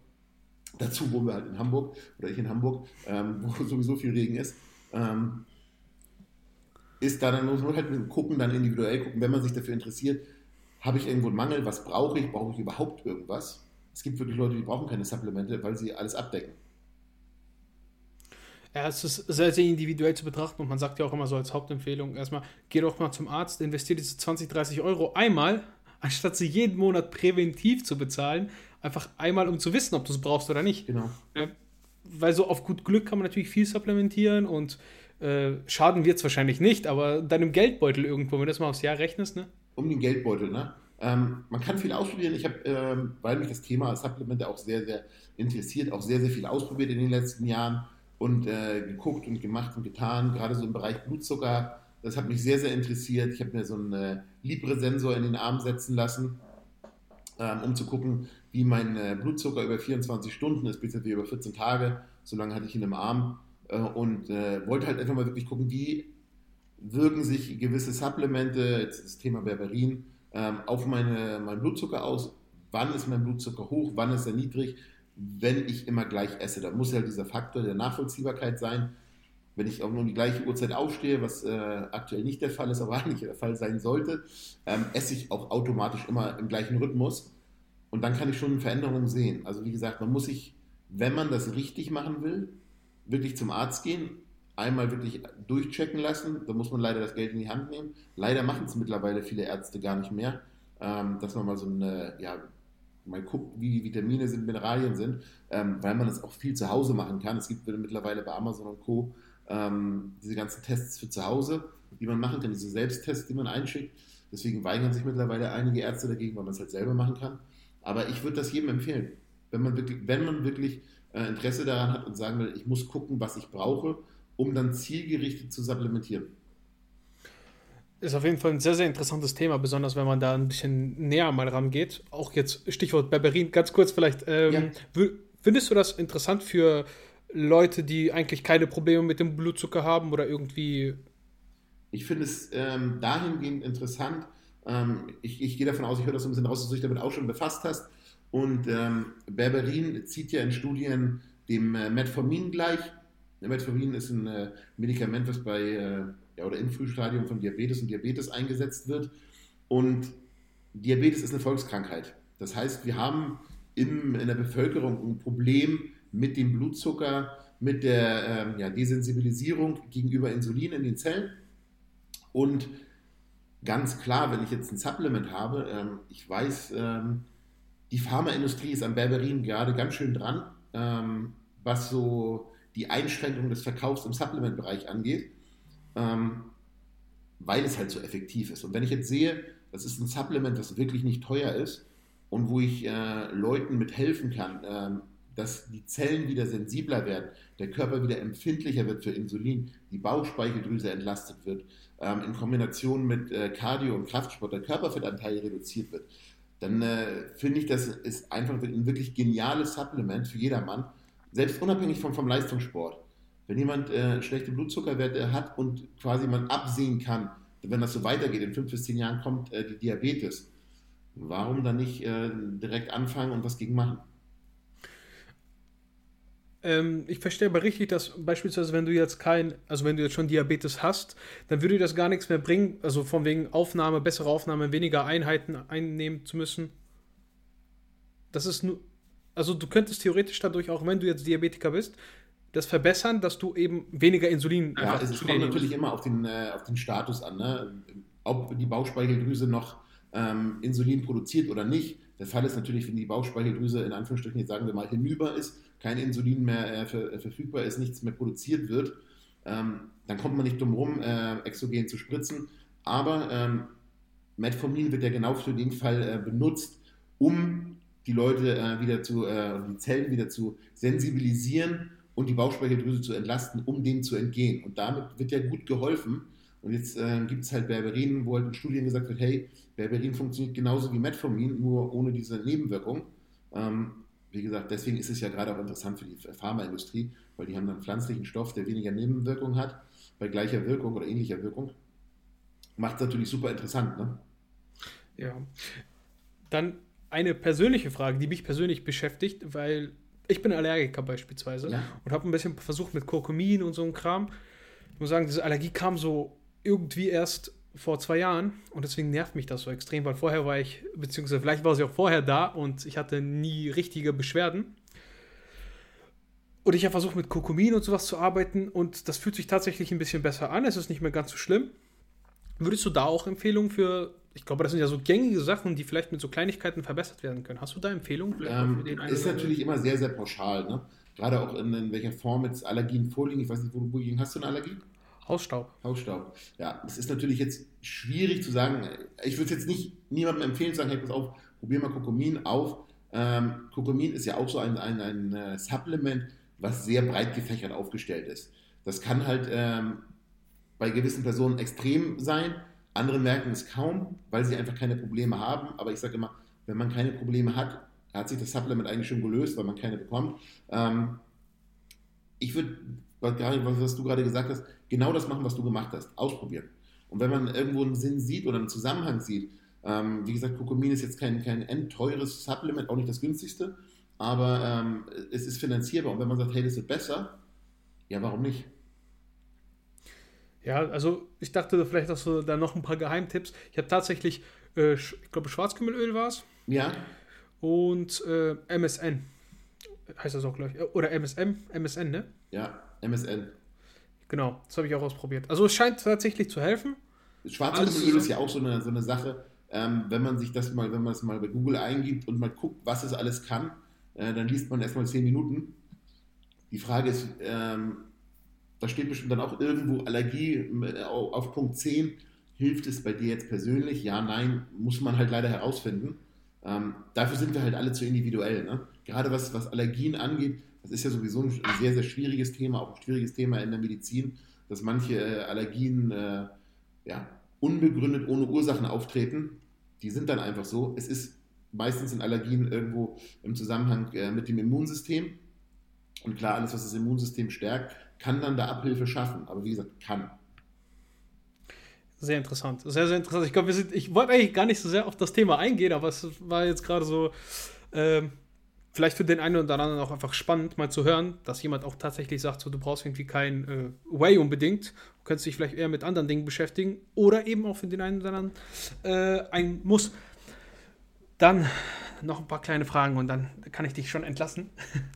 Dazu wohnen wir halt in Hamburg oder ich in Hamburg, ähm, wo sowieso viel Regen ist. Ähm, ist da, dann muss man halt gucken, dann individuell gucken, wenn man sich dafür interessiert, habe ich irgendwo einen Mangel, was brauche ich, brauche ich überhaupt irgendwas? Es gibt wirklich Leute, die brauchen keine Supplemente, weil sie alles abdecken. Ja, es ist sehr, sehr individuell zu betrachten und man sagt ja auch immer so als Hauptempfehlung erstmal, geh doch mal zum Arzt, investier diese 20, 30 Euro einmal, anstatt sie jeden Monat präventiv zu bezahlen, einfach einmal, um zu wissen, ob du es brauchst oder nicht. Genau. Ja, weil so auf gut Glück kann man natürlich viel supplementieren und äh, schaden wird es wahrscheinlich nicht, aber deinem Geldbeutel irgendwo, wenn du das mal aufs Jahr rechnest, ne? Um den Geldbeutel, ne? Ähm, man kann viel ausprobieren. Ich habe, ähm, weil mich das Thema Supplemente auch sehr, sehr interessiert, auch sehr, sehr viel ausprobiert in den letzten Jahren und äh, geguckt und gemacht und getan, gerade so im Bereich Blutzucker. Das hat mich sehr, sehr interessiert. Ich habe mir so einen äh, Libre-Sensor in den Arm setzen lassen, ähm, um zu gucken, wie mein äh, Blutzucker über 24 Stunden ist, beziehungsweise über 14 Tage. So lange hatte ich ihn im Arm äh, und äh, wollte halt einfach mal wirklich gucken, wie wirken sich gewisse Supplemente, jetzt das Thema Berberin, ähm, auf meine, meinen Blutzucker aus. Wann ist mein Blutzucker hoch, wann ist er niedrig, wenn ich immer gleich esse. Da muss ja dieser Faktor der Nachvollziehbarkeit sein. Wenn ich auch nur um die gleiche Uhrzeit aufstehe, was äh, aktuell nicht der Fall ist, aber eigentlich der Fall sein sollte, ähm, esse ich auch automatisch immer im gleichen Rhythmus. Und dann kann ich schon Veränderungen sehen. Also wie gesagt, man muss sich, wenn man das richtig machen will, wirklich zum Arzt gehen, einmal wirklich durchchecken lassen. Da muss man leider das Geld in die Hand nehmen. Leider machen es mittlerweile viele Ärzte gar nicht mehr, ähm, dass man mal so eine, ja, mal guckt, wie die Vitamine sind, Mineralien sind, ähm, weil man das auch viel zu Hause machen kann. Es gibt mittlerweile bei Amazon und Co. Ähm, diese ganzen Tests für zu Hause, die man machen kann, diese Selbsttests, die man einschickt. Deswegen weigern sich mittlerweile einige Ärzte dagegen, weil man es halt selber machen kann. Aber ich würde das jedem empfehlen. Wenn man wirklich, wenn man wirklich äh, Interesse daran hat und sagen will, ich muss gucken, was ich brauche um dann zielgerichtet zu supplementieren. Ist auf jeden Fall ein sehr, sehr interessantes Thema, besonders wenn man da ein bisschen näher mal rangeht. Auch jetzt Stichwort Berberin, ganz kurz vielleicht. Ähm, ja. Findest du das interessant für Leute, die eigentlich keine Probleme mit dem Blutzucker haben oder irgendwie? Ich finde es ähm, dahingehend interessant. Ähm, ich, ich, gehe davon aus, ich höre das so ein bisschen raus, dass du dich damit auch schon befasst hast. Und ähm, Berberin zieht ja in Studien dem äh, Metformin gleich. Metformin ist ein äh, Medikament, was bei äh, ja, oder im Frühstadium von Diabetes und Diabetes eingesetzt wird. Und Diabetes ist eine Volkskrankheit. Das heißt, wir haben im, in der Bevölkerung ein Problem mit dem Blutzucker, mit der ähm, ja, Desensibilisierung gegenüber Insulin in den Zellen. Und ganz klar, wenn ich jetzt ein Supplement habe, ähm, ich weiß, ähm, die Pharmaindustrie ist am Berberin gerade ganz schön dran, ähm, was so die Einschränkung des Verkaufs im Supplement-Bereich angeht, ähm, weil es halt so effektiv ist. Und wenn ich jetzt sehe, das ist ein Supplement, das wirklich nicht teuer ist und wo ich äh, Leuten mit helfen kann, äh, dass die Zellen wieder sensibler werden, der Körper wieder empfindlicher wird für Insulin, die Bauchspeicheldrüse entlastet wird, ähm, in Kombination mit äh, Cardio und Kraftsport der Körperfettanteil reduziert wird, dann äh, finde ich, das ist einfach ein wirklich geniales Supplement für jedermann selbst unabhängig vom, vom Leistungssport, wenn jemand äh, schlechte Blutzuckerwerte hat und quasi man absehen kann, wenn das so weitergeht, in fünf bis zehn Jahren kommt äh, die Diabetes, warum dann nicht äh, direkt anfangen und was gegen machen? Ähm, ich verstehe aber richtig, dass beispielsweise, wenn du jetzt kein, also wenn du jetzt schon Diabetes hast, dann würde das gar nichts mehr bringen, also von wegen Aufnahme, bessere Aufnahme, weniger Einheiten einnehmen zu müssen. Das ist nur, also du könntest theoretisch dadurch, auch wenn du jetzt Diabetiker bist, das verbessern, dass du eben weniger Insulin Ja, es kommt natürlich immer auf den, äh, auf den Status an, ne? ob die Bauchspeicheldrüse noch ähm, Insulin produziert oder nicht. Der Fall ist natürlich, wenn die Bauchspeicheldrüse in Anführungsstrichen jetzt sagen wir mal hinüber ist, kein Insulin mehr äh, ver, äh, verfügbar ist, nichts mehr produziert wird, ähm, dann kommt man nicht drum herum, äh, Exogen zu spritzen. Aber ähm, Metformin wird ja genau für den Fall äh, benutzt, um die Leute äh, wieder zu, die Zellen wieder zu sensibilisieren und die Bauchspeicheldrüse zu entlasten, um dem zu entgehen. Und damit wird ja gut geholfen. Und jetzt äh, gibt es halt Berberin, wo halt in Studien gesagt wird, hey, Berberin funktioniert genauso wie Metformin, nur ohne diese Nebenwirkung. Ähm, wie gesagt, deswegen ist es ja gerade auch interessant für die Pharmaindustrie, weil die haben dann pflanzlichen Stoff, der weniger Nebenwirkungen hat, bei gleicher Wirkung oder ähnlicher Wirkung. Macht es natürlich super interessant, ne? Ja. Dann eine persönliche Frage, die mich persönlich beschäftigt, weil ich bin Allergiker beispielsweise ja. und habe ein bisschen versucht mit Kurkumin und so einem Kram. Ich muss sagen, diese Allergie kam so irgendwie erst vor zwei Jahren und deswegen nervt mich das so extrem, weil vorher war ich, beziehungsweise vielleicht war sie auch vorher da und ich hatte nie richtige Beschwerden. Und ich habe versucht mit Kokomin und sowas zu arbeiten und das fühlt sich tatsächlich ein bisschen besser an. Es ist nicht mehr ganz so schlimm. Würdest du da auch Empfehlungen für, ich glaube, das sind ja so gängige Sachen, die vielleicht mit so Kleinigkeiten verbessert werden können. Hast du da Empfehlungen? Ähm, ist natürlich immer sehr, sehr pauschal. Ne? Gerade auch in, in, welcher Form jetzt Allergien vorliegen. Ich weiß nicht, wo, wo hast du eine Allergie? Hausstaub. Hausstaub. Ja, es ist natürlich jetzt schwierig zu sagen. Ich würde es jetzt nicht niemandem empfehlen, zu sagen, hey, pass auf, probier mal Kokomin auf. Ähm, Kokomin ist ja auch so ein, ein, ein, ein Supplement, was sehr breit gefächert aufgestellt ist. Das kann halt ähm, bei gewissen Personen extrem sein. Andere merken es kaum, weil sie einfach keine Probleme haben. Aber ich sage immer, wenn man keine Probleme hat, hat sich das Supplement eigentlich schon gelöst, weil man keine bekommt. Ähm, ich würde, was du gerade gesagt hast, genau das machen, was du gemacht hast. Ausprobieren. Und wenn man irgendwo einen Sinn sieht oder einen Zusammenhang sieht, ähm, wie gesagt, Kokomin ist jetzt kein, kein endteures Supplement, auch nicht das günstigste, aber ähm, es ist finanzierbar. Und wenn man sagt, hey, das wird besser, ja, warum nicht? Ja, also ich dachte, vielleicht hast du da noch ein paar Geheimtipps. Ich habe tatsächlich, äh, ich glaube, Schwarzkümmelöl war es. Ja. Und äh, MSN. Heißt das auch, glaube ich. Oder MSM, MSN, ne? Ja, MSN. Genau, das habe ich auch ausprobiert. Also es scheint tatsächlich zu helfen. Schwarzkümmelöl ist ja auch so eine, so eine Sache, ähm, wenn man sich das mal, wenn man es mal bei Google eingibt und mal guckt, was es alles kann, äh, dann liest man erstmal zehn Minuten. Die Frage ist, ähm, da steht bestimmt dann auch irgendwo Allergie äh, auf Punkt 10. Hilft es bei dir jetzt persönlich? Ja, nein, muss man halt leider herausfinden. Ähm, dafür sind wir halt alle zu individuell. Ne? Gerade was, was Allergien angeht, das ist ja sowieso ein sehr, sehr schwieriges Thema, auch ein schwieriges Thema in der Medizin, dass manche äh, Allergien äh, ja, unbegründet ohne Ursachen auftreten. Die sind dann einfach so. Es ist meistens sind Allergien irgendwo im Zusammenhang äh, mit dem Immunsystem. Und klar, alles, was das Immunsystem stärkt, kann dann da Abhilfe schaffen. Aber wie gesagt, kann. Sehr interessant. Sehr, sehr interessant. Ich glaube, wir sind, ich wollte eigentlich gar nicht so sehr auf das Thema eingehen, aber es war jetzt gerade so, ähm, vielleicht für den einen oder anderen auch einfach spannend, mal zu hören, dass jemand auch tatsächlich sagt, so, du brauchst irgendwie kein äh, Way unbedingt. Du könntest dich vielleicht eher mit anderen Dingen beschäftigen oder eben auch für den einen oder anderen äh, ein Muss. Dann noch ein paar kleine Fragen und dann kann ich dich schon entlassen.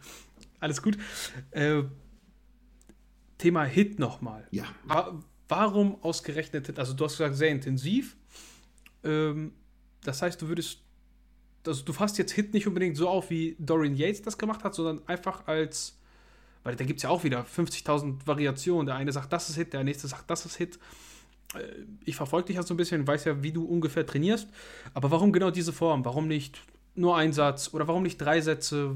Alles gut. Äh, Thema Hit nochmal. Ja. Wa warum ausgerechnet Hit? Also du hast gesagt, sehr intensiv. Ähm, das heißt, du würdest, also du fasst jetzt Hit nicht unbedingt so auf, wie Dorian Yates das gemacht hat, sondern einfach als, weil da gibt es ja auch wieder 50.000 Variationen. Der eine sagt, das ist Hit, der nächste sagt, das ist Hit. Äh, ich verfolge dich ja so ein bisschen, weiß ja, wie du ungefähr trainierst. Aber warum genau diese Form? Warum nicht nur ein Satz oder warum nicht drei Sätze?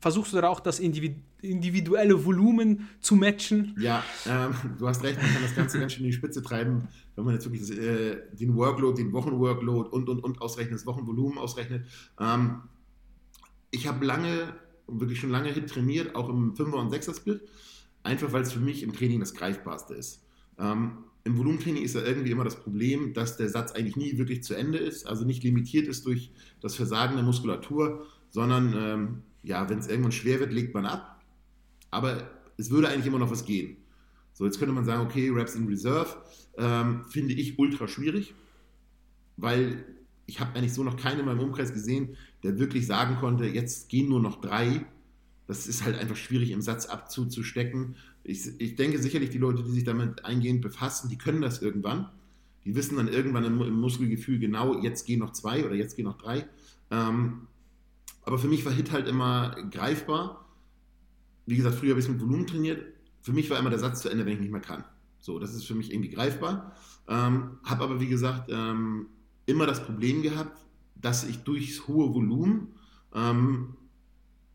Versuchst du da auch das individuelle Volumen zu matchen? Ja, ähm, du hast recht, man kann das Ganze ganz schön in die Spitze treiben, wenn man jetzt wirklich äh, den Workload, den Wochenworkload und, und, und ausrechnet, das Wochenvolumen ausrechnet. Ähm, ich habe lange, wirklich schon lange Hit trainiert, auch im 5er und 6er Split, einfach weil es für mich im Training das Greifbarste ist. Ähm, Im Volumentraining ist ja irgendwie immer das Problem, dass der Satz eigentlich nie wirklich zu Ende ist, also nicht limitiert ist durch das Versagen der Muskulatur, sondern ähm, ja, wenn es irgendwann schwer wird, legt man ab. Aber es würde eigentlich immer noch was gehen. So, jetzt könnte man sagen, okay, Raps in Reserve ähm, finde ich ultra schwierig, weil ich habe eigentlich so noch keinen in meinem Umkreis gesehen, der wirklich sagen konnte, jetzt gehen nur noch drei. Das ist halt einfach schwierig im Satz abzustecken. Ich, ich denke sicherlich, die Leute, die sich damit eingehend befassen, die können das irgendwann. Die wissen dann irgendwann im, im Muskelgefühl genau, jetzt gehen noch zwei oder jetzt gehen noch drei. Ähm, aber für mich war Hit halt immer greifbar. Wie gesagt, früher habe ich es mit Volumen trainiert. Für mich war immer der Satz zu Ende, wenn ich nicht mehr kann. So, das ist für mich irgendwie greifbar. Ähm, habe aber, wie gesagt, ähm, immer das Problem gehabt, dass ich durchs hohe Volumen ähm,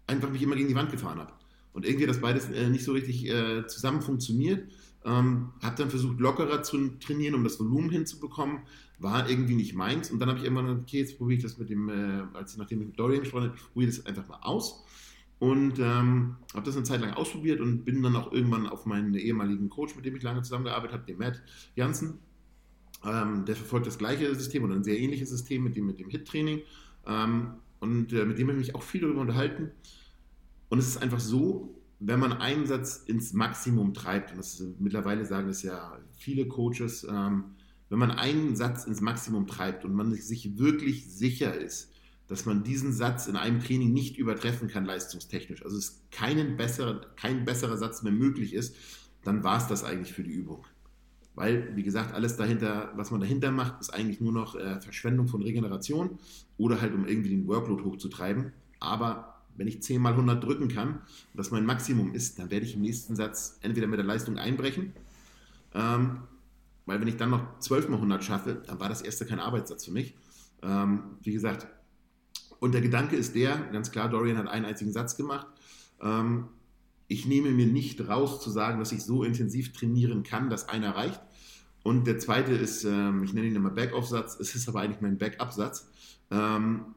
einfach mich immer gegen die Wand gefahren habe. Und irgendwie das beides äh, nicht so richtig äh, zusammen funktioniert. Ähm, habe dann versucht, lockerer zu trainieren, um das Volumen hinzubekommen war irgendwie nicht meins. Und dann habe ich irgendwann gesagt, okay, jetzt probiere ich das mit dem, äh, als ich nachdem ich mit Dorian gesprochen habe, ich probiere das einfach mal aus. Und ähm, habe das eine Zeit lang ausprobiert und bin dann auch irgendwann auf meinen ehemaligen Coach, mit dem ich lange zusammengearbeitet habe, den Matt Janssen. Ähm, der verfolgt das gleiche System oder ein sehr ähnliches System mit dem, mit dem HIT-Training. Ähm, und äh, mit dem habe ich mich auch viel darüber unterhalten. Und es ist einfach so, wenn man einen Satz ins Maximum treibt, und das mittlerweile sagen es ja viele Coaches, ähm, wenn man einen Satz ins Maximum treibt und man sich wirklich sicher ist, dass man diesen Satz in einem Training nicht übertreffen kann leistungstechnisch, also es keinen besseren, kein besserer Satz mehr möglich ist, dann war es das eigentlich für die Übung. Weil, wie gesagt, alles dahinter, was man dahinter macht, ist eigentlich nur noch äh, Verschwendung von Regeneration oder halt, um irgendwie den Workload hochzutreiben. Aber wenn ich 10 mal 100 drücken kann das mein Maximum ist, dann werde ich im nächsten Satz entweder mit der Leistung einbrechen, ähm, weil wenn ich dann noch 12 mal 100 schaffe, dann war das erste kein Arbeitssatz für mich. Ähm, wie gesagt, und der Gedanke ist der, ganz klar, Dorian hat einen einzigen Satz gemacht. Ähm, ich nehme mir nicht raus zu sagen, dass ich so intensiv trainieren kann, dass einer reicht. Und der zweite ist, ähm, ich nenne ihn immer Back-Off-Satz, es ist aber eigentlich mein Back-Up-Satz. Ähm,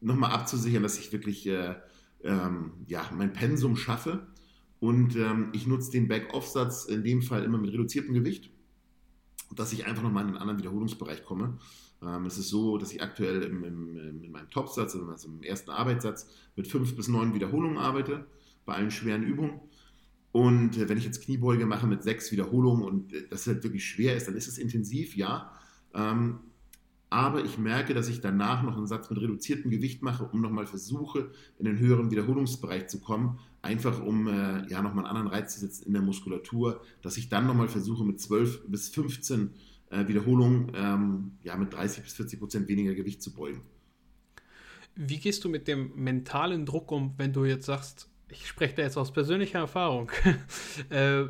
nochmal abzusichern, dass ich wirklich äh, ähm, ja, mein Pensum schaffe. Und ähm, ich nutze den Back-Off-Satz in dem Fall immer mit reduziertem Gewicht, dass ich einfach nochmal in einen anderen Wiederholungsbereich komme. Ähm, es ist so, dass ich aktuell im, im, in meinem Top-Satz, also im ersten Arbeitssatz, mit fünf bis neun Wiederholungen arbeite, bei allen schweren Übungen. Und äh, wenn ich jetzt Kniebeuge mache mit sechs Wiederholungen und äh, das halt wirklich schwer ist, dann ist es intensiv, ja. Ähm, aber ich merke, dass ich danach noch einen Satz mit reduziertem Gewicht mache, um nochmal versuche, in den höheren Wiederholungsbereich zu kommen, einfach um äh, ja nochmal einen anderen Reiz zu setzen in der Muskulatur, dass ich dann nochmal versuche, mit 12 bis 15 äh, Wiederholungen ähm, ja, mit 30 bis 40 Prozent weniger Gewicht zu beugen. Wie gehst du mit dem mentalen Druck um, wenn du jetzt sagst, ich spreche da jetzt aus persönlicher Erfahrung, äh,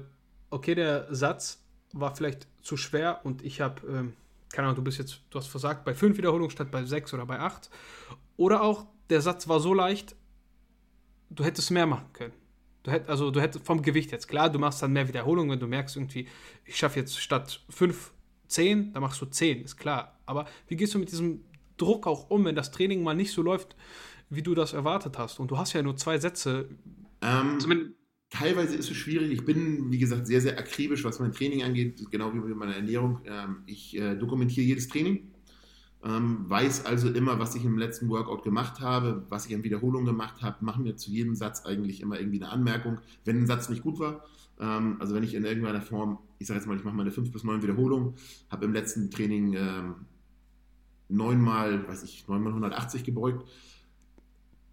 okay, der Satz war vielleicht zu schwer und ich habe... Ähm keine Ahnung, du bist jetzt, du hast versagt bei fünf Wiederholungen statt bei sechs oder bei acht. Oder auch, der Satz war so leicht, du hättest mehr machen können. Du hätt, also du hättest vom Gewicht jetzt, klar, du machst dann mehr Wiederholungen, wenn du merkst irgendwie, ich schaffe jetzt statt fünf, zehn, dann machst du zehn, ist klar. Aber wie gehst du mit diesem Druck auch um, wenn das Training mal nicht so läuft, wie du das erwartet hast? Und du hast ja nur zwei Sätze. Ähm, Zumindest Teilweise ist es schwierig. Ich bin, wie gesagt, sehr, sehr akribisch, was mein Training angeht, genau wie mit meiner Ernährung. Ähm, ich äh, dokumentiere jedes Training, ähm, weiß also immer, was ich im letzten Workout gemacht habe, was ich an Wiederholungen gemacht habe, mache mir zu jedem Satz eigentlich immer irgendwie eine Anmerkung, wenn ein Satz nicht gut war. Ähm, also wenn ich in irgendeiner Form, ich sage jetzt mal, ich mache meine fünf bis neun Wiederholungen, habe im letzten Training neunmal, weiß ich, neunmal 180 gebeugt,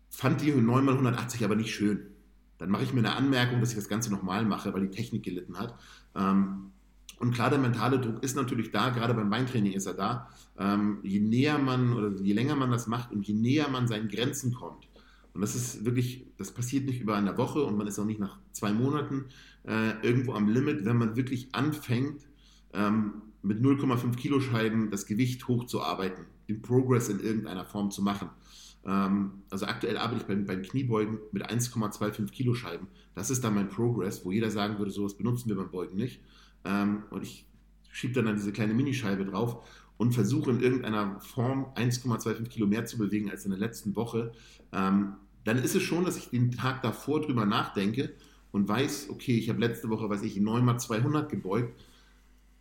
fand die neunmal 180 aber nicht schön dann mache ich mir eine Anmerkung, dass ich das Ganze nochmal mache, weil die Technik gelitten hat. Ähm, und klar, der mentale Druck ist natürlich da, gerade beim Beintraining ist er da. Ähm, je näher man oder je länger man das macht und je näher man seinen Grenzen kommt, und das ist wirklich, das passiert nicht über eine Woche und man ist auch nicht nach zwei Monaten äh, irgendwo am Limit, wenn man wirklich anfängt, ähm, mit 0,5 Kilo Scheiben das Gewicht hochzuarbeiten, den Progress in irgendeiner Form zu machen. Ähm, also aktuell arbeite ich beim, beim Kniebeugen mit 1,25 Kilo Scheiben. Das ist dann mein Progress, wo jeder sagen würde, sowas benutzen wir beim Beugen nicht. Ähm, und ich schiebe dann, dann diese kleine Minischeibe drauf und versuche in irgendeiner Form 1,25 Kilo mehr zu bewegen als in der letzten Woche. Ähm, dann ist es schon, dass ich den Tag davor drüber nachdenke und weiß, okay, ich habe letzte Woche, weiß ich, 9 mal 200 gebeugt.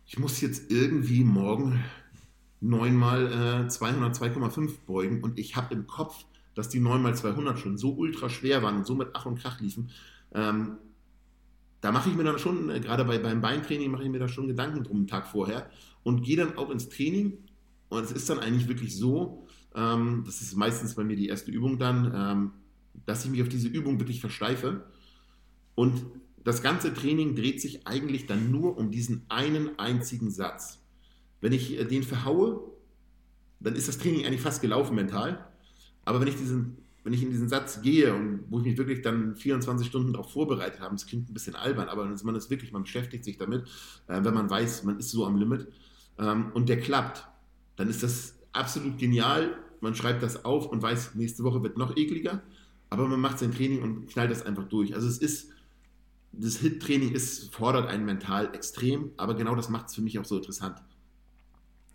Ich muss jetzt irgendwie morgen 9 mal äh, 200, 2,5 beugen und ich habe im Kopf, dass die 9 mal 200 schon so ultra schwer waren und so mit Ach und Krach liefen. Ähm, da mache ich mir dann schon, äh, gerade bei, beim Beintraining, mache ich mir da schon Gedanken drum einen Tag vorher und gehe dann auch ins Training und es ist dann eigentlich wirklich so, ähm, das ist meistens bei mir die erste Übung dann, ähm, dass ich mich auf diese Übung wirklich versteife und das ganze Training dreht sich eigentlich dann nur um diesen einen einzigen Satz. Wenn ich äh, den verhaue, dann ist das Training eigentlich fast gelaufen mental. Aber wenn ich, diesen, wenn ich in diesen Satz gehe und wo ich mich wirklich dann 24 Stunden darauf vorbereitet habe, das klingt ein bisschen albern, aber man ist wirklich, man beschäftigt sich damit, äh, wenn man weiß, man ist so am Limit ähm, und der klappt, dann ist das absolut genial. Man schreibt das auf und weiß, nächste Woche wird noch ekliger, aber man macht sein Training und knallt das einfach durch. Also es ist, das Hit-Training fordert einen mental extrem, aber genau das macht es für mich auch so interessant.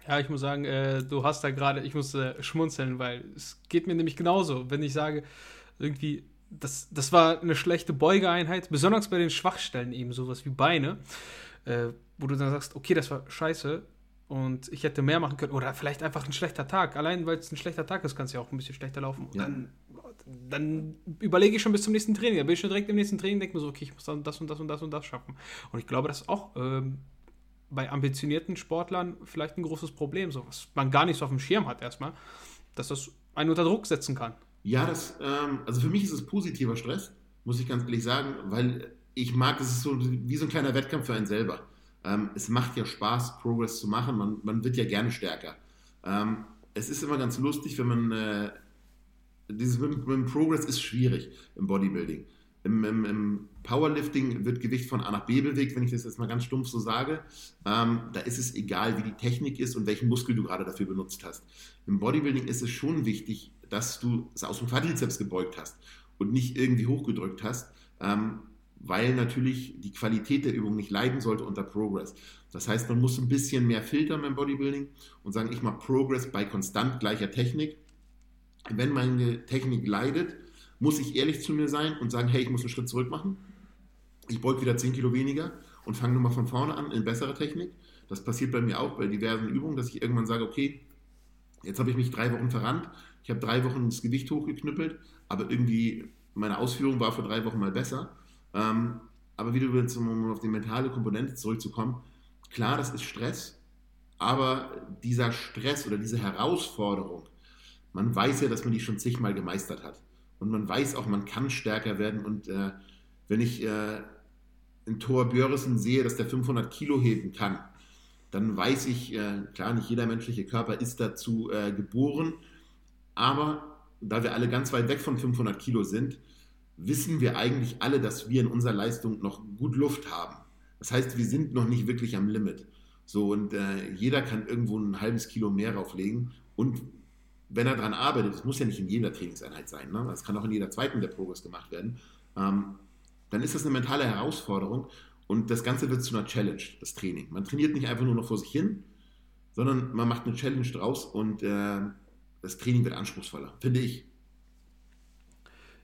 Ja, ich muss sagen, äh, du hast da gerade, ich muss äh, schmunzeln, weil es geht mir nämlich genauso, wenn ich sage, irgendwie, das, das war eine schlechte Beugeeinheit, besonders bei den Schwachstellen eben, sowas wie Beine, äh, wo du dann sagst, okay, das war scheiße und ich hätte mehr machen können oder vielleicht einfach ein schlechter Tag. Allein weil es ein schlechter Tag ist, kann es ja auch ein bisschen schlechter laufen. Und ja. dann dann überlege ich schon bis zum nächsten Training. Da bin ich schon direkt im nächsten Training, denke mir so, okay, ich muss dann das und das und das und das schaffen. Und ich glaube, das ist auch ähm, bei ambitionierten Sportlern vielleicht ein großes Problem, so was man gar nicht so auf dem Schirm hat erstmal, dass das einen unter Druck setzen kann. Ja, das, ähm, also für mich ist es positiver Stress, muss ich ganz ehrlich sagen, weil ich mag, es ist so wie so ein kleiner Wettkampf für einen selber. Ähm, es macht ja Spaß, Progress zu machen, man, man wird ja gerne stärker. Ähm, es ist immer ganz lustig, wenn man, äh, dieses mit, mit, Progress ist schwierig im Bodybuilding. Im, im, Im, Powerlifting wird Gewicht von A nach B bewegt, wenn ich das jetzt mal ganz stumpf so sage. Ähm, da ist es egal, wie die Technik ist und welchen Muskel du gerade dafür benutzt hast. Im Bodybuilding ist es schon wichtig, dass du es aus dem Quadrizeps gebeugt hast und nicht irgendwie hochgedrückt hast, ähm, weil natürlich die Qualität der Übung nicht leiden sollte unter Progress. Das heißt, man muss ein bisschen mehr filtern beim Bodybuilding und sagen, ich mache Progress bei konstant gleicher Technik. Wenn meine Technik leidet, muss ich ehrlich zu mir sein und sagen, hey, ich muss einen Schritt zurück machen. Ich beug wieder 10 Kilo weniger und fange nochmal von vorne an in bessere Technik. Das passiert bei mir auch bei diversen Übungen, dass ich irgendwann sage, okay, jetzt habe ich mich drei Wochen verrannt, ich habe drei Wochen das Gewicht hochgeknüppelt, aber irgendwie meine Ausführung war vor drei Wochen mal besser. Ähm, aber wieder um auf die mentale Komponente zurückzukommen, klar, das ist Stress, aber dieser Stress oder diese Herausforderung, man weiß ja, dass man die schon zigmal gemeistert hat. Und man weiß auch, man kann stärker werden. Und äh, wenn ich äh, in Thor Björresen sehe, dass der 500 Kilo heben kann, dann weiß ich, äh, klar, nicht jeder menschliche Körper ist dazu äh, geboren, aber da wir alle ganz weit weg von 500 Kilo sind, wissen wir eigentlich alle, dass wir in unserer Leistung noch gut Luft haben. Das heißt, wir sind noch nicht wirklich am Limit. So, und äh, jeder kann irgendwo ein halbes Kilo mehr rauflegen. Und wenn er daran arbeitet, das muss ja nicht in jeder Trainingseinheit sein, ne? das kann auch in jeder zweiten der Progress gemacht werden, ähm, dann ist das eine mentale Herausforderung und das Ganze wird zu einer Challenge, das Training. Man trainiert nicht einfach nur noch vor sich hin, sondern man macht eine Challenge draus und äh, das Training wird anspruchsvoller, finde ich.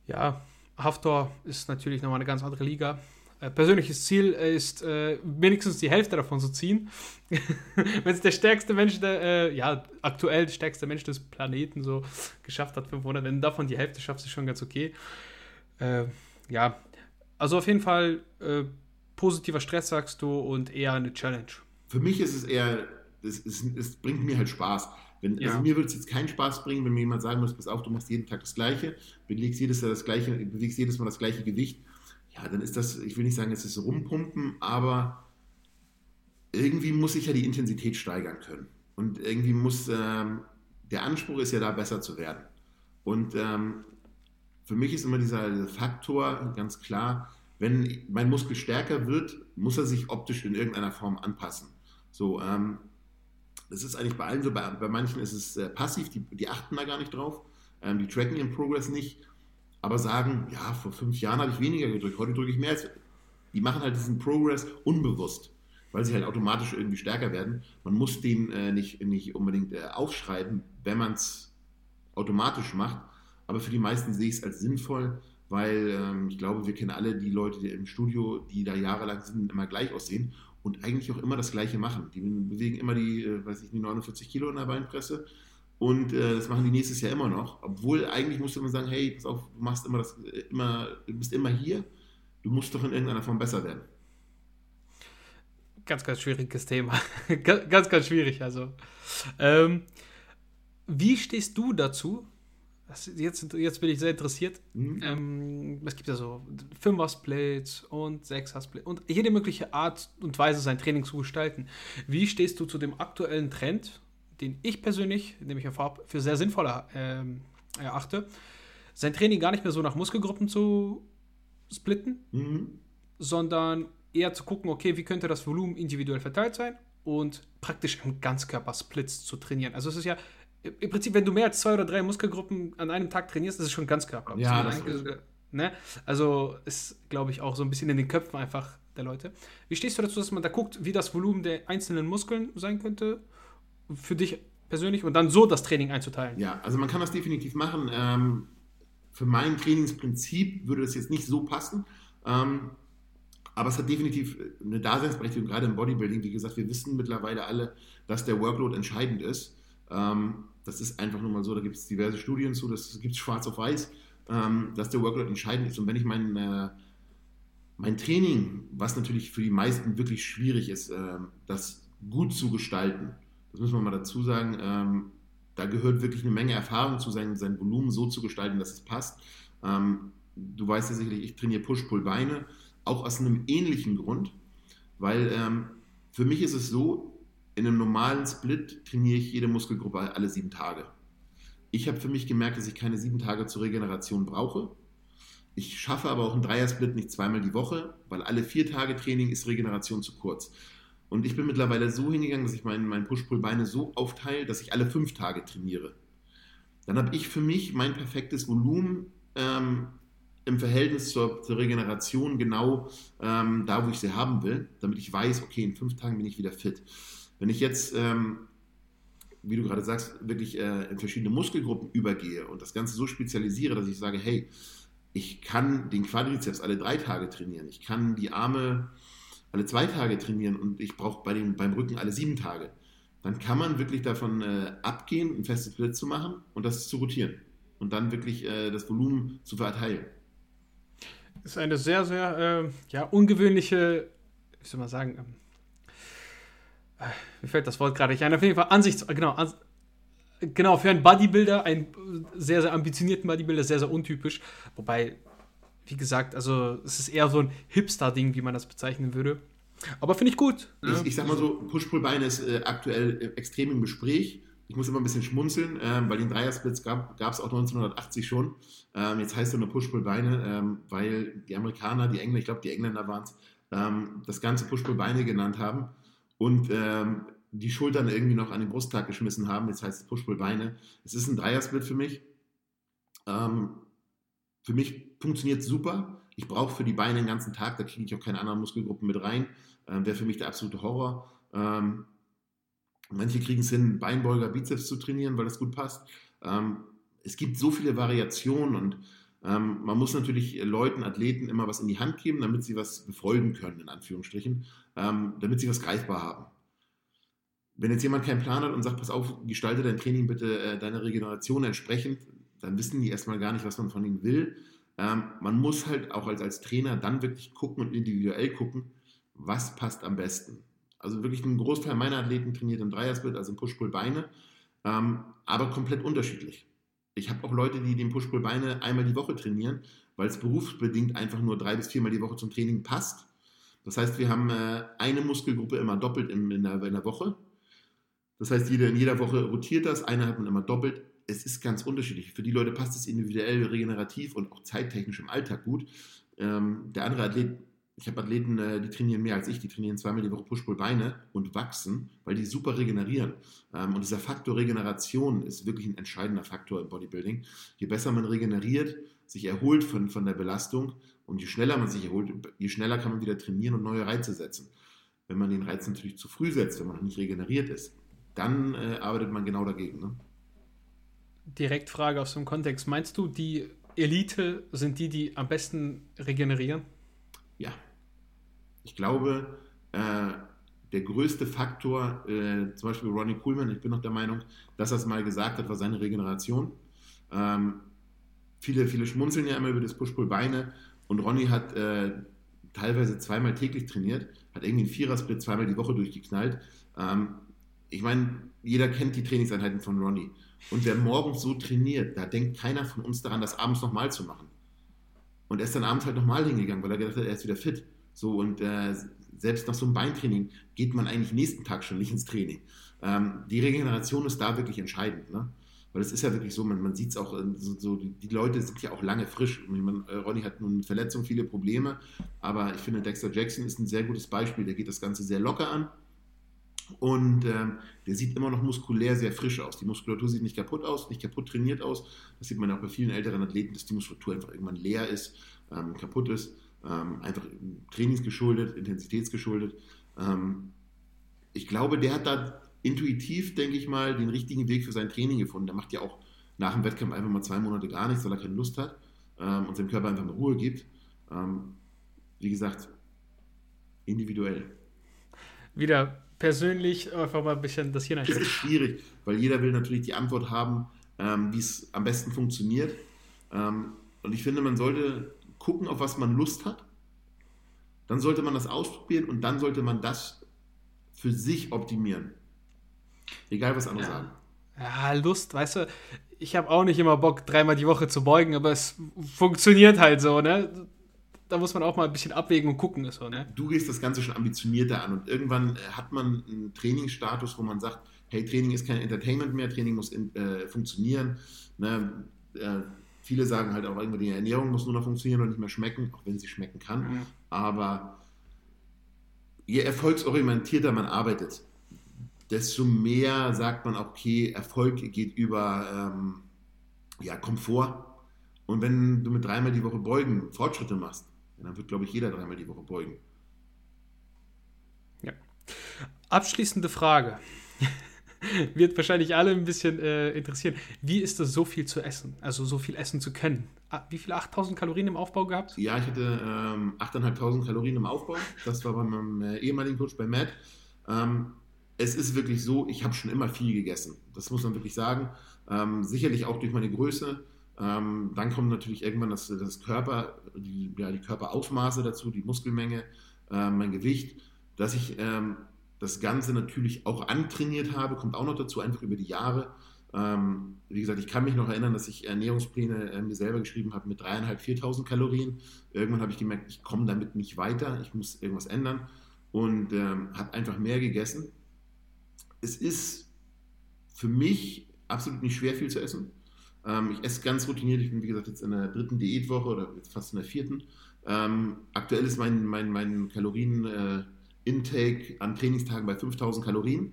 Ja, Haftor ist natürlich nochmal eine ganz andere Liga. Äh, persönliches Ziel ist, äh, wenigstens die Hälfte davon zu ziehen. Wenn es der stärkste Mensch, der, äh, ja, aktuell stärkste Mensch des Planeten so geschafft hat, 500, wenn du davon die Hälfte schaffst, ist schon ganz okay. Äh, ja, also auf jeden Fall äh, positiver Stress, sagst du, und eher eine Challenge. Für mich ist es eher, es, es, es bringt mir halt Spaß. Wenn, ja. Also mir würde es jetzt keinen Spaß bringen, wenn mir jemand sagen muss, pass auf, du machst jeden Tag das Gleiche, bewegst jedes, Jahr das gleiche, bewegst jedes Mal das gleiche Gewicht. Ja, dann ist das, ich will nicht sagen, es ist rumpumpen, aber irgendwie muss ich ja die Intensität steigern können. Und irgendwie muss, ähm, der Anspruch ist ja da, besser zu werden. Und ähm, für mich ist immer dieser, Faktor ganz klar, wenn mein Muskel stärker wird, muss er sich optisch in irgendeiner Form anpassen. So, ähm, das ist eigentlich bei allen so, bei, bei manchen ist es äh, passiv, die, die, achten da gar nicht drauf, ähm, die tracken ihren Progress nicht, aber sagen, ja, vor fünf Jahren habe ich weniger gedrückt, heute drücke ich mehr. Als, die machen halt diesen Progress unbewusst, weil sie halt automatisch irgendwie stärker werden. Man muss den äh, nicht, nicht unbedingt äh, aufschreiben, wenn man es automatisch macht, aber für die meisten sehe ich es als sinnvoll, weil ähm, ich glaube, wir kennen alle die Leute die im Studio, die da jahrelang sind, immer gleich aussehen und eigentlich auch immer das Gleiche machen. Die bewegen immer die, äh, weiß ich, die 49 Kilo in der Beinpresse und äh, das machen die nächstes Jahr immer noch. Obwohl eigentlich musst du immer sagen, hey, pass auf, du machst immer das, äh, immer, du bist immer hier, du musst doch in irgendeiner Form besser werden. Ganz, ganz schwieriges Thema. ganz, ganz schwierig. Also, ähm, wie stehst du dazu, das, jetzt, jetzt bin ich sehr interessiert. Mhm. Ähm, es gibt ja so Fünfer-Splits und Sechser-Splits und jede mögliche Art und Weise, sein Training zu gestalten. Wie stehst du zu dem aktuellen Trend, den ich persönlich, den ich für sehr sinnvoll ähm, erachte, sein Training gar nicht mehr so nach Muskelgruppen zu splitten, mhm. sondern eher zu gucken, okay, wie könnte das Volumen individuell verteilt sein und praktisch im Ganzkörper-Splits zu trainieren. Also es ist ja im Prinzip, wenn du mehr als zwei oder drei Muskelgruppen an einem Tag trainierst, ist es schon Ganzkörper. Ja, das ist ne? Also ist, glaube ich, auch so ein bisschen in den Köpfen einfach der Leute. Wie stehst du dazu, dass man da guckt, wie das Volumen der einzelnen Muskeln sein könnte für dich persönlich und dann so das Training einzuteilen? Ja, also man kann das definitiv machen. Ähm, für mein Trainingsprinzip würde das jetzt nicht so passen. Ähm, aber es hat definitiv eine Daseinsberechtigung, gerade im Bodybuilding. Wie gesagt, wir wissen mittlerweile alle, dass der Workload entscheidend ist. Ähm, das ist einfach nur mal so, da gibt es diverse Studien zu, das gibt es schwarz auf weiß. ähm, dass der Workload entscheidend ist. Und wenn ich mein, äh, mein Training, was natürlich für die meisten wirklich schwierig ist, äh, das gut zu gestalten, das muss man mal dazu sagen, ähm, da gehört wirklich eine Menge Erfahrung zu sein, sein Volumen so zu gestalten, dass es passt. Ähm, du weißt ja sicherlich, ich trainiere Push-Pull-Beine, auch aus einem ähnlichen Grund, weil ähm, für mich ist es so, in einem normalen Split trainiere ich jede Muskelgruppe alle sieben Tage. Ich habe für mich gemerkt, dass ich keine sieben Tage zur Regeneration brauche. Ich schaffe aber auch einen Dreier-Split nicht zweimal die Woche, weil alle vier Tage Training ist Regeneration zu kurz. Und ich bin mittlerweile so hingegangen, dass ich mein, mein Push-Pull-Beine so aufteile, dass ich alle fünf Tage trainiere. Dann habe ich für mich mein perfektes Volumen ähm, im Verhältnis zur, zur Regeneration genau ähm, da, wo ich sie haben will, damit ich weiß, okay, in fünf Tagen bin ich wieder fit. Wenn ich jetzt, ähm, wie du gerade sagst, wirklich äh, in verschiedene Muskelgruppen übergehe und das Ganze so spezialisiere, dass ich sage, hey, ich kann den Quadrizeps alle drei Tage trainieren, ich kann die Arme alle zwei Tage trainieren und ich brauche bei beim Rücken alle sieben Tage, dann kann man wirklich davon äh, abgehen, ein festes Split zu machen und das zu rotieren und dann wirklich äh, das Volumen zu verteilen. Ist eine sehr, sehr äh, ja, ungewöhnliche, wie soll man sagen, ähm, äh, mir fällt das Wort gerade nicht ein, auf jeden Fall Ansichts, genau, an, genau, für einen Bodybuilder, einen sehr, sehr ambitionierten Bodybuilder, sehr, sehr untypisch. Wobei, wie gesagt, also es ist eher so ein Hipster-Ding, wie man das bezeichnen würde. Aber finde ich gut. Ich, ich, sag mal so, Push-Pull-Bein ist äh, aktuell äh, extrem im Gespräch. Ich muss immer ein bisschen schmunzeln, ähm, weil den Dreiersplits gab es auch 1980 schon. Ähm, jetzt heißt er nur Push-Pull-Beine, ähm, weil die Amerikaner, die Engländer, ich glaube die Engländer waren es, ähm, das ganze Push-Pull-Beine genannt haben und ähm, die Schultern irgendwie noch an den Brusttag geschmissen haben. Jetzt heißt es Push-Pull-Beine. Es ist ein Dreiersplit für mich. Ähm, für mich funktioniert es super. Ich brauche für die Beine den ganzen Tag, da kriege ich auch keine anderen Muskelgruppen mit rein. Ähm, Wäre für mich der absolute Horror. Manche kriegen es hin, Beinbeuger, Bizeps zu trainieren, weil das gut passt. Ähm, es gibt so viele Variationen und ähm, man muss natürlich Leuten, Athleten immer was in die Hand geben, damit sie was befolgen können, in Anführungsstrichen, ähm, damit sie was greifbar haben. Wenn jetzt jemand keinen Plan hat und sagt, pass auf, gestalte dein Training bitte äh, deiner Regeneration entsprechend, dann wissen die erstmal gar nicht, was man von ihnen will. Ähm, man muss halt auch als, als Trainer dann wirklich gucken und individuell gucken, was passt am besten. Also wirklich ein Großteil meiner Athleten trainiert im Dreiersplit, also im Push-Pull-Beine, ähm, aber komplett unterschiedlich. Ich habe auch Leute, die den Push-Pull-Beine einmal die Woche trainieren, weil es berufsbedingt einfach nur drei bis viermal die Woche zum Training passt. Das heißt, wir haben äh, eine Muskelgruppe immer doppelt in, in, der, in der Woche. Das heißt, jede, in jeder Woche rotiert das, eine hat man immer doppelt. Es ist ganz unterschiedlich. Für die Leute passt es individuell, regenerativ und auch zeittechnisch im Alltag gut. Ähm, der andere Athlet ich habe Athleten, äh, die trainieren mehr als ich, die trainieren zweimal die Woche Push-Pull-Beine und wachsen, weil die super regenerieren. Ähm, und dieser Faktor Regeneration ist wirklich ein entscheidender Faktor im Bodybuilding. Je besser man regeneriert, sich erholt von, von der Belastung und je schneller man sich erholt, je schneller kann man wieder trainieren und neue Reize setzen. Wenn man den Reiz natürlich zu früh setzt, wenn man noch nicht regeneriert ist, dann äh, arbeitet man genau dagegen. Ne? Direkt Frage aus dem Kontext. Meinst du, die Elite sind die, die am besten regenerieren? Ja, ich glaube, äh, der größte Faktor, äh, zum Beispiel Ronnie Coolman, ich bin noch der Meinung, dass er es mal gesagt hat, war seine Regeneration. Ähm, viele, viele schmunzeln ja immer über das Push-Pull-Beine und Ronnie hat äh, teilweise zweimal täglich trainiert, hat irgendwie einen Vierersplit zweimal die Woche durchgeknallt. Ähm, ich meine, jeder kennt die Trainingseinheiten von Ronnie. Und wer morgens so trainiert, da denkt keiner von uns daran, das abends nochmal zu machen. Und er ist dann abends halt nochmal hingegangen, weil er gedacht hat, er ist wieder fit. So und äh, selbst nach so einem Beintraining geht man eigentlich nächsten Tag schon nicht ins Training. Ähm, die Regeneration ist da wirklich entscheidend, ne? Weil es ist ja wirklich so, man, man sieht es auch, so, so, die Leute sind ja auch lange frisch. Man, äh, Ronny hat nun mit Verletzung viele Probleme, aber ich finde, Dexter Jackson ist ein sehr gutes Beispiel. Der geht das Ganze sehr locker an und ähm, der sieht immer noch muskulär sehr frisch aus. Die Muskulatur sieht nicht kaputt aus, nicht kaputt trainiert aus. Das sieht man auch bei vielen älteren Athleten, dass die Muskulatur einfach irgendwann leer ist, ähm, kaputt ist. Ähm, einfach trainingsgeschuldet, intensitätsgeschuldet. Ähm, ich glaube, der hat da intuitiv, denke ich mal, den richtigen Weg für sein Training gefunden. Der macht ja auch nach dem Wettkampf einfach mal zwei Monate gar nichts, weil er keine Lust hat ähm, und seinem Körper einfach eine Ruhe gibt. Ähm, wie gesagt, individuell. Wieder persönlich einfach mal ein bisschen das hier Das ist schwierig, weil jeder will natürlich die Antwort haben, ähm, wie es am besten funktioniert. Ähm, und ich finde, man sollte gucken, auf was man Lust hat. Dann sollte man das ausprobieren und dann sollte man das für sich optimieren. Egal, was andere ja. sagen. Ja, Lust, weißt du, ich habe auch nicht immer Bock, dreimal die Woche zu beugen, aber es funktioniert halt so, ne? Da muss man auch mal ein bisschen abwägen und gucken, so, ne? Du gehst das Ganze schon ambitionierter an und irgendwann äh, hat man einen Trainingsstatus, wo man sagt, hey, Training ist kein Entertainment mehr, Training muss in, äh, funktionieren. Ne? Äh, viele sagen halt auch irgendwie, die Ernährung muss nur noch funktionieren und nicht mehr schmecken, auch wenn sie schmecken kann. Mhm. Aber je erfolgsorientierter man arbeitet, desto mehr sagt man, okay, Erfolg geht über ähm, ja, Komfort. Und wenn du mit dreimal die Woche beugen Fortschritte machst, dann wird, glaube ich, jeder dreimal die Woche beugen. Ja. Abschließende Frage. Wird wahrscheinlich alle ein bisschen äh, interessieren. Wie ist es, so viel zu essen? Also so viel essen zu können? Ah, wie viele? 8000 Kalorien im Aufbau gehabt? Ja, ich hatte ähm, 8.500 Kalorien im Aufbau. Das war bei meinem äh, ehemaligen Coach bei Matt. Ähm, es ist wirklich so, ich habe schon immer viel gegessen. Das muss man wirklich sagen. Ähm, sicherlich auch durch meine Größe. Ähm, dann kommt natürlich irgendwann das, das Körper, die, ja, die Körperausmaße dazu, die Muskelmenge, äh, mein Gewicht, dass ich ähm, das Ganze natürlich auch antrainiert habe, kommt auch noch dazu, einfach über die Jahre. Ähm, wie gesagt, ich kann mich noch erinnern, dass ich Ernährungspläne äh, mir selber geschrieben habe mit 3.500, 4.000 Kalorien. Irgendwann habe ich gemerkt, ich komme damit nicht weiter, ich muss irgendwas ändern und ähm, habe einfach mehr gegessen es ist für mich absolut nicht schwer, viel zu essen. Ähm, ich esse ganz routiniert. Ich bin, wie gesagt, jetzt in der dritten Diätwoche oder jetzt fast in der vierten. Ähm, aktuell ist mein, mein, mein Kalorien-Intake äh, an Trainingstagen bei 5000 Kalorien.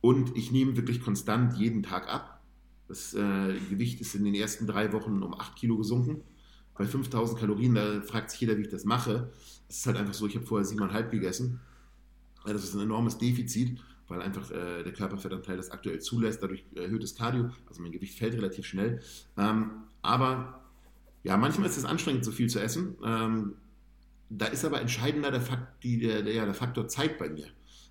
Und ich nehme wirklich konstant jeden Tag ab. Das äh, Gewicht ist in den ersten drei Wochen um 8 Kilo gesunken. Bei 5000 Kalorien, da fragt sich jeder, wie ich das mache. Es ist halt einfach so, ich habe vorher 7,5 gegessen. Das ist ein enormes Defizit weil einfach äh, der Körperfettanteil das aktuell zulässt, dadurch erhöhtes Cardio, also mein Gewicht fällt relativ schnell. Ähm, aber ja, manchmal ist es anstrengend, so viel zu essen. Ähm, da ist aber entscheidender der, Fakt, die, der, der, der Faktor Zeit bei mir.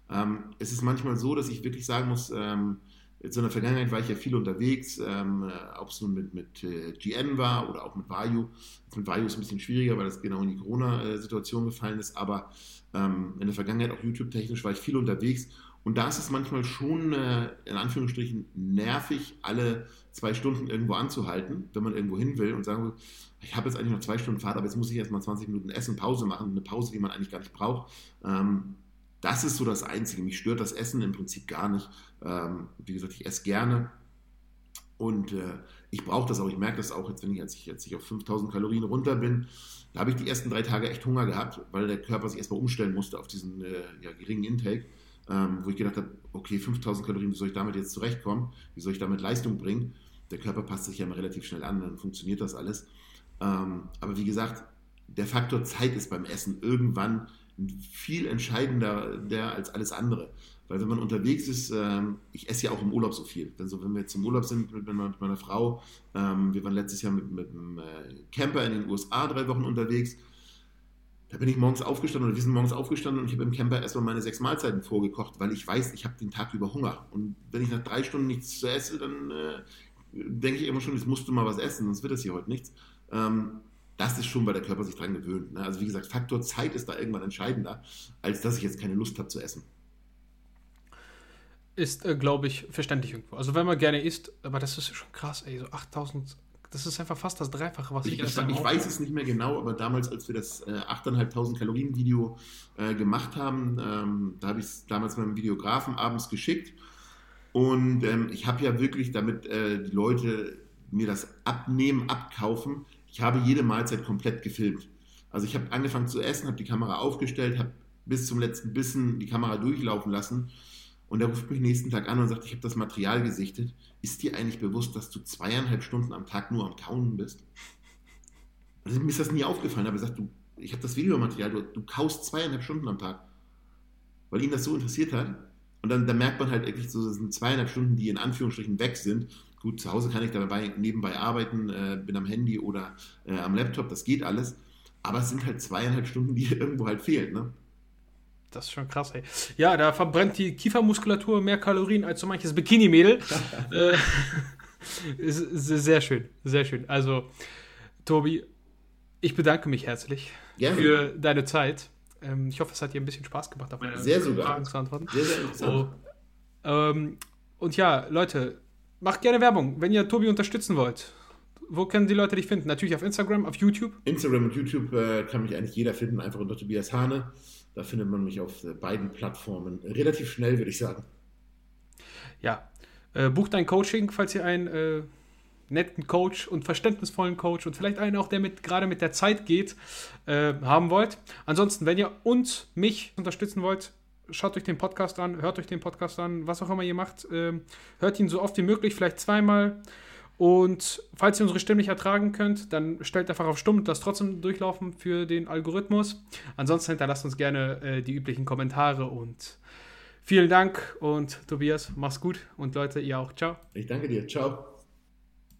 Ähm, es ist manchmal so, dass ich wirklich sagen muss, ähm, in der Vergangenheit war ich ja viel unterwegs, ähm, äh, ob es nun mit, mit äh, GN war oder auch mit Vayu. mit Vayu ist es ein bisschen schwieriger, weil das genau in die Corona-Situation gefallen ist, aber ähm, in der Vergangenheit auch YouTube-technisch war ich viel unterwegs und da ist es manchmal schon, äh, in Anführungsstrichen, nervig, alle zwei Stunden irgendwo anzuhalten, wenn man irgendwo hin will und sagen will, ich habe jetzt eigentlich noch zwei Stunden Fahrt, aber jetzt muss ich erst mal 20 Minuten Essen, Pause machen, eine Pause, die man eigentlich gar nicht braucht. Ähm, das ist so das Einzige. Mich stört das Essen im Prinzip gar nicht. Ähm, wie gesagt, ich esse gerne und äh, ich brauche das auch. Ich merke das auch jetzt, wenn ich, als ich jetzt auf 5000 Kalorien runter bin, da habe ich die ersten drei Tage echt Hunger gehabt, weil der Körper sich erstmal umstellen musste auf diesen äh, ja, geringen Intake ähm, wo ich gedacht habe, okay, 5000 Kalorien, wie soll ich damit jetzt zurechtkommen? Wie soll ich damit Leistung bringen? Der Körper passt sich ja immer relativ schnell an, dann funktioniert das alles. Ähm, aber wie gesagt, der Faktor Zeit ist beim Essen irgendwann viel entscheidender der als alles andere. Weil wenn man unterwegs ist, ähm, ich esse ja auch im Urlaub so viel. Denn so, wenn wir jetzt im Urlaub sind mit, mit meiner Frau, ähm, wir waren letztes Jahr mit, mit einem äh, Camper in den USA drei Wochen unterwegs, da bin ich morgens aufgestanden oder wir sind morgens aufgestanden und ich habe im Camper erstmal meine sechs Mahlzeiten vorgekocht, weil ich weiß, ich habe den Tag über Hunger. Und wenn ich nach drei Stunden nichts zu essen, dann äh, denke ich immer schon, jetzt musst du mal was essen, sonst wird das hier heute nichts. Ähm, das ist schon, weil der Körper sich dran gewöhnt. Ne? Also wie gesagt, Faktor Zeit ist da irgendwann entscheidender, als dass ich jetzt keine Lust habe zu essen. Ist, äh, glaube ich, verständlich irgendwo. Also wenn man gerne isst, aber das ist schon krass, ey, so 8000 das ist einfach fast das Dreifache, was ich Ich, ich, ich weiß es nicht mehr genau, aber damals, als wir das äh, 8.500 Kalorien Video äh, gemacht haben, ähm, da habe ich es damals meinem Videografen abends geschickt. Und ähm, ich habe ja wirklich, damit äh, die Leute mir das abnehmen, abkaufen, ich habe jede Mahlzeit komplett gefilmt. Also ich habe angefangen zu essen, habe die Kamera aufgestellt, habe bis zum letzten Bissen die Kamera durchlaufen lassen und er ruft mich nächsten Tag an und sagt, ich habe das Material gesichtet. Ist dir eigentlich bewusst, dass du zweieinhalb Stunden am Tag nur am Kauen bist? Also mir ist das nie aufgefallen, aber er sagt, du, ich habe das Videomaterial, du, du kaust zweieinhalb Stunden am Tag. Weil ihn das so interessiert hat. Und dann, dann merkt man halt wirklich so, das sind zweieinhalb Stunden, die in Anführungsstrichen weg sind. Gut, zu Hause kann ich dabei nebenbei arbeiten, äh, bin am Handy oder äh, am Laptop, das geht alles. Aber es sind halt zweieinhalb Stunden, die irgendwo halt fehlen. Ne? Das ist schon krass, ey. Ja, da verbrennt die Kiefermuskulatur mehr Kalorien als so manches Bikini-Mädel. äh, sehr schön, sehr schön. Also Tobi, ich bedanke mich herzlich Gerne. für deine Zeit. Ähm, ich hoffe, es hat dir ein bisschen Spaß gemacht, auf meine Sehr sogar. Fragen zu antworten. Sehr, sehr interessant. Oh. Ähm, und ja, Leute, macht gerne Werbung, wenn ihr Tobi unterstützen wollt. Wo können die Leute dich finden? Natürlich auf Instagram, auf YouTube. Instagram und YouTube äh, kann mich eigentlich jeder finden, einfach unter Tobias Hane. Da findet man mich auf äh, beiden Plattformen relativ schnell, würde ich sagen. Ja, äh, bucht ein Coaching, falls ihr einen äh, netten Coach und verständnisvollen Coach und vielleicht einen auch, der mit, gerade mit der Zeit geht, äh, haben wollt. Ansonsten, wenn ihr uns, mich unterstützen wollt, schaut euch den Podcast an, hört euch den Podcast an, was auch immer ihr macht. ähm, hört ihn so oft wie möglich, vielleicht zweimal. Und falls ihr unsere Stimme nicht ertragen könnt, dann stellt einfach auf Stumm lasst trotzdem durchlaufen für den Algorithmus. Ansonsten hinterlasst uns gerne äh, die üblichen Kommentare und vielen Dank und Tobias, mach's gut und Leute, ihr auch. Ciao. Ich danke dir. Ciao.